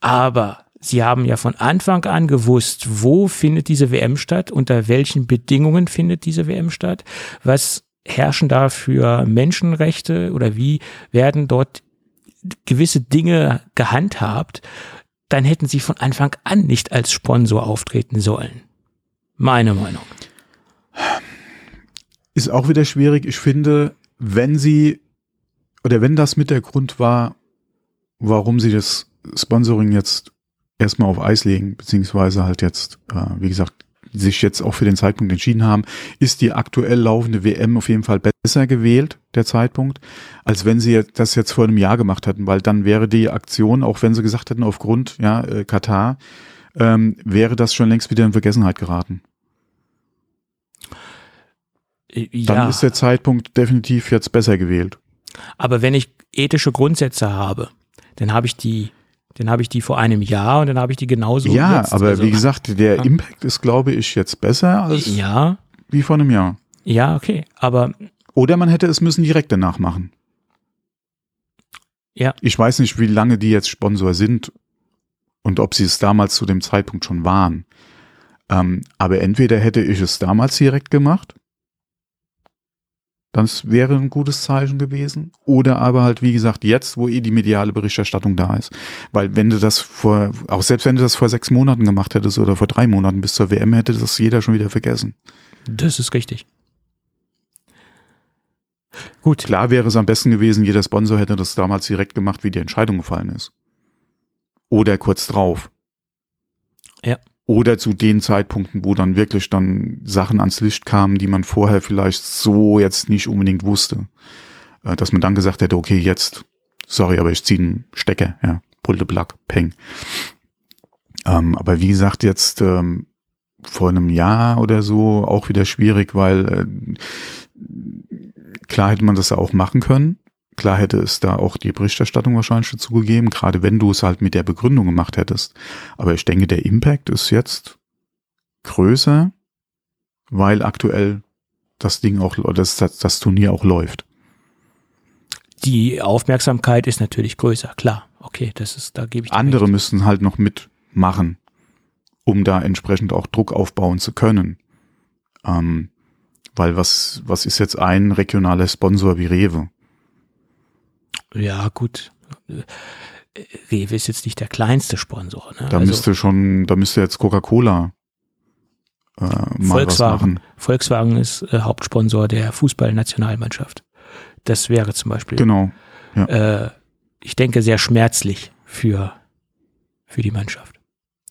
aber Sie haben ja von Anfang an gewusst, wo findet diese WM statt, unter welchen Bedingungen findet diese WM statt, was herrschen da für Menschenrechte oder wie werden dort gewisse Dinge gehandhabt, dann hätten sie von Anfang an nicht als Sponsor auftreten sollen. Meine Meinung. Ist auch wieder schwierig. Ich finde, wenn sie oder wenn das mit der Grund war, warum sie das Sponsoring jetzt erstmal auf Eis legen, beziehungsweise halt jetzt, äh, wie gesagt, sich jetzt auch für den Zeitpunkt entschieden haben, ist die aktuell laufende WM auf jeden Fall besser gewählt, der Zeitpunkt, als wenn sie das jetzt vor einem Jahr gemacht hätten, weil dann wäre die Aktion, auch wenn sie gesagt hätten, aufgrund ja, äh, Katar, ähm, wäre das schon längst wieder in Vergessenheit geraten. Äh, ja. Dann ist der Zeitpunkt definitiv jetzt besser gewählt. Aber wenn ich ethische Grundsätze habe, dann habe ich die dann habe ich die vor einem Jahr und dann habe ich die genauso. Ja, jetzt. aber also, wie gesagt, der. Impact ist, glaube ich, jetzt besser als ja. wie vor einem Jahr. Ja, okay, aber. Oder man hätte es müssen direkt danach machen. Ja. Ich weiß nicht, wie lange die jetzt Sponsor sind und ob sie es damals zu dem Zeitpunkt schon waren. Ähm, aber entweder hätte ich es damals direkt gemacht das wäre ein gutes Zeichen gewesen. Oder aber halt, wie gesagt, jetzt, wo eh die mediale Berichterstattung da ist. Weil wenn du das vor, auch selbst wenn du das vor sechs Monaten gemacht hättest oder vor drei Monaten bis zur WM, hätte das jeder schon wieder vergessen. Das ist richtig. Gut. Klar wäre es am besten gewesen, jeder Sponsor hätte das damals direkt gemacht, wie die Entscheidung gefallen ist. Oder kurz drauf. Ja. Oder zu den Zeitpunkten, wo dann wirklich dann Sachen ans Licht kamen, die man vorher vielleicht so jetzt nicht unbedingt wusste. Äh, dass man dann gesagt hätte, okay, jetzt, sorry, aber ich ziehe einen Stecker, ja, pull the plug, peng. Ähm, aber wie gesagt, jetzt ähm, vor einem Jahr oder so auch wieder schwierig, weil äh, klar hätte man das ja auch machen können. Klar hätte es da auch die Berichterstattung wahrscheinlich dazu gegeben, gerade wenn du es halt mit der Begründung gemacht hättest. Aber ich denke, der Impact ist jetzt größer, weil aktuell das Ding auch, das, das, das Turnier auch läuft. Die Aufmerksamkeit ist natürlich größer, klar. Okay, das ist, da gebe ich. Andere recht. müssen halt noch mitmachen, um da entsprechend auch Druck aufbauen zu können. Ähm, weil was, was ist jetzt ein regionaler Sponsor wie Rewe? Ja, gut. Rewe ist jetzt nicht der kleinste Sponsor. Ne? Da also, müsste schon, da müsste jetzt Coca-Cola äh, mal Volkswagen, was machen. Volkswagen ist äh, Hauptsponsor der Fußballnationalmannschaft. Das wäre zum Beispiel. Genau. Ja. Äh, ich denke sehr schmerzlich für für die Mannschaft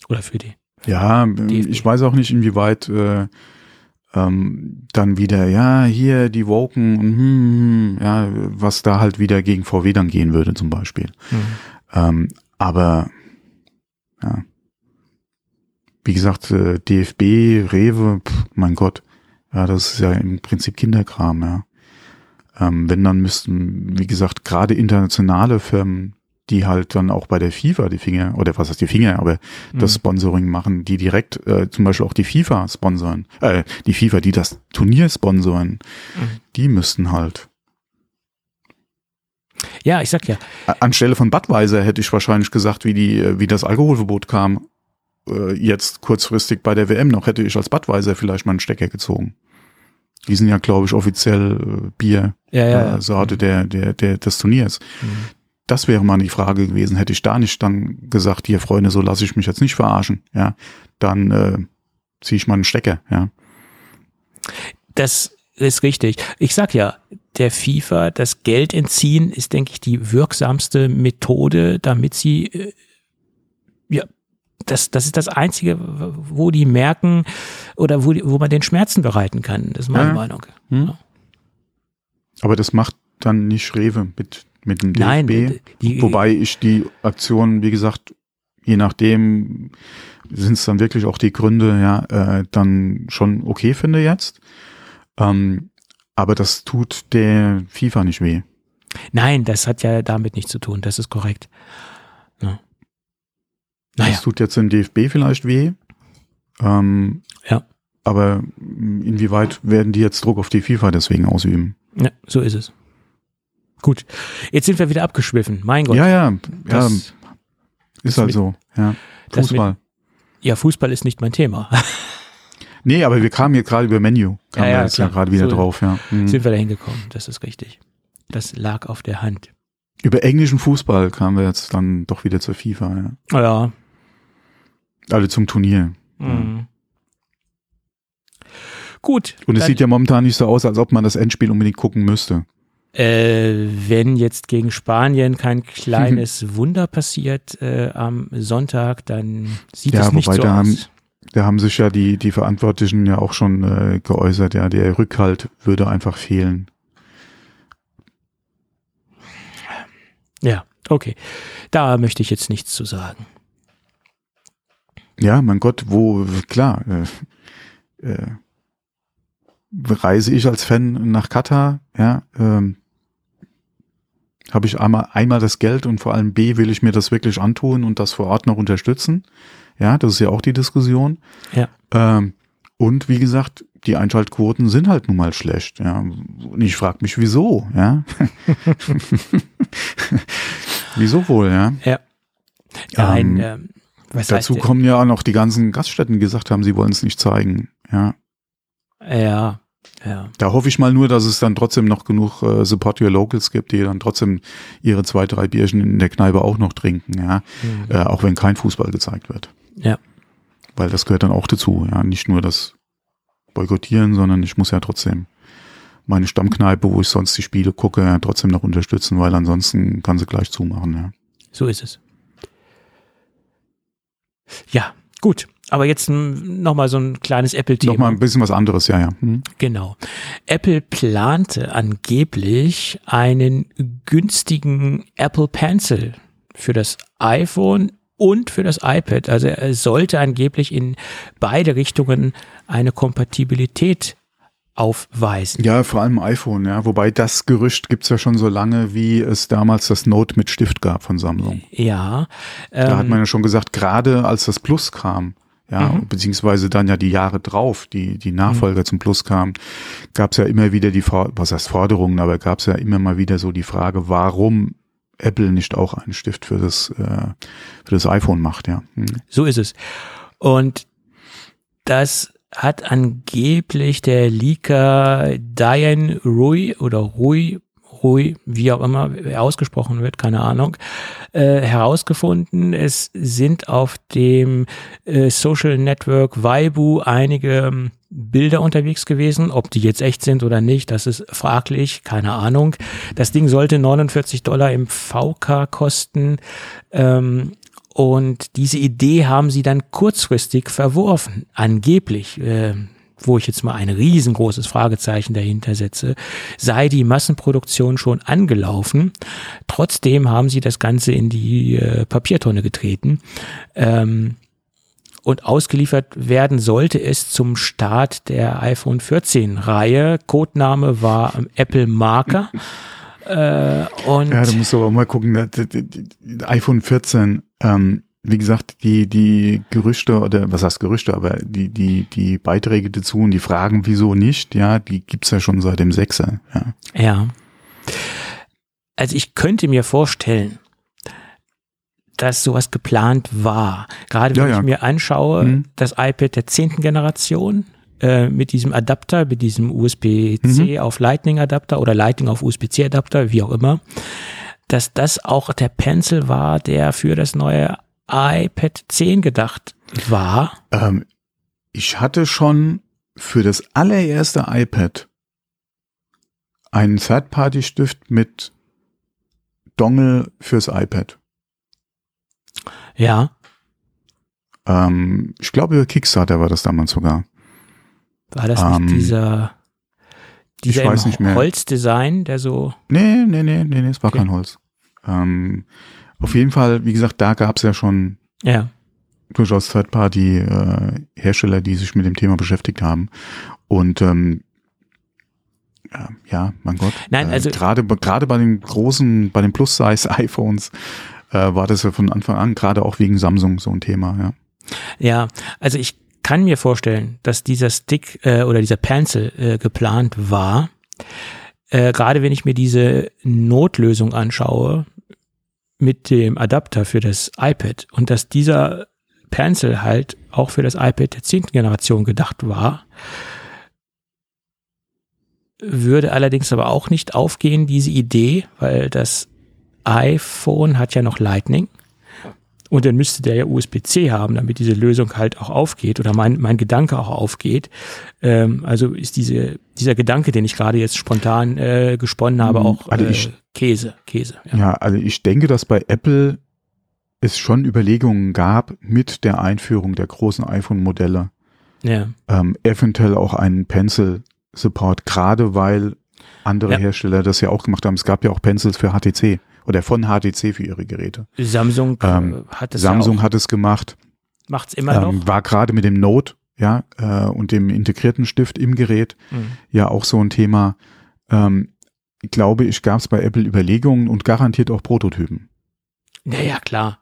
oder für die. Ja, DFB. ich weiß auch nicht, inwieweit äh, ähm, dann wieder, ja, hier die Woken hm, hm, hm, ja, was da halt wieder gegen VW dann gehen würde zum Beispiel. Mhm. Ähm, aber ja, wie gesagt, äh, DFB, Rewe, pff, mein Gott, ja, das ist ja im Prinzip Kinderkram, ja. Ähm, wenn dann müssten, wie gesagt, gerade internationale Firmen die halt dann auch bei der FIFA die Finger, oder was heißt die Finger, aber mhm. das Sponsoring machen, die direkt äh, zum Beispiel auch die FIFA sponsern, äh, die FIFA, die das Turnier sponsoren, mhm. die müssten halt. Ja, ich sag ja. Anstelle von Budweiser hätte ich wahrscheinlich gesagt, wie die, äh, wie das Alkoholverbot kam, äh, jetzt kurzfristig bei der WM noch, hätte ich als Budweiser vielleicht mal einen Stecker gezogen. Die sind ja, glaube ich, offiziell äh, Bier Ja, ja. äh, Sorte der, der, der, des Turniers. Mhm. Das wäre mal die Frage gewesen. Hätte ich da nicht dann gesagt, hier Freunde, so lasse ich mich jetzt nicht verarschen, ja, dann äh, ziehe ich mal einen Stecker, ja. Das ist richtig. Ich sag ja, der FIFA, das Geld entziehen ist, denke ich, die wirksamste Methode, damit sie, äh, ja, das, das ist das Einzige, wo die merken oder wo, die, wo man den Schmerzen bereiten kann. Das ist meine Ja. Meinung. Hm? Aber das macht dann nicht Rewe mit, mit dem DFB. Nein, die, Wobei ich die Aktion, wie gesagt, je nachdem sind es dann wirklich auch die Gründe, ja, äh, dann schon okay finde jetzt. Ähm, aber das tut der FIFA nicht weh. nein, das hat ja damit nichts zu tun. Das ist korrekt. Ja. Naja, Das tut jetzt dem DFB vielleicht weh. Ähm, Ja. Aber inwieweit werden die jetzt Druck auf die FIFA deswegen ausüben? ja, so ist es. Gut, jetzt sind wir wieder abgeschwiffen. Mein Gott. Ja, ja, ja, das, ist halt mit- so. Ja. Fußball. ja, Fußball ist nicht mein Thema. Nee, aber wir kamen jetzt gerade über Menu. Kamen Ja, ja, jetzt ja gerade wieder So drauf, ja. Mhm. sind wir da hingekommen. Das ist richtig. Das lag auf der Hand. Über englischen Fußball kamen wir jetzt dann doch wieder zur FIFA, ja. Ja. Also zum Turnier. Mhm. Gut. Und es sieht ja momentan nicht so aus, als ob man das Endspiel unbedingt gucken müsste. Äh, wenn jetzt gegen Spanien kein kleines Wunder passiert äh, am Sonntag, dann sieht Ja, es nicht so da aus. haben- Da haben sich ja die, die Verantwortlichen ja auch schon äh, geäußert, ja, der Rückhalt würde einfach fehlen. Ja, okay. Da möchte ich jetzt nichts zu sagen. Ja, mein Gott, wo, klar, äh, äh, reise ich als Fan nach Katar, ja, ähm, habe ich einmal, einmal das Geld und vor allem B, will ich mir das wirklich antun und das vor Ort noch unterstützen. Ja, das ist ja auch die Diskussion. Ja. Ähm, und wie gesagt, die Einschaltquoten sind halt nun mal schlecht. Ja. Und ich frage mich, wieso, ja. wieso wohl, ja. Nein, Ähm, ähm, was Dazu kommen ja auch noch die ganzen Gaststätten, die gesagt haben, sie wollen es nicht zeigen. Ja, Ja, ja. da hoffe ich mal nur, dass es dann trotzdem noch genug äh, Support Your Locals gibt, die dann trotzdem ihre zwei, drei Bierchen in der Kneipe auch noch trinken, ja, Mhm. äh, auch wenn kein Fußball gezeigt wird. Ja. Weil das gehört dann auch dazu, ja, nicht nur das Boykottieren, sondern ich muss ja trotzdem meine Stammkneipe, wo ich sonst die Spiele gucke, ja, trotzdem noch unterstützen, weil ansonsten kann sie gleich zumachen, ja. So ist es. Ja, gut. Aber jetzt nochmal so ein kleines Noch Apple-Thema. mal ein bisschen was anderes, ja, ja. Hm. Genau. Apple plante angeblich einen günstigen Apple Pencil für das iPhone und für das iPad. Also er sollte angeblich in beide Richtungen eine Kompatibilität aufweisen. Ja, vor allem iPhone, ja. Wobei das Gerücht gibt's ja schon so lange, wie es damals das Note mit Stift gab von Samsung. Ja. Da hat ähm, man ja schon gesagt, gerade als das Plus kam, ja, Mhm. beziehungsweise dann ja die Jahre drauf, die, die Nachfolger zum Plus kamen, gab's ja immer wieder die, was heißt Forderungen, aber gab's ja immer mal wieder so die Frage, warum Apple nicht auch einen Stift für das, äh, für das iPhone macht, ja. Hm. So ist es. Und das hat angeblich der Leaker Diane Rui oder Rui, Rui, wie auch immer er ausgesprochen wird, keine Ahnung, äh, herausgefunden. Es sind auf dem äh, Social Network Weibu einige ähm, Bilder unterwegs gewesen. Ob die jetzt echt sind oder nicht, das ist fraglich, keine Ahnung. Das Ding sollte 49 Dollar im VK kosten. Ähm, und diese Idee haben sie dann kurzfristig verworfen, angeblich. Äh, wo ich jetzt mal ein riesengroßes Fragezeichen dahinter setze, sei die Massenproduktion schon angelaufen. Trotzdem haben sie das Ganze in die äh, Papiertonne getreten. Ähm, und ausgeliefert werden sollte es zum Start der iPhone 14 Reihe. Codename war Apple Marker. äh, und Ja, du musst aber mal gucken, das- das iPhone 14, ähm, wie gesagt, die, die Gerüchte oder was heißt Gerüchte, aber die, die, die Beiträge dazu und die Fragen, wieso nicht, ja, die gibt's ja schon seit dem Sechser, ja. Ja. Also ich könnte mir vorstellen, dass sowas geplant war. Gerade wenn Ja, ja. ich mir anschaue, Mhm. das iPad der zehnten Generation äh, mit diesem Adapter, mit diesem USB-C mhm. auf Lightning-Adapter oder Lightning auf USB-C-Adapter, wie auch immer, dass das auch der Pencil war, der für das neue iPad 10 gedacht war. Ähm, ich hatte schon für das allererste iPad einen Third-Party-Stift mit Dongle fürs iPad. Ja. Ähm, ich glaube, über Kickstarter war das damals sogar. War das nicht ähm, dieser, dieser ich weiß nicht mehr. Holzdesign, der so. Nee, nee, nee, nee, nee es war okay. kein Holz. Ähm, auf jeden Fall, wie gesagt, da gab es ja schon ja. durchaus Third-Party-Hersteller, äh, die sich mit dem Thema beschäftigt haben. Und ähm, ja, mein Gott. Nein, also äh, gerade gerade bei den großen, bei den Plus-Size-iPhones äh, war das ja von Anfang an gerade auch wegen Samsung so ein Thema. Ja. Ja, also ich kann mir vorstellen, dass dieser Stick äh, oder dieser Pencil äh, geplant war. Äh, gerade wenn ich mir diese Notlösung anschaue mit dem Adapter für das iPad und dass dieser Pencil halt auch für das iPad der zehnten Generation gedacht war, würde allerdings aber auch nicht aufgehen, diese Idee, weil das iPhone hat ja noch Lightning. Und dann müsste der ja USB-C haben, damit diese Lösung halt auch aufgeht oder mein, mein Gedanke auch aufgeht. Ähm, also ist diese, dieser Gedanke, den ich gerade jetzt spontan äh, gesponnen habe, mhm. auch also ich, äh, Käse, Käse. Ja. ja, also ich denke, dass bei Apple es schon Überlegungen gab mit der Einführung der großen iPhone-Modelle. Ja. Ähm, eventuell auch einen Pencil Support, gerade weil andere ja. Hersteller das ja auch gemacht haben. Es gab ja auch Pencils für HTC oder von HTC für ihre Geräte. Samsung ähm, hat es Samsung ja hat es gemacht. Macht es immer noch. Ähm, war gerade mit dem Note, ja, äh, und dem integrierten Stift im Gerät mhm. ja auch so ein Thema. Ähm, glaube ich, gab es bei Apple Überlegungen und garantiert auch Prototypen. Naja, klar.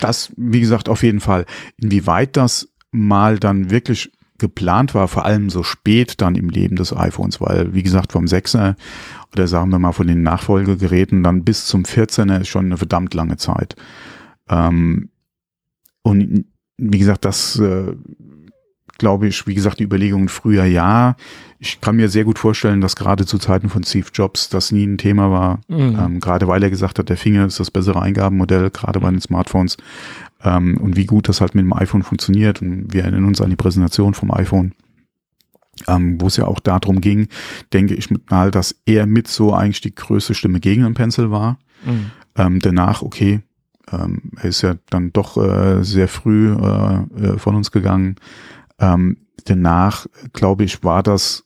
Das, wie gesagt, auf jeden Fall. Inwieweit das mal dann wirklich geplant war, vor allem so spät dann im Leben des iPhones, weil, wie gesagt, vom 6er oder sagen wir mal von den Nachfolgegeräten dann bis zum 14er ist schon eine verdammt lange Zeit. Ähm, und wie gesagt, das äh, glaube ich, wie gesagt, die Überlegungen früher ja. Ich kann mir sehr gut vorstellen, dass gerade zu Zeiten von Steve Jobs das nie ein Thema war, mhm. ähm, gerade weil er gesagt hat, der Finger ist das bessere Eingabenmodell, gerade bei den Smartphones ähm, und wie gut das halt mit dem iPhone funktioniert. Und wir erinnern uns an die Präsentation vom iPhone, ähm, wo es ja auch darum ging, denke ich mal, dass er mit so eigentlich die größte Stimme gegen den Pencil war. Mhm. Ähm, danach, okay, ähm, er ist ja dann doch äh, sehr früh äh, äh von uns gegangen. Ähm, danach, glaube ich, war das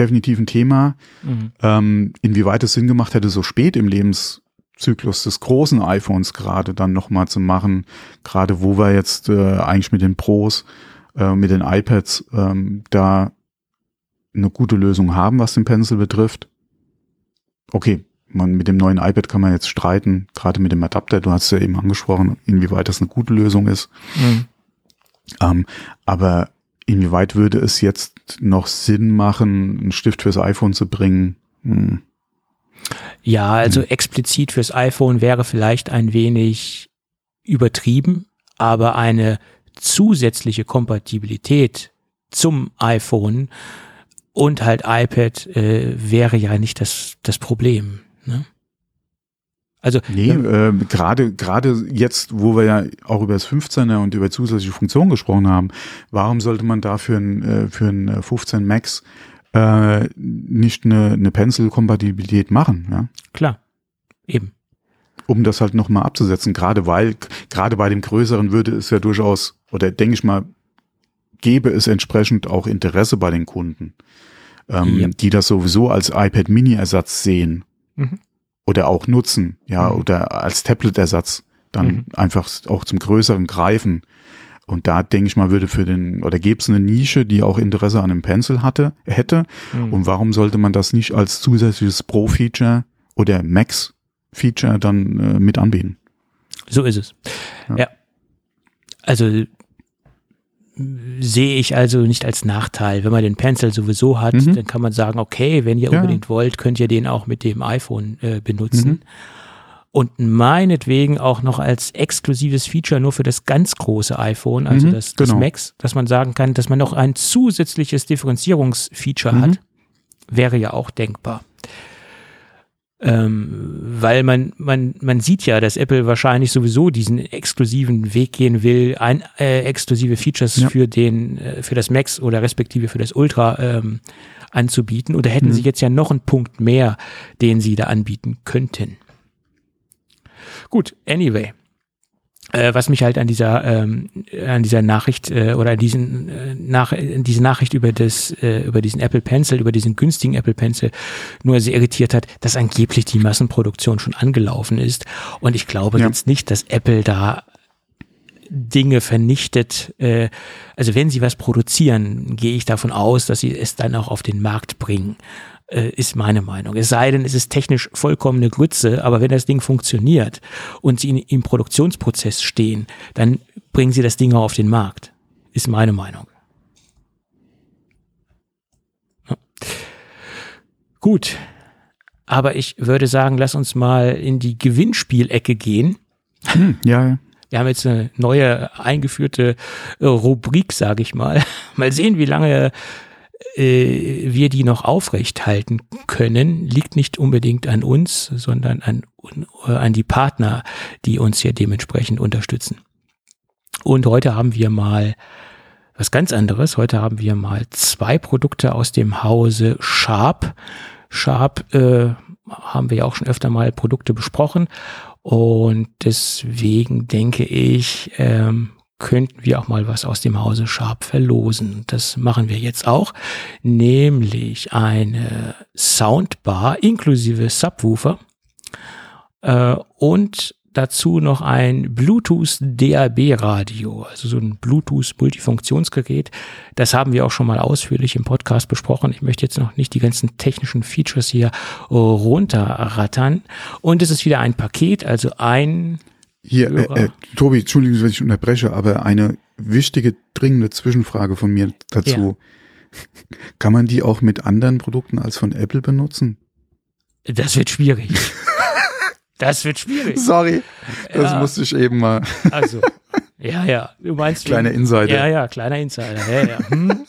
definitiv ein Thema. Mhm. Ähm, inwieweit es Sinn gemacht hätte, so spät im Lebens Zyklus des großen iPhones gerade dann nochmal zu machen, gerade wo wir jetzt äh, eigentlich mit den Pros, äh, mit den iPads ähm, da eine gute Lösung haben, was den Pencil betrifft. Okay, man, mit dem neuen iPad kann man jetzt streiten, gerade mit dem Adapter, du hast es ja eben angesprochen, inwieweit das eine gute Lösung ist. Mhm. Ähm, aber inwieweit würde es jetzt noch Sinn machen, einen Stift fürs iPhone zu bringen? Hm. Ja, also explizit fürs iPhone wäre vielleicht ein wenig übertrieben, aber eine zusätzliche Kompatibilität zum iPhone und halt iPad äh, wäre ja nicht das, das Problem. Ne? Also nee, äh, gerade gerade jetzt, wo wir ja auch über das 15er und über zusätzliche Funktionen gesprochen haben, warum sollte man da für ein, äh, für ein 15 Max äh, nicht eine, eine Pencil-Kompatibilität machen. Ja? Klar, eben. Um das halt nochmal abzusetzen, gerade weil, gerade bei dem Größeren würde es ja durchaus, oder denke ich mal, gäbe es entsprechend auch Interesse bei den Kunden, ähm, ja. die das sowieso als iPad Mini-Ersatz sehen mhm. Oder auch nutzen, ja, mhm. oder als Tablet-Ersatz dann mhm. einfach auch zum Größeren greifen. Und da denke ich mal, würde für den, oder gäbe es eine Nische, die auch Interesse an einem Pencil hatte, hätte. Mhm. Und warum sollte man das nicht als zusätzliches Pro-Feature oder Max-Feature dann äh, mit anbieten? So ist es. Ja. ja. Also sehe ich also nicht als Nachteil. Wenn man den Pencil sowieso hat, mhm. dann kann man sagen, okay, wenn ihr ja. unbedingt wollt, könnt ihr den auch mit dem iPhone äh, benutzen. Mhm. und meinetwegen auch noch als exklusives Feature nur für das ganz große iPhone, also mhm, das, das genau. Max, dass man sagen kann, dass man noch ein zusätzliches Differenzierungsfeature mhm. hat, wäre ja auch denkbar. Ähm, weil man, man, man sieht ja, dass Apple wahrscheinlich sowieso diesen exklusiven Weg gehen will, ein, äh, exklusive Features ja. für den, äh, für das Max oder respektive für das Ultra ähm, anzubieten. Oder hätten mhm. sie jetzt ja noch einen Punkt mehr, den sie da anbieten könnten. Gut, anyway. Äh, was mich halt an dieser ähm, an dieser Nachricht äh, oder diesen äh, nach diese Nachricht über das äh, über diesen Apple Pencil über diesen günstigen Apple Pencil nur sehr irritiert hat, dass angeblich die Massenproduktion schon angelaufen ist und ich glaube ja. jetzt nicht, dass Apple da Dinge vernichtet. Äh, also wenn sie was produzieren, gehe ich davon aus, dass sie es dann auch auf den Markt bringen ist meine Meinung. Es sei denn, es ist technisch vollkommene Grütze, aber wenn das Ding funktioniert und sie in, im Produktionsprozess stehen, dann bringen sie das Ding auch auf den Markt. Ist meine Meinung. Ja. Gut. Aber ich würde sagen, lass uns mal in die Gewinnspielecke gehen. Hm, ja, wir haben jetzt eine neue eingeführte äh, Rubrik, sage ich mal. Mal sehen, wie lange äh, wir die noch aufrecht halten können, liegt nicht unbedingt an uns, sondern an, äh, an die Partner, die uns hier dementsprechend unterstützen. Und heute haben wir mal was ganz anderes. Heute haben wir mal zwei Produkte aus dem Hause Sharp. Sharp äh, haben wir ja auch schon öfter mal Produkte besprochen und deswegen denke ich, ähm, könnten wir auch mal was aus dem Hause Sharp verlosen. Das machen wir jetzt auch, nämlich eine Soundbar inklusive Subwoofer äh, und dazu noch ein Bluetooth DAB Radio, also so ein Bluetooth Multifunktionsgerät. Das haben wir auch schon mal ausführlich im Podcast besprochen. Ich möchte jetzt noch nicht die ganzen technischen Features hier runterrattern. Und es ist wieder ein Paket, also ein hier, äh, äh, Tobi, Entschuldigung, wenn ich unterbreche, aber eine wichtige, dringende Zwischenfrage von mir dazu. Ja. Kann man die auch mit anderen Produkten als von Apple benutzen? Das wird schwierig. Das wird schwierig. Sorry, das ja. musste ich eben mal. Also, ja, ja, du meinst. Kleiner Insider. Ja, ja, kleiner Insider. Ja, ja. Hm.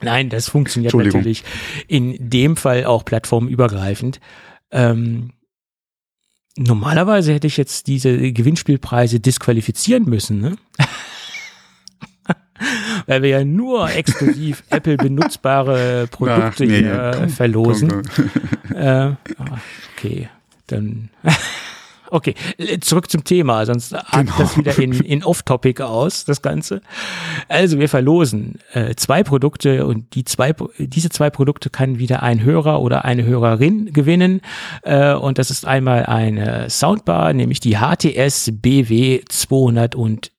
Nein, das funktioniert natürlich in dem Fall auch plattformübergreifend. Ähm, normalerweise hätte ich jetzt diese Gewinnspielpreise disqualifizieren müssen, ne? Weil wir ja nur exklusiv Apple benutzbare Produkte Ach, nee, hier komm, verlosen. Komm, komm. Äh, okay dann Okay, zurück zum Thema, sonst genau. das wieder in, in Off-Topic aus, das Ganze. Also wir verlosen äh, zwei Produkte und die zwei, diese zwei Produkte kann wieder ein Hörer oder eine Hörerin gewinnen. Äh, und das ist einmal eine Soundbar, nämlich die HTS BW 202 und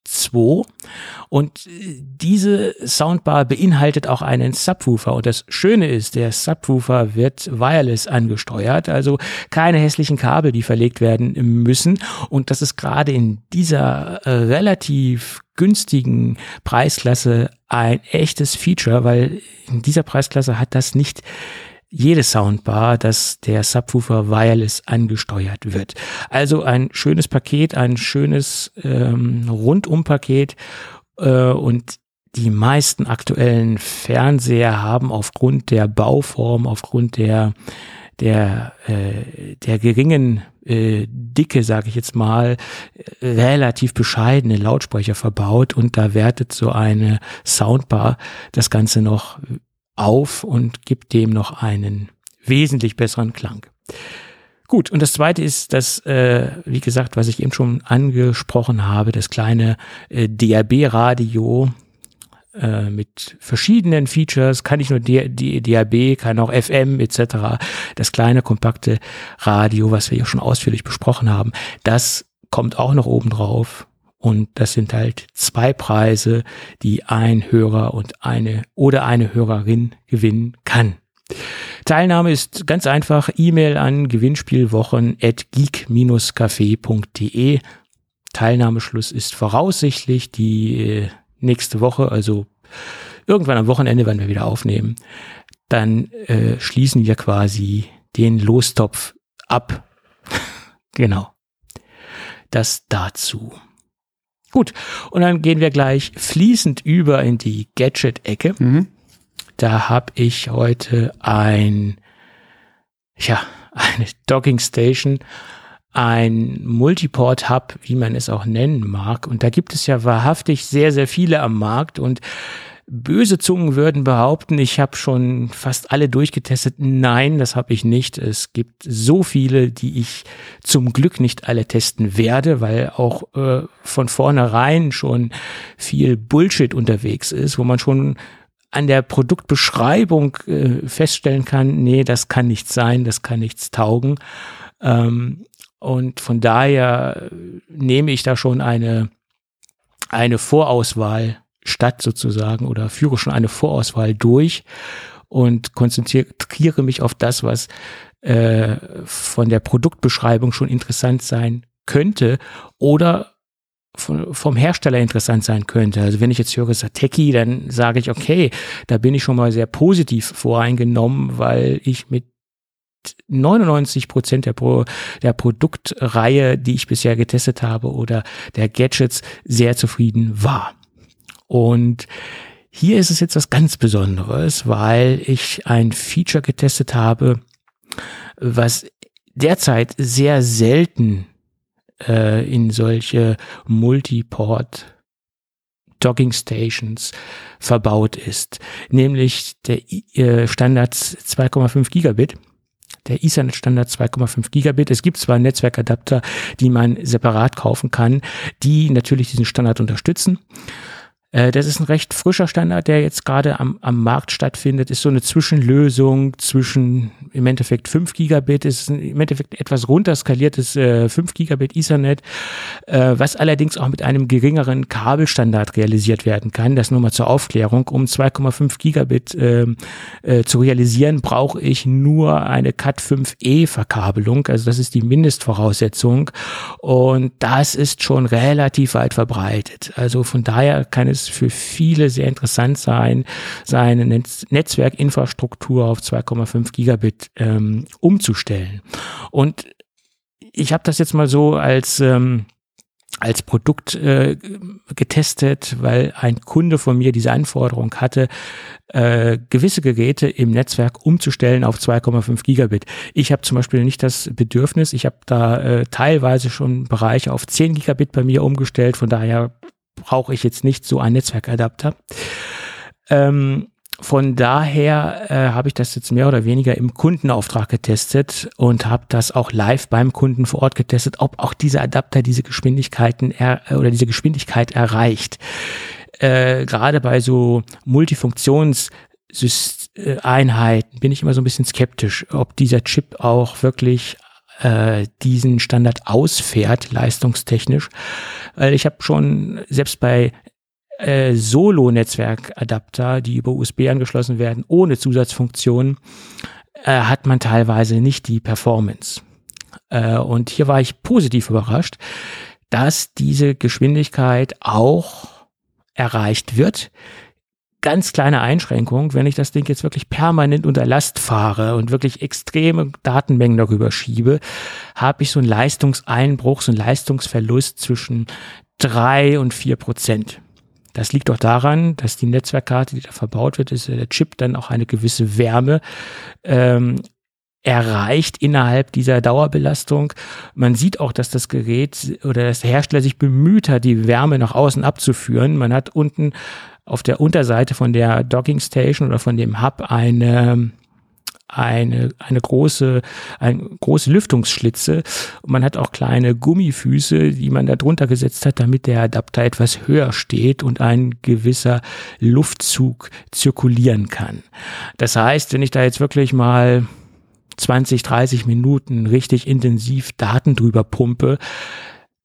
äh, diese Soundbar beinhaltet auch einen Subwoofer. Und das Schöne ist, der Subwoofer wird wireless angesteuert, also keine hässlichen Kabel, die verlegt werden müssen. Und das ist gerade in dieser äh, relativ günstigen Preisklasse ein echtes Feature, weil in dieser Preisklasse hat das nicht jede Soundbar, dass der Subwoofer wireless angesteuert wird. Also ein schönes Paket, ein schönes ähm, Rundumpaket äh, und die meisten aktuellen Fernseher haben aufgrund der Bauform, aufgrund der der äh, der geringen äh, Dicke, sage ich jetzt mal, relativ bescheidene Lautsprecher verbaut und da wertet so eine Soundbar das Ganze noch auf und gibt dem noch einen wesentlich besseren Klang. Gut, und das zweite ist das, äh, wie gesagt, was ich eben schon angesprochen habe, das kleine äh, DAB-Radio äh, mit verschiedenen Features, kann nicht nur DAB, kann auch FM etc. Das kleine, kompakte Radio, was wir ja schon ausführlich besprochen haben, das kommt auch noch oben drauf. Und das sind halt zwei Preise, die ein Hörer und eine oder eine Hörerin gewinnen kann. Teilnahme ist ganz einfach. E-Mail an gewinnspielwochen at geek-café.de. Teilnahmeschluss ist voraussichtlich die äh, nächste Woche, also irgendwann am Wochenende, wenn wir wieder aufnehmen. Dann äh, schließen wir quasi den Lostopf ab Genau. Das dazu. Gut, und dann gehen wir gleich fließend über in die Gadget-Ecke. Mhm. Da habe ich heute ein, ja, eine Docking Station, ein Multiport-Hub, wie man es auch nennen mag. Und da gibt es ja wahrhaftig sehr, sehr viele am Markt und Böse Zungen würden behaupten, ich habe schon fast alle durchgetestet. Nein, das habe ich nicht. Es gibt so viele, die ich zum Glück nicht alle testen werde, weil auch äh, von vornherein schon viel Bullshit unterwegs ist, wo man schon an der Produktbeschreibung äh, feststellen kann, nee, das kann nichts sein, das kann nichts taugen. Ähm, und von daher nehme ich da schon eine, eine Vorauswahl statt sozusagen oder führe schon eine Vorauswahl durch und konzentriere mich auf das, was äh, von der Produktbeschreibung schon interessant sein könnte oder vom Hersteller interessant sein könnte. Also wenn ich jetzt höre Sateki, dann sage ich, okay, da bin ich schon mal sehr positiv voreingenommen, weil ich mit 99 Prozent der, Pro, der Produktreihe, die ich bisher getestet habe oder der Gadgets sehr zufrieden war. Und hier ist es jetzt was ganz Besonderes, weil ich ein Feature getestet habe, was derzeit sehr selten äh, in solche Multiport Docking Stations verbaut ist, nämlich der äh, Standard 2,5 Gigabit der Ethernet-Standard 2,5 Gigabit. Es gibt zwar Netzwerkadapter, die man separat kaufen kann, die natürlich diesen Standard unterstützen. Äh, das ist ein recht frischer Standard, der jetzt gerade am, am Markt stattfindet. Ist so eine Zwischenlösung zwischen im Endeffekt 5 Gigabit, ist im Endeffekt etwas runterskaliertes äh, 5 Gigabit Ethernet, äh, was allerdings auch mit einem geringeren Kabelstandard realisiert werden kann. Das nur mal zur Aufklärung. Um 2,5 Gigabit äh, äh, zu realisieren, brauche ich nur eine Cat5e Verkabelung. Also das ist die Mindestvoraussetzung. Und das ist schon relativ weit verbreitet. Also von daher kann es es für viele sehr interessant sein, seine Netz Netzwerkinfrastruktur auf 2,5 Gigabit ähm, umzustellen. Und ich habe das jetzt mal so als ähm, als Produkt äh, getestet, weil ein Kunde von mir diese Anforderung hatte, äh, gewisse Geräte im Netzwerk umzustellen auf 2,5 Gigabit. Ich habe zum Beispiel nicht das Bedürfnis, ich habe da äh, teilweise schon Bereiche auf 10 Gigabit bei mir umgestellt, von daher brauche ich jetzt nicht so einen Netzwerkadapter. Ähm, von daher äh, habe ich das jetzt mehr oder weniger im Kundenauftrag getestet und habe das auch live beim Kunden vor Ort getestet, ob auch dieser Adapter diese Geschwindigkeiten er, oder diese Geschwindigkeit erreicht. Äh, Gerade bei so Multifunktionseinheiten bin ich immer so ein bisschen skeptisch, ob dieser Chip auch wirklich äh, diesen Standard ausfährt, leistungstechnisch. Weil ich habe schon selbst bei äh, Solo-Netzwerkadapter, die über USB angeschlossen werden, ohne Zusatzfunktionen, äh, hat man teilweise nicht die Performance. Äh, und hier war ich positiv überrascht, dass diese Geschwindigkeit auch erreicht wird ganz kleine Einschränkung, wenn ich das Ding jetzt wirklich permanent unter Last fahre und wirklich extreme Datenmengen darüber schiebe, habe ich so einen Leistungseinbruch, so einen Leistungsverlust zwischen drei und vier Prozent. Das liegt doch daran, dass die Netzwerkkarte, die da verbaut wird, ist der Chip dann auch eine gewisse Wärme ähm, erreicht innerhalb dieser Dauerbelastung. Man sieht auch, dass das Gerät oder das Hersteller sich bemüht hat, die Wärme nach außen abzuführen. Man hat unten auf der Unterseite von der Docking Station oder von dem Hub eine eine, eine große, eine große Lüftungsschlitze. Und man hat auch kleine Gummifüße, die man da drunter gesetzt hat, damit der Adapter etwas höher steht und ein gewisser Luftzug zirkulieren kann. Das heißt, wenn ich da jetzt wirklich mal 20, 30 Minuten richtig intensiv Daten drüber pumpe,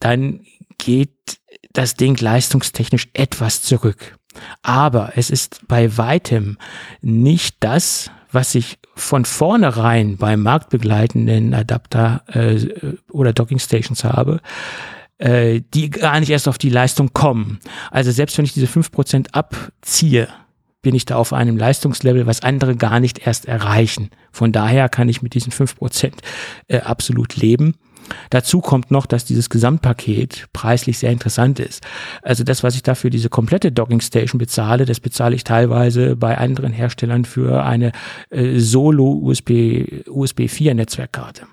dann geht das Ding leistungstechnisch etwas zurück. Aber es ist bei weitem nicht das, was ich von vornherein beim marktbegleitenden Adapter äh, oder Docking Stations habe, äh, die gar nicht erst auf die Leistung kommen. Also selbst wenn ich diese fünf Prozent abziehe, bin ich da auf einem Leistungslevel, was andere gar nicht erst erreichen. Von daher kann ich mit diesen fünf Prozent äh, absolut leben. Dazu kommt noch, dass dieses Gesamtpaket preislich sehr interessant ist. Also das, was ich dafür diese komplette Docking Station bezahle, das bezahle ich teilweise bei anderen Herstellern für eine äh, Solo USB USB 4 Netzwerkkarte.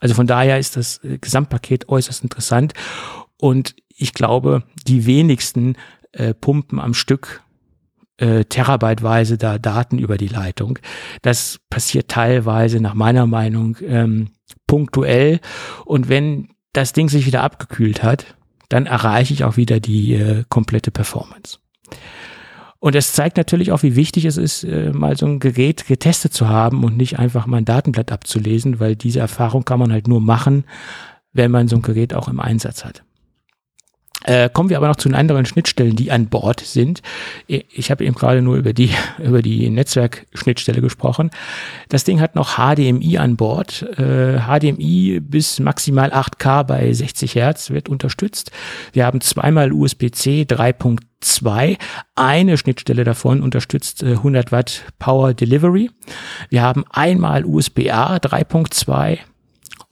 Also von daher ist das äh, Gesamtpaket äußerst interessant und ich glaube, die wenigsten äh, pumpen am Stück äh, terabyteweise da Daten über die Leitung. Das passiert teilweise nach meiner Meinung ähm, punktuell. Und wenn das Ding sich wieder abgekühlt hat, dann erreiche ich auch wieder die äh, komplette Performance. Und es zeigt natürlich auch, wie wichtig es ist, äh, mal so ein Gerät getestet zu haben und nicht einfach mal ein Datenblatt abzulesen, weil diese Erfahrung kann man halt nur machen, wenn man so ein Gerät auch im Einsatz hat. Äh, kommen wir aber noch zu den anderen Schnittstellen, die an Bord sind. Ich habe eben gerade nur über die, über die Netzwerkschnittstelle gesprochen. Das Ding hat noch HDMI an Bord. Äh, HDMI bis maximal 8K bei 60 Hertz wird unterstützt. Wir haben zweimal USB-C 3.2. Eine Schnittstelle davon unterstützt äh, 100 Watt Power Delivery. Wir haben einmal USB-A 3.2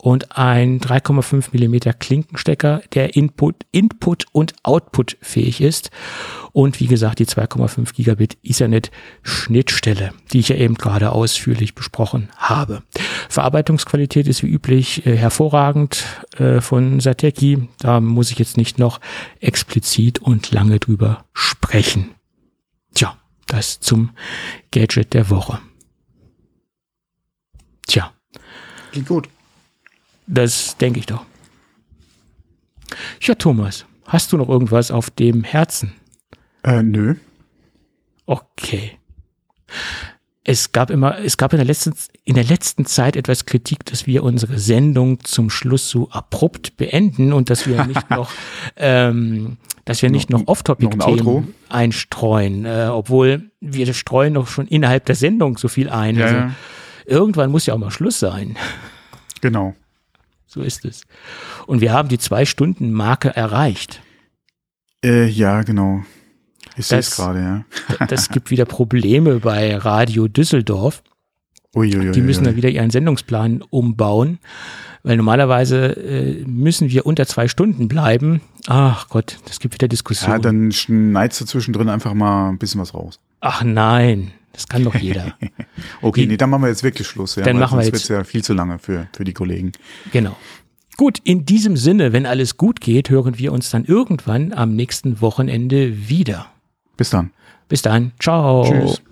und ein 3,5 Millimeter Klinkenstecker, der Input, Input und Output fähig ist. Und wie gesagt, die 2,5 Gigabit Ethernet Schnittstelle, die ich ja eben gerade ausführlich besprochen habe. Verarbeitungsqualität ist wie üblich äh, hervorragend äh, von Sateki. Da muss ich jetzt nicht noch explizit und lange drüber sprechen. Tja, das zum Gadget der Woche. Tja. Klingt gut. Das denke ich doch. Ja, Thomas, hast du noch irgendwas auf dem Herzen? Äh, nö. Okay. Es gab immer, es gab in der letzten, in der letzten Zeit etwas Kritik, dass wir unsere Sendung zum Schluss so abrupt beenden und dass wir nicht noch, ähm, dass wir nicht noch, noch Off-Topic-Themen einstreuen, äh, obwohl wir streuen doch schon innerhalb der Sendung so viel ein. Ja, also, ja. Irgendwann muss ja auch mal Schluss sein. Genau. So ist es. Und wir haben die Zwei-Stunden-Marke erreicht. Äh, ja, genau. Ich sehe es Das- gerade, ja. Das gibt wieder Probleme bei Radio Düsseldorf. Uiuiui. Die müssen dann wieder ihren Sendungsplan umbauen, weil normalerweise äh, müssen wir unter zwei Stunden bleiben. Ach Gott, das gibt wieder Ja, Diskussionen. dann schneidest du zwischendrin einfach mal ein bisschen was raus. Ach nein, das kann doch jeder. Okay, Die- nee, dann machen wir jetzt wirklich Schluss. Ja, Dann machen wir jetzt- wird's ja viel zu lange für, für die Kollegen. genau. Gut, in diesem Sinne, wenn alles gut geht, hören wir uns dann irgendwann am nächsten Wochenende wieder. Bis dann. Bis dann. Ciao. Tschüss.